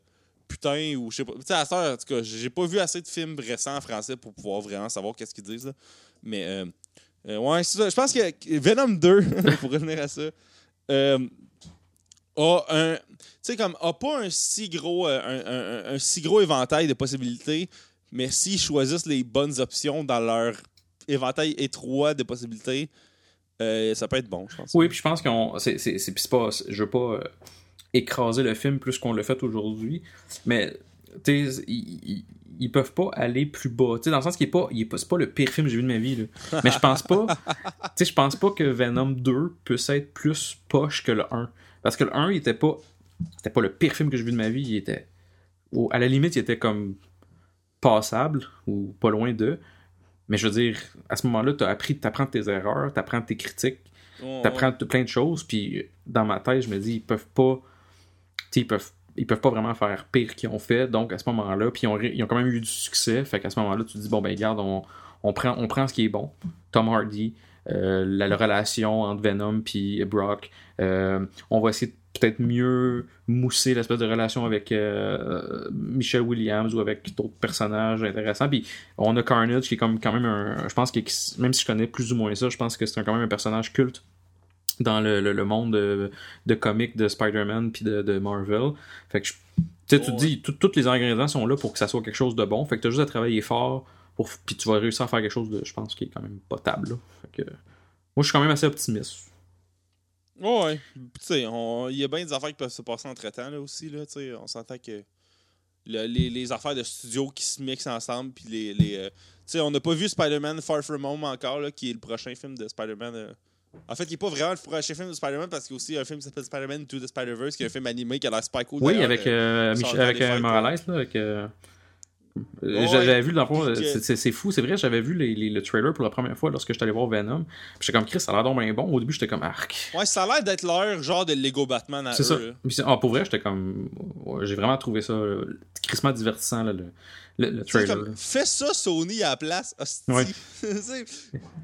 B: putain ou je sais pas. Tu sais, à en tout cas, j'ai pas vu assez de films récents en français pour pouvoir vraiment savoir qu'est-ce qu'ils disent. Mais euh, euh, ouais, c'est ça. Je pense que Venom 2, [LAUGHS] pour revenir à ça, euh, a un. Tu sais, comme, a pas un si gros, un, si gros éventail de possibilités, mais s'ils choisissent les bonnes options dans leur éventail étroit de possibilités, ça peut être bon, je pense.
A: Oui, puis je pense qu'on. C'est pas. Je veux pas écraser le film plus qu'on le fait aujourd'hui. Mais, tu ils, ils, peuvent pas aller plus bas. Dans le sens qu'il est pas, il est pas, pas le pire film que j'ai vu de ma vie. Mais je pense pas, [LAUGHS] je pense pas que Venom 2 puisse être plus poche que le 1. Parce que le 1, il était pas, c'était pas le pire film que j'ai vu de ma vie. Il était, à la limite, il était comme passable ou pas loin de. Mais je veux dire, à ce moment-là, tu appris, apprends tes erreurs, tu apprends tes critiques, tu apprends plein de choses. Puis dans ma tête, je me dis, ils peuvent pas ils peuvent ils peuvent pas vraiment faire pire qu'ils ont fait. Donc, à ce moment-là, puis ils ont, ils ont, quand même eu du succès. Fait qu'à ce moment-là, tu te dis, bon, ben, regarde, on, on, prend, on prend ce qui est bon. Tom Hardy, euh, la, relation entre Venom puis Brock. Euh, on va essayer peut-être mieux mousser l'espèce de relation avec euh, Michelle Williams ou avec d'autres personnages intéressants. Puis on a Carnage qui est comme, quand même un. Je pense que même si je connais plus ou moins ça, je pense que c'est quand même un personnage culte dans le, le, monde de, de comics de Spider-Man puis de, de, Marvel. Fait que tu te dis, tous les ingrédients sont là pour que ça soit quelque chose de bon. Fait que tu as juste à travailler fort pour, puis tu vas réussir à faire quelque chose de, je pense, qui est quand même potable. Là. Fait que, moi, je suis quand même assez optimiste.
B: Ouais, tu sais, il y a bien des affaires qui peuvent se passer entre temps là aussi. Là, on s'entend que les, les, affaires de studio qui se mixent ensemble, puis les. les euh, sais on n'a pas vu Spider-Man Far From Home encore, là, qui est le prochain film de Spider-Man. Euh, en fait, il n'est pas vraiment le prochain film de Spider-Man parce qu'il y a aussi un film qui s'appelle Spider-Man to the Spider-Verse, qui est un film animé qui a l'air super cool.
A: Oui, avec, euh, euh avec euh, Morales, là, avec. Euh, j'avais vu, dans c'est fou, c'est vrai, j'avais vu les, les, le trailer pour la première fois lorsque j'étais allé voir Venom. J'étais comme Chris, ça a l'air donc bien bon. Au début, j'étais comme arc.
B: Ouais, ça a l'air d'être leur genre de Lego Batman à
A: C'est ça. Ah, pour vrai, j'étais comme. J'ai vraiment trouvé ça crissement divertissant. Là, le le, trailer.
B: fais ça, Sony, à la place.
A: Ouais. [LAUGHS]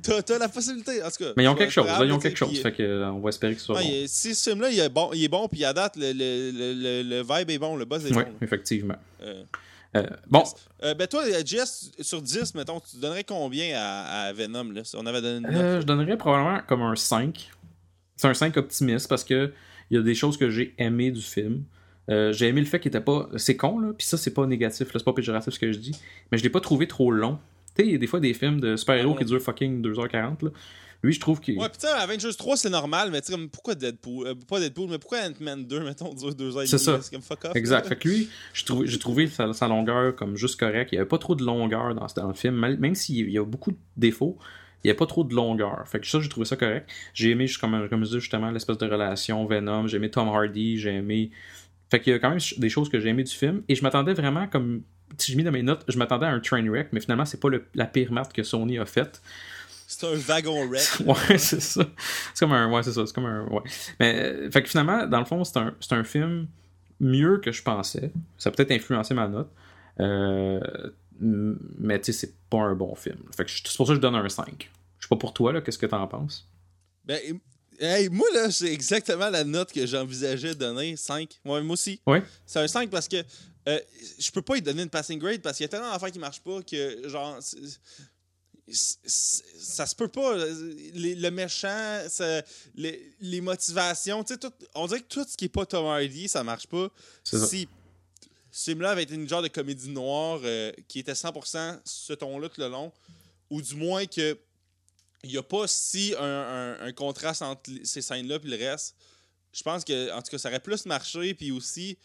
B: t'as, la possibilité. En tout cas,
A: Mais ils ont quelque chose. Là, ils ont quelque chose. Fait que, euh, on va espérer que ce soit bon.
B: Si ce film-là, il est bon, il est bon puis à date, le, le, le, vibe est bon, le buzz est bon.
A: Oui, effectivement. Euh, euh, bon.
B: Euh, ben toi, Jess, sur 10, mettons, tu donnerais combien à, à Venom là, si on avait donné une
A: note? je donnerais probablement comme un 5. C'est un 5 optimiste parce que il y a des choses que j'ai aimées du film. Euh, j'ai aimé le fait qu'il était pas. C'est con, là, puis ça, c'est pas négatif, c'est pas péjoratif ce que je dis, mais je l'ai pas trouvé trop long. Tu sais, il y a des fois des films de super-héros qui durent fucking 2h40. Là. Lui, je trouve qu'il.
B: Ouais, putain, Avengers 3, c'est normal, mais tu sais, pourquoi Deadpool euh, Pas Deadpool, mais pourquoi Ant-Man 2, mettons, dure 2h30
A: C'est ça.
B: C'est comme fuck off.
A: Exact. Fait que lui, j'ai trouvé, j'ai trouvé sa, sa, longueur comme juste correct. Il n'y avait pas trop de longueur dans, dans le film, même s'il y a beaucoup de défauts il n'y a pas trop de longueur. Fait que ça, j'ai trouvé ça correct. J'ai aimé, comme, comme je disais justement, l'espèce de relation Venom. J'ai aimé Tom Hardy. J'ai aimé. Fait qu'il y a quand même des choses que j'ai aimé du film. Et je m'attendais vraiment, comme si je mis dans mes notes, je m'attendais à un train wreck, mais finalement, c'est pas le, la pire marque que Sony a faite.
B: C'est un wagon wreck. [LAUGHS]
A: ouais, c'est ça. C'est comme un. Ouais, c'est ça. C'est comme un. Ouais. Mais, fait que finalement, dans le fond, c'est un, un film mieux que je pensais. Ça a peut-être influencé ma note. Euh, mais tu sais, c'est pas un bon film. Fait que c'est pour ça que je donne un 5. Je sais pas pour toi, là, qu'est-ce que t'en penses?
B: Ben, hey, moi, là, c'est exactement la note que j'envisageais de donner, 5. moi aussi.
A: Ouais.
B: C'est un 5 parce que euh, je peux pas lui donner une passing grade parce qu'il y a tellement d'affaires qui marchent pas que, genre, ça se peut pas. le méchant, les, les, motivations, tu sais, on dirait que tout ce qui est pas Tom Hardy, ça marche pas. Si ce film-là avait été une genre de comédie noire euh, qui était 100% ce ton-là tout le long, ou du moins que il n'y a pas si un, un, contraste entre ces scènes-là et le reste. Je pense que, en tout cas, ça aurait plus marché, puis aussi,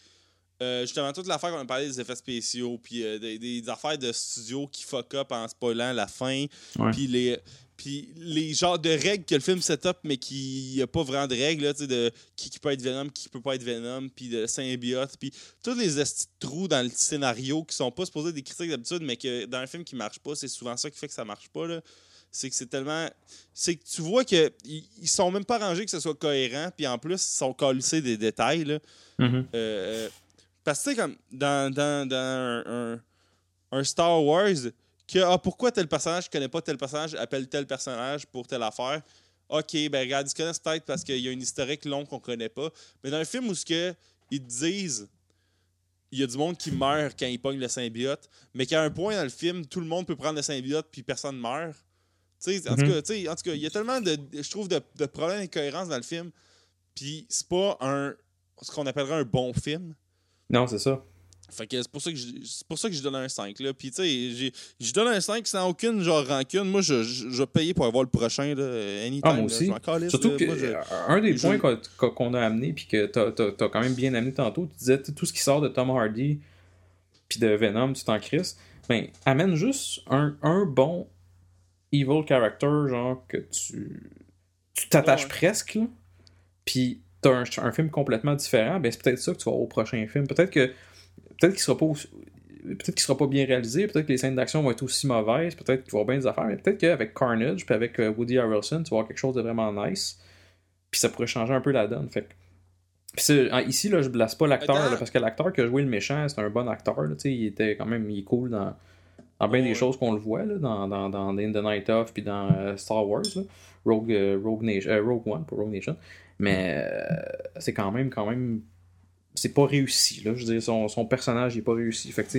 B: euh, justement, toute l'affaire qu'on a parlé des effets spéciaux, puis euh, des, affaires de studio qui fuck up en spoilant la fin, puis les, puis les genres de règles que le film set-up, mais qui n'y a pas vraiment de règles, là, de qui, qui, peut être Venom, qui peut pas être Venom, puis de symbiote, puis tous les trous dans le scénario qui sont pas supposés des critiques d'habitude, mais que dans un film qui marche pas, c'est souvent ça qui fait que ça marche pas. Là. C'est que c'est tellement. C'est que tu vois qu'ils ils sont même pas rangés que ce soit cohérent, puis en plus, ils sont calissés des détails. Là.
A: Mm-hmm.
B: Euh, parce que, tu sais, comme dans, dans, dans un, Star Wars, que ah, pourquoi tel personnage ne connaît pas tel personnage appelle tel personnage pour telle affaire? Ok, ben regarde, ils se connaissent peut-être parce qu'il y a une historique longue qu'on connaît pas. Mais dans un film où ce que ils te disent il y a du monde qui meurt quand ils pognent le symbiote, mais qu'à un point dans le film, tout le monde peut prendre le symbiote puis personne meurt. en, tout cas, en tout cas, il y a tellement de, je trouve, de, de problèmes d'incohérence dans le film. Puis c'est pas un ce qu'on appellerait un bon film.
A: Non, c'est ça.
B: Fait que c'est pour ça que je, c'est pour ça que je donne un 5 là. Puis tu sais, je donne un 5 sans aucune genre rancune. Moi je, je, je vais payer pour avoir le prochain là, anytime.
A: Ah, moi aussi. Surtout que un des points qu'on, a amené puis que t'as, as, quand même bien amené tantôt, tu disais tout ce qui sort de Tom Hardy puis de Venom, tu t'en crises. Ben, amène juste un, un bon evil character genre que tu tu t'attaches presque puis un, un film complètement différent, ben c'est peut-être ça que tu vas avoir au prochain film. Peut-être que peut-être qu'il sera pas peut-être qu'il sera pas bien réalisé, peut-être que les scènes d'action vont être aussi mauvaises, peut-être qu'il va y avoir bien des affaires, mais peut-être qu'avec Carnage puis avec euh, Woody Harrelson, tu vas avoir quelque chose de vraiment nice. Puis ça pourrait changer un peu la donne. Fait ici, là, je blesse pas l'acteur, parce que l'acteur qui a joué le méchant, c'est un bon acteur. Là, il était quand même il est cool dans, dans bien des choses qu'on le voit, là, dans, dans, dans The Night Of puis dans euh, Star Wars, Rogue, euh, Rogue, Nation, Rogue One, pour Rogue Nation. Mais c'est quand même, quand même c'est pas réussi. Là. Je veux dire, son, son personnage n'est pas réussi. Fait que,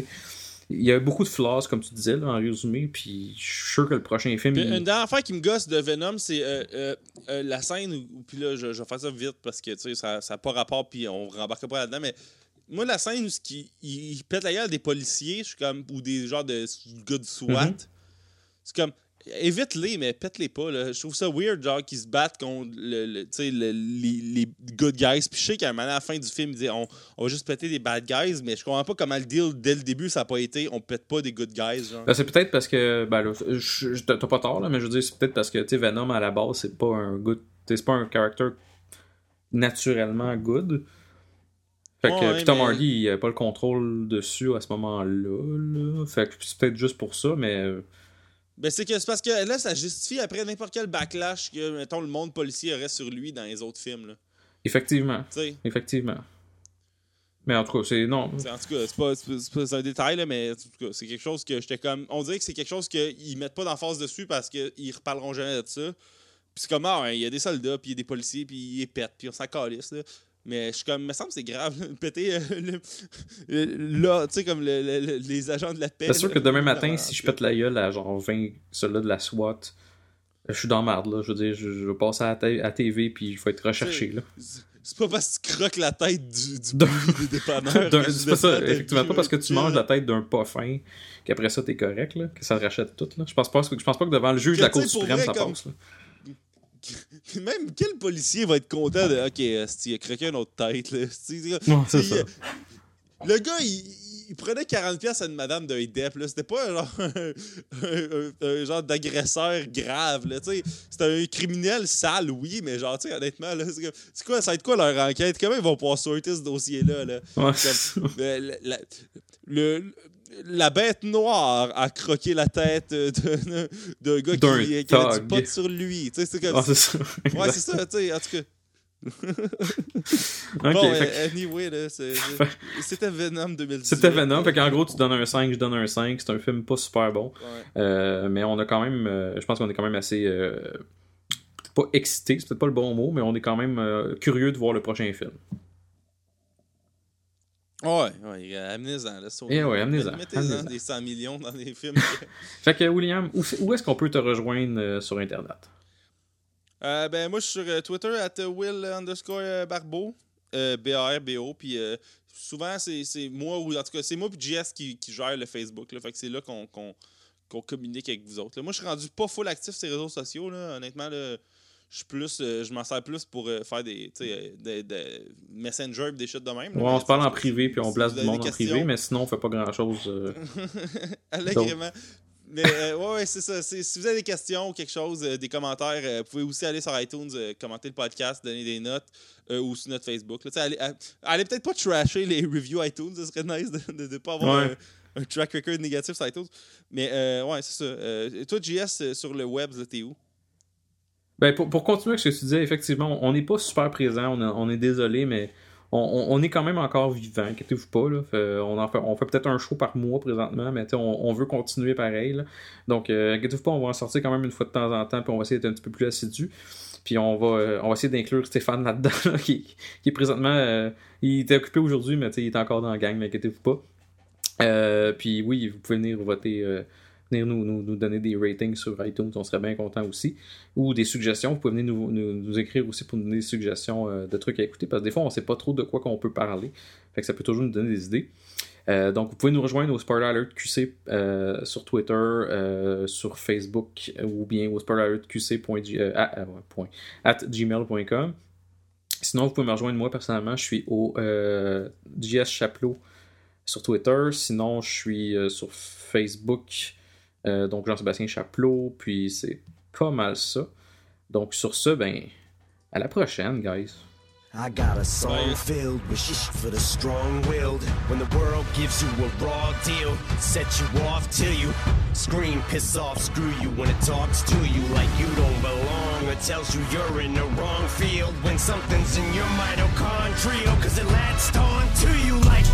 A: il y a beaucoup de flaws, comme tu disais, là, en résumé, puis je suis sûr que le prochain film.
B: Une dernière affaire qui me gosse de Venom, c'est euh, euh, euh, la scène où, puis là, je, je, vais faire ça vite parce que ça n'a pas rapport, puis on rembarque pas là-dedans, mais moi, la scène où il, il, pète la gueule des policiers, je suis comme, ou des genres de gars SWAT, mm-hmm. c'est comme, évite-les, mais pète-les pas. Là. Je trouve ça weird, genre, qu'ils se battent contre le, le, les, les, good guys. Puis je sais qu'à un moment, à la fin du film, il dit on, on, va juste péter des bad guys, mais je comprends pas comment le deal, dès le début, ça n'a pas été on pète pas des good guys. Genre.
A: Ben, c'est peut-être parce que, ben là, t'as pas tort, là, mais je veux dire, c'est peut-être parce que, tu Venom, à la base, c'est pas un good, c'est pas un character naturellement good. Fait que ouais, Tom Hardy, il a pas le contrôle dessus à ce moment-là. Là. Fait que c'est peut-être juste pour ça, mais
B: ben, c'est que c'est parce que là, ça justifie après n'importe quel backlash que, mettons, le monde policier aurait sur lui dans les autres films. Là.
A: Effectivement. Effectivement. Mais en tout cas, c'est. Non.
B: en tout cas, c'est pas, pas, un détail, là, mais en tout cas, c'est quelque chose que j'étais comme. On dirait que c'est quelque chose qu'ils mettent pas d'emphase dessus parce qu'ils reparleront jamais de ça. Puis c'est comme, ah, il y a des soldats, puis il y a des policiers, puis ils pètent, puis on s'en calisse. Là. Mais je suis comme, me semble que c'est grave, péter euh, là, tu sais, comme les agents de la paix.
A: C'est sûr que demain matin, si je pète la gueule à genre 20 soldats de la SWAT, je suis dans marde, là. Je veux dire, je, vais passer à, la TV puis il faut être recherché, là.
B: C'est pas parce que tu croques la tête du, du [LAUGHS] dépanneurs. [LAUGHS]
A: c'est pas ça, effectivement, pas parce que tu manges la tête d'un pas fin qu'après ça, t'es correct, là, que ça rachète tout. Là. Je, pense pas, je pense pas que devant le juge de la Cour suprême, ça passe. Là. [LAUGHS]
B: Même quel policier va être content de. Ok, il a croqué une autre tête. Là?
A: Non, c'est ça.
B: Le gars, il, il prenait 40$ à une madame d'un DEP. C'était pas genre [LAUGHS] un, genre d'agresseur grave. C'était un criminel sale, oui, mais genre, honnêtement, c'est quoi, ça va être quoi leur enquête? Comment ils vont pouvoir sortir ce dossier-là? Là? [LAUGHS] Euh, la, le, la bête noire a croqué la tête d'un gars qui, qui a du pot sur lui. C'est comme... c'est ça. [LAUGHS] Ouais, c'est ça, tu sais, en tout cas. [LAUGHS] bon, anyway, [LAUGHS] c'était Venom 2018.
A: C'était Venom, fait qu'en gros, tu donnes un 5, je donne un 5. C'est un film pas super bon. Euh, mais on a quand même, euh, je pense qu'on est quand même assez. Euh, pas excité, c'est peut-être pas le bon mot, mais on est quand même curieux de voir le prochain film.
B: Ouais, ouais, amenez-en.
A: Eh ouais, amenez-en.
B: Mettez-en des 100 millions dans les films. [LAUGHS]
A: fait que, William, où est-ce qu'on peut te rejoindre sur Internet?
B: Euh, ben, moi, je suis sur euh, Twitter, at Will underscore Barbeau, B-A-R-B-O. Puis souvent, c'est moi, ou en tout cas, c'est moi et JS qui, qui gère le Facebook. Là, fait que c'est là qu'on communique avec vous autres. Moi, je suis rendu pas full actif sur les réseaux sociaux. Là. Honnêtement, là, je plus je m'en sers plus pour faire des, des, des, messenger des shit de même.
A: ouais, on se parle en privé puis on place du monde en privé, mais sinon on fait pas grand chose. [LAUGHS]
B: Allègrement. Mais euh, ouais, c'est ça. Si vous avez des questions ou quelque chose, euh, des commentaires, euh, vous pouvez aussi aller sur iTunes, commenter le podcast, donner des notes ou sur notre Facebook. allez, allez peut-être pas trasher les reviews iTunes, ce serait nice de ne pas avoir un, track record négatif sur iTunes. Mais ouais, c'est ça. toi, JS, sur le web, t'es où?
A: Ben, pour, pour, continuer avec ce que tu disais, effectivement, on n'est pas super présent, on, est désolé, mais on, est quand même encore vivant, inquiétez-vous pas. Là. on, fait, on fait peut-être un show par mois présentement, mais on, veut continuer pareil. Donc, euh, inquiétez-vous pas, on va en sortir quand même une fois de temps en temps, puis on va essayer d'être un petit peu plus assidu. Puis on va, euh, on va essayer d'inclure Stéphane là-dedans, [LAUGHS] qui, qui, est présentement. Euh, il était occupé aujourd'hui, mais il est encore dans la gang, inquiétez-vous pas. puis oui, vous pouvez venir voter venir nous, nous, donner des ratings sur iTunes, on serait bien content aussi. Ou des suggestions, vous pouvez venir nous, nous, écrire aussi pour nous donner des suggestions euh, de trucs à écouter, parce que des fois, on ne sait pas trop de quoi qu'on peut parler. Fait que ça peut toujours nous donner des idées. Euh, donc, vous pouvez nous rejoindre au Spoiler Alert QC euh, sur Twitter, sur Facebook ou bien au spoileralertqc.gmail.com. Sinon, vous pouvez me rejoindre moi personnellement. Je suis au JS Chaplot sur Twitter. Sinon, je suis sur Facebook euh, donc Jean-Sébastien Chaplot, puis c'est pas mal ça. Donc sur ce, ben, à la prochaine, guys. I got a song filled with shit for the strong-willed. When the world gives you a raw deal, set you off till you scream, piss off, screw you when it talks to you like you don't belong or tells you you're in the wrong field when something's in your mitochondrial cause it latched on to you like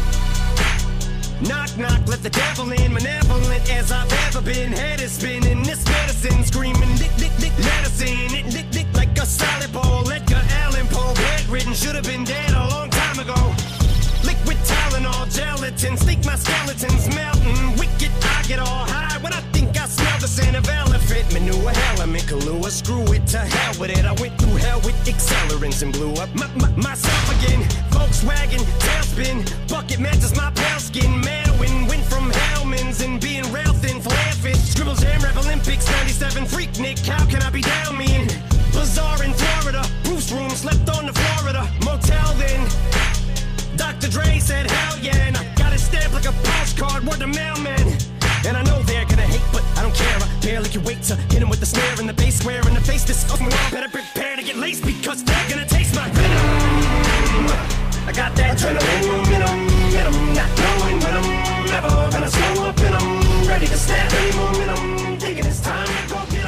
A: Knock, knock, let the devil in. Malevolent as I've ever been. Head is spinning. This medicine screaming. Dick, dick, dick, medicine. It dick, dick like a salad bowl. Edgar Allan Poe. Bedridden. Should have been dead a long time ago. Tylenol, gelatin. Sneak my skeletons melting. Wicked, I get all high when I think I smell the scent of elephant manure. Element Kahlua. Screw it to hell with it. I went through hell with accelerants and blew up my, my, myself again. Volkswagen, tailspin. Bucket matches my pale skin. Manowin went from Hellman's and being rail thin. Flaffit. Scribble Jam, Rap Olympics, 97. Freak Nick, how can I be down mean? Bazaar in Florida. Bruce room, slept on the Florida. Motel then. Dr. Dre said, hell yeah, and I got it stamp like a postcard, word to mailman. And I know they're gonna hate, but I don't care. I barely can wait to hit him with the snare and the bass square and the face. This fucking world better prepare to get laced because they're gonna taste my venom. I got that adrenaline momentum, momentum, not
C: knowing when I'm never gonna slow up and I'm ready to snap any momentum. Thinking it's time to go get.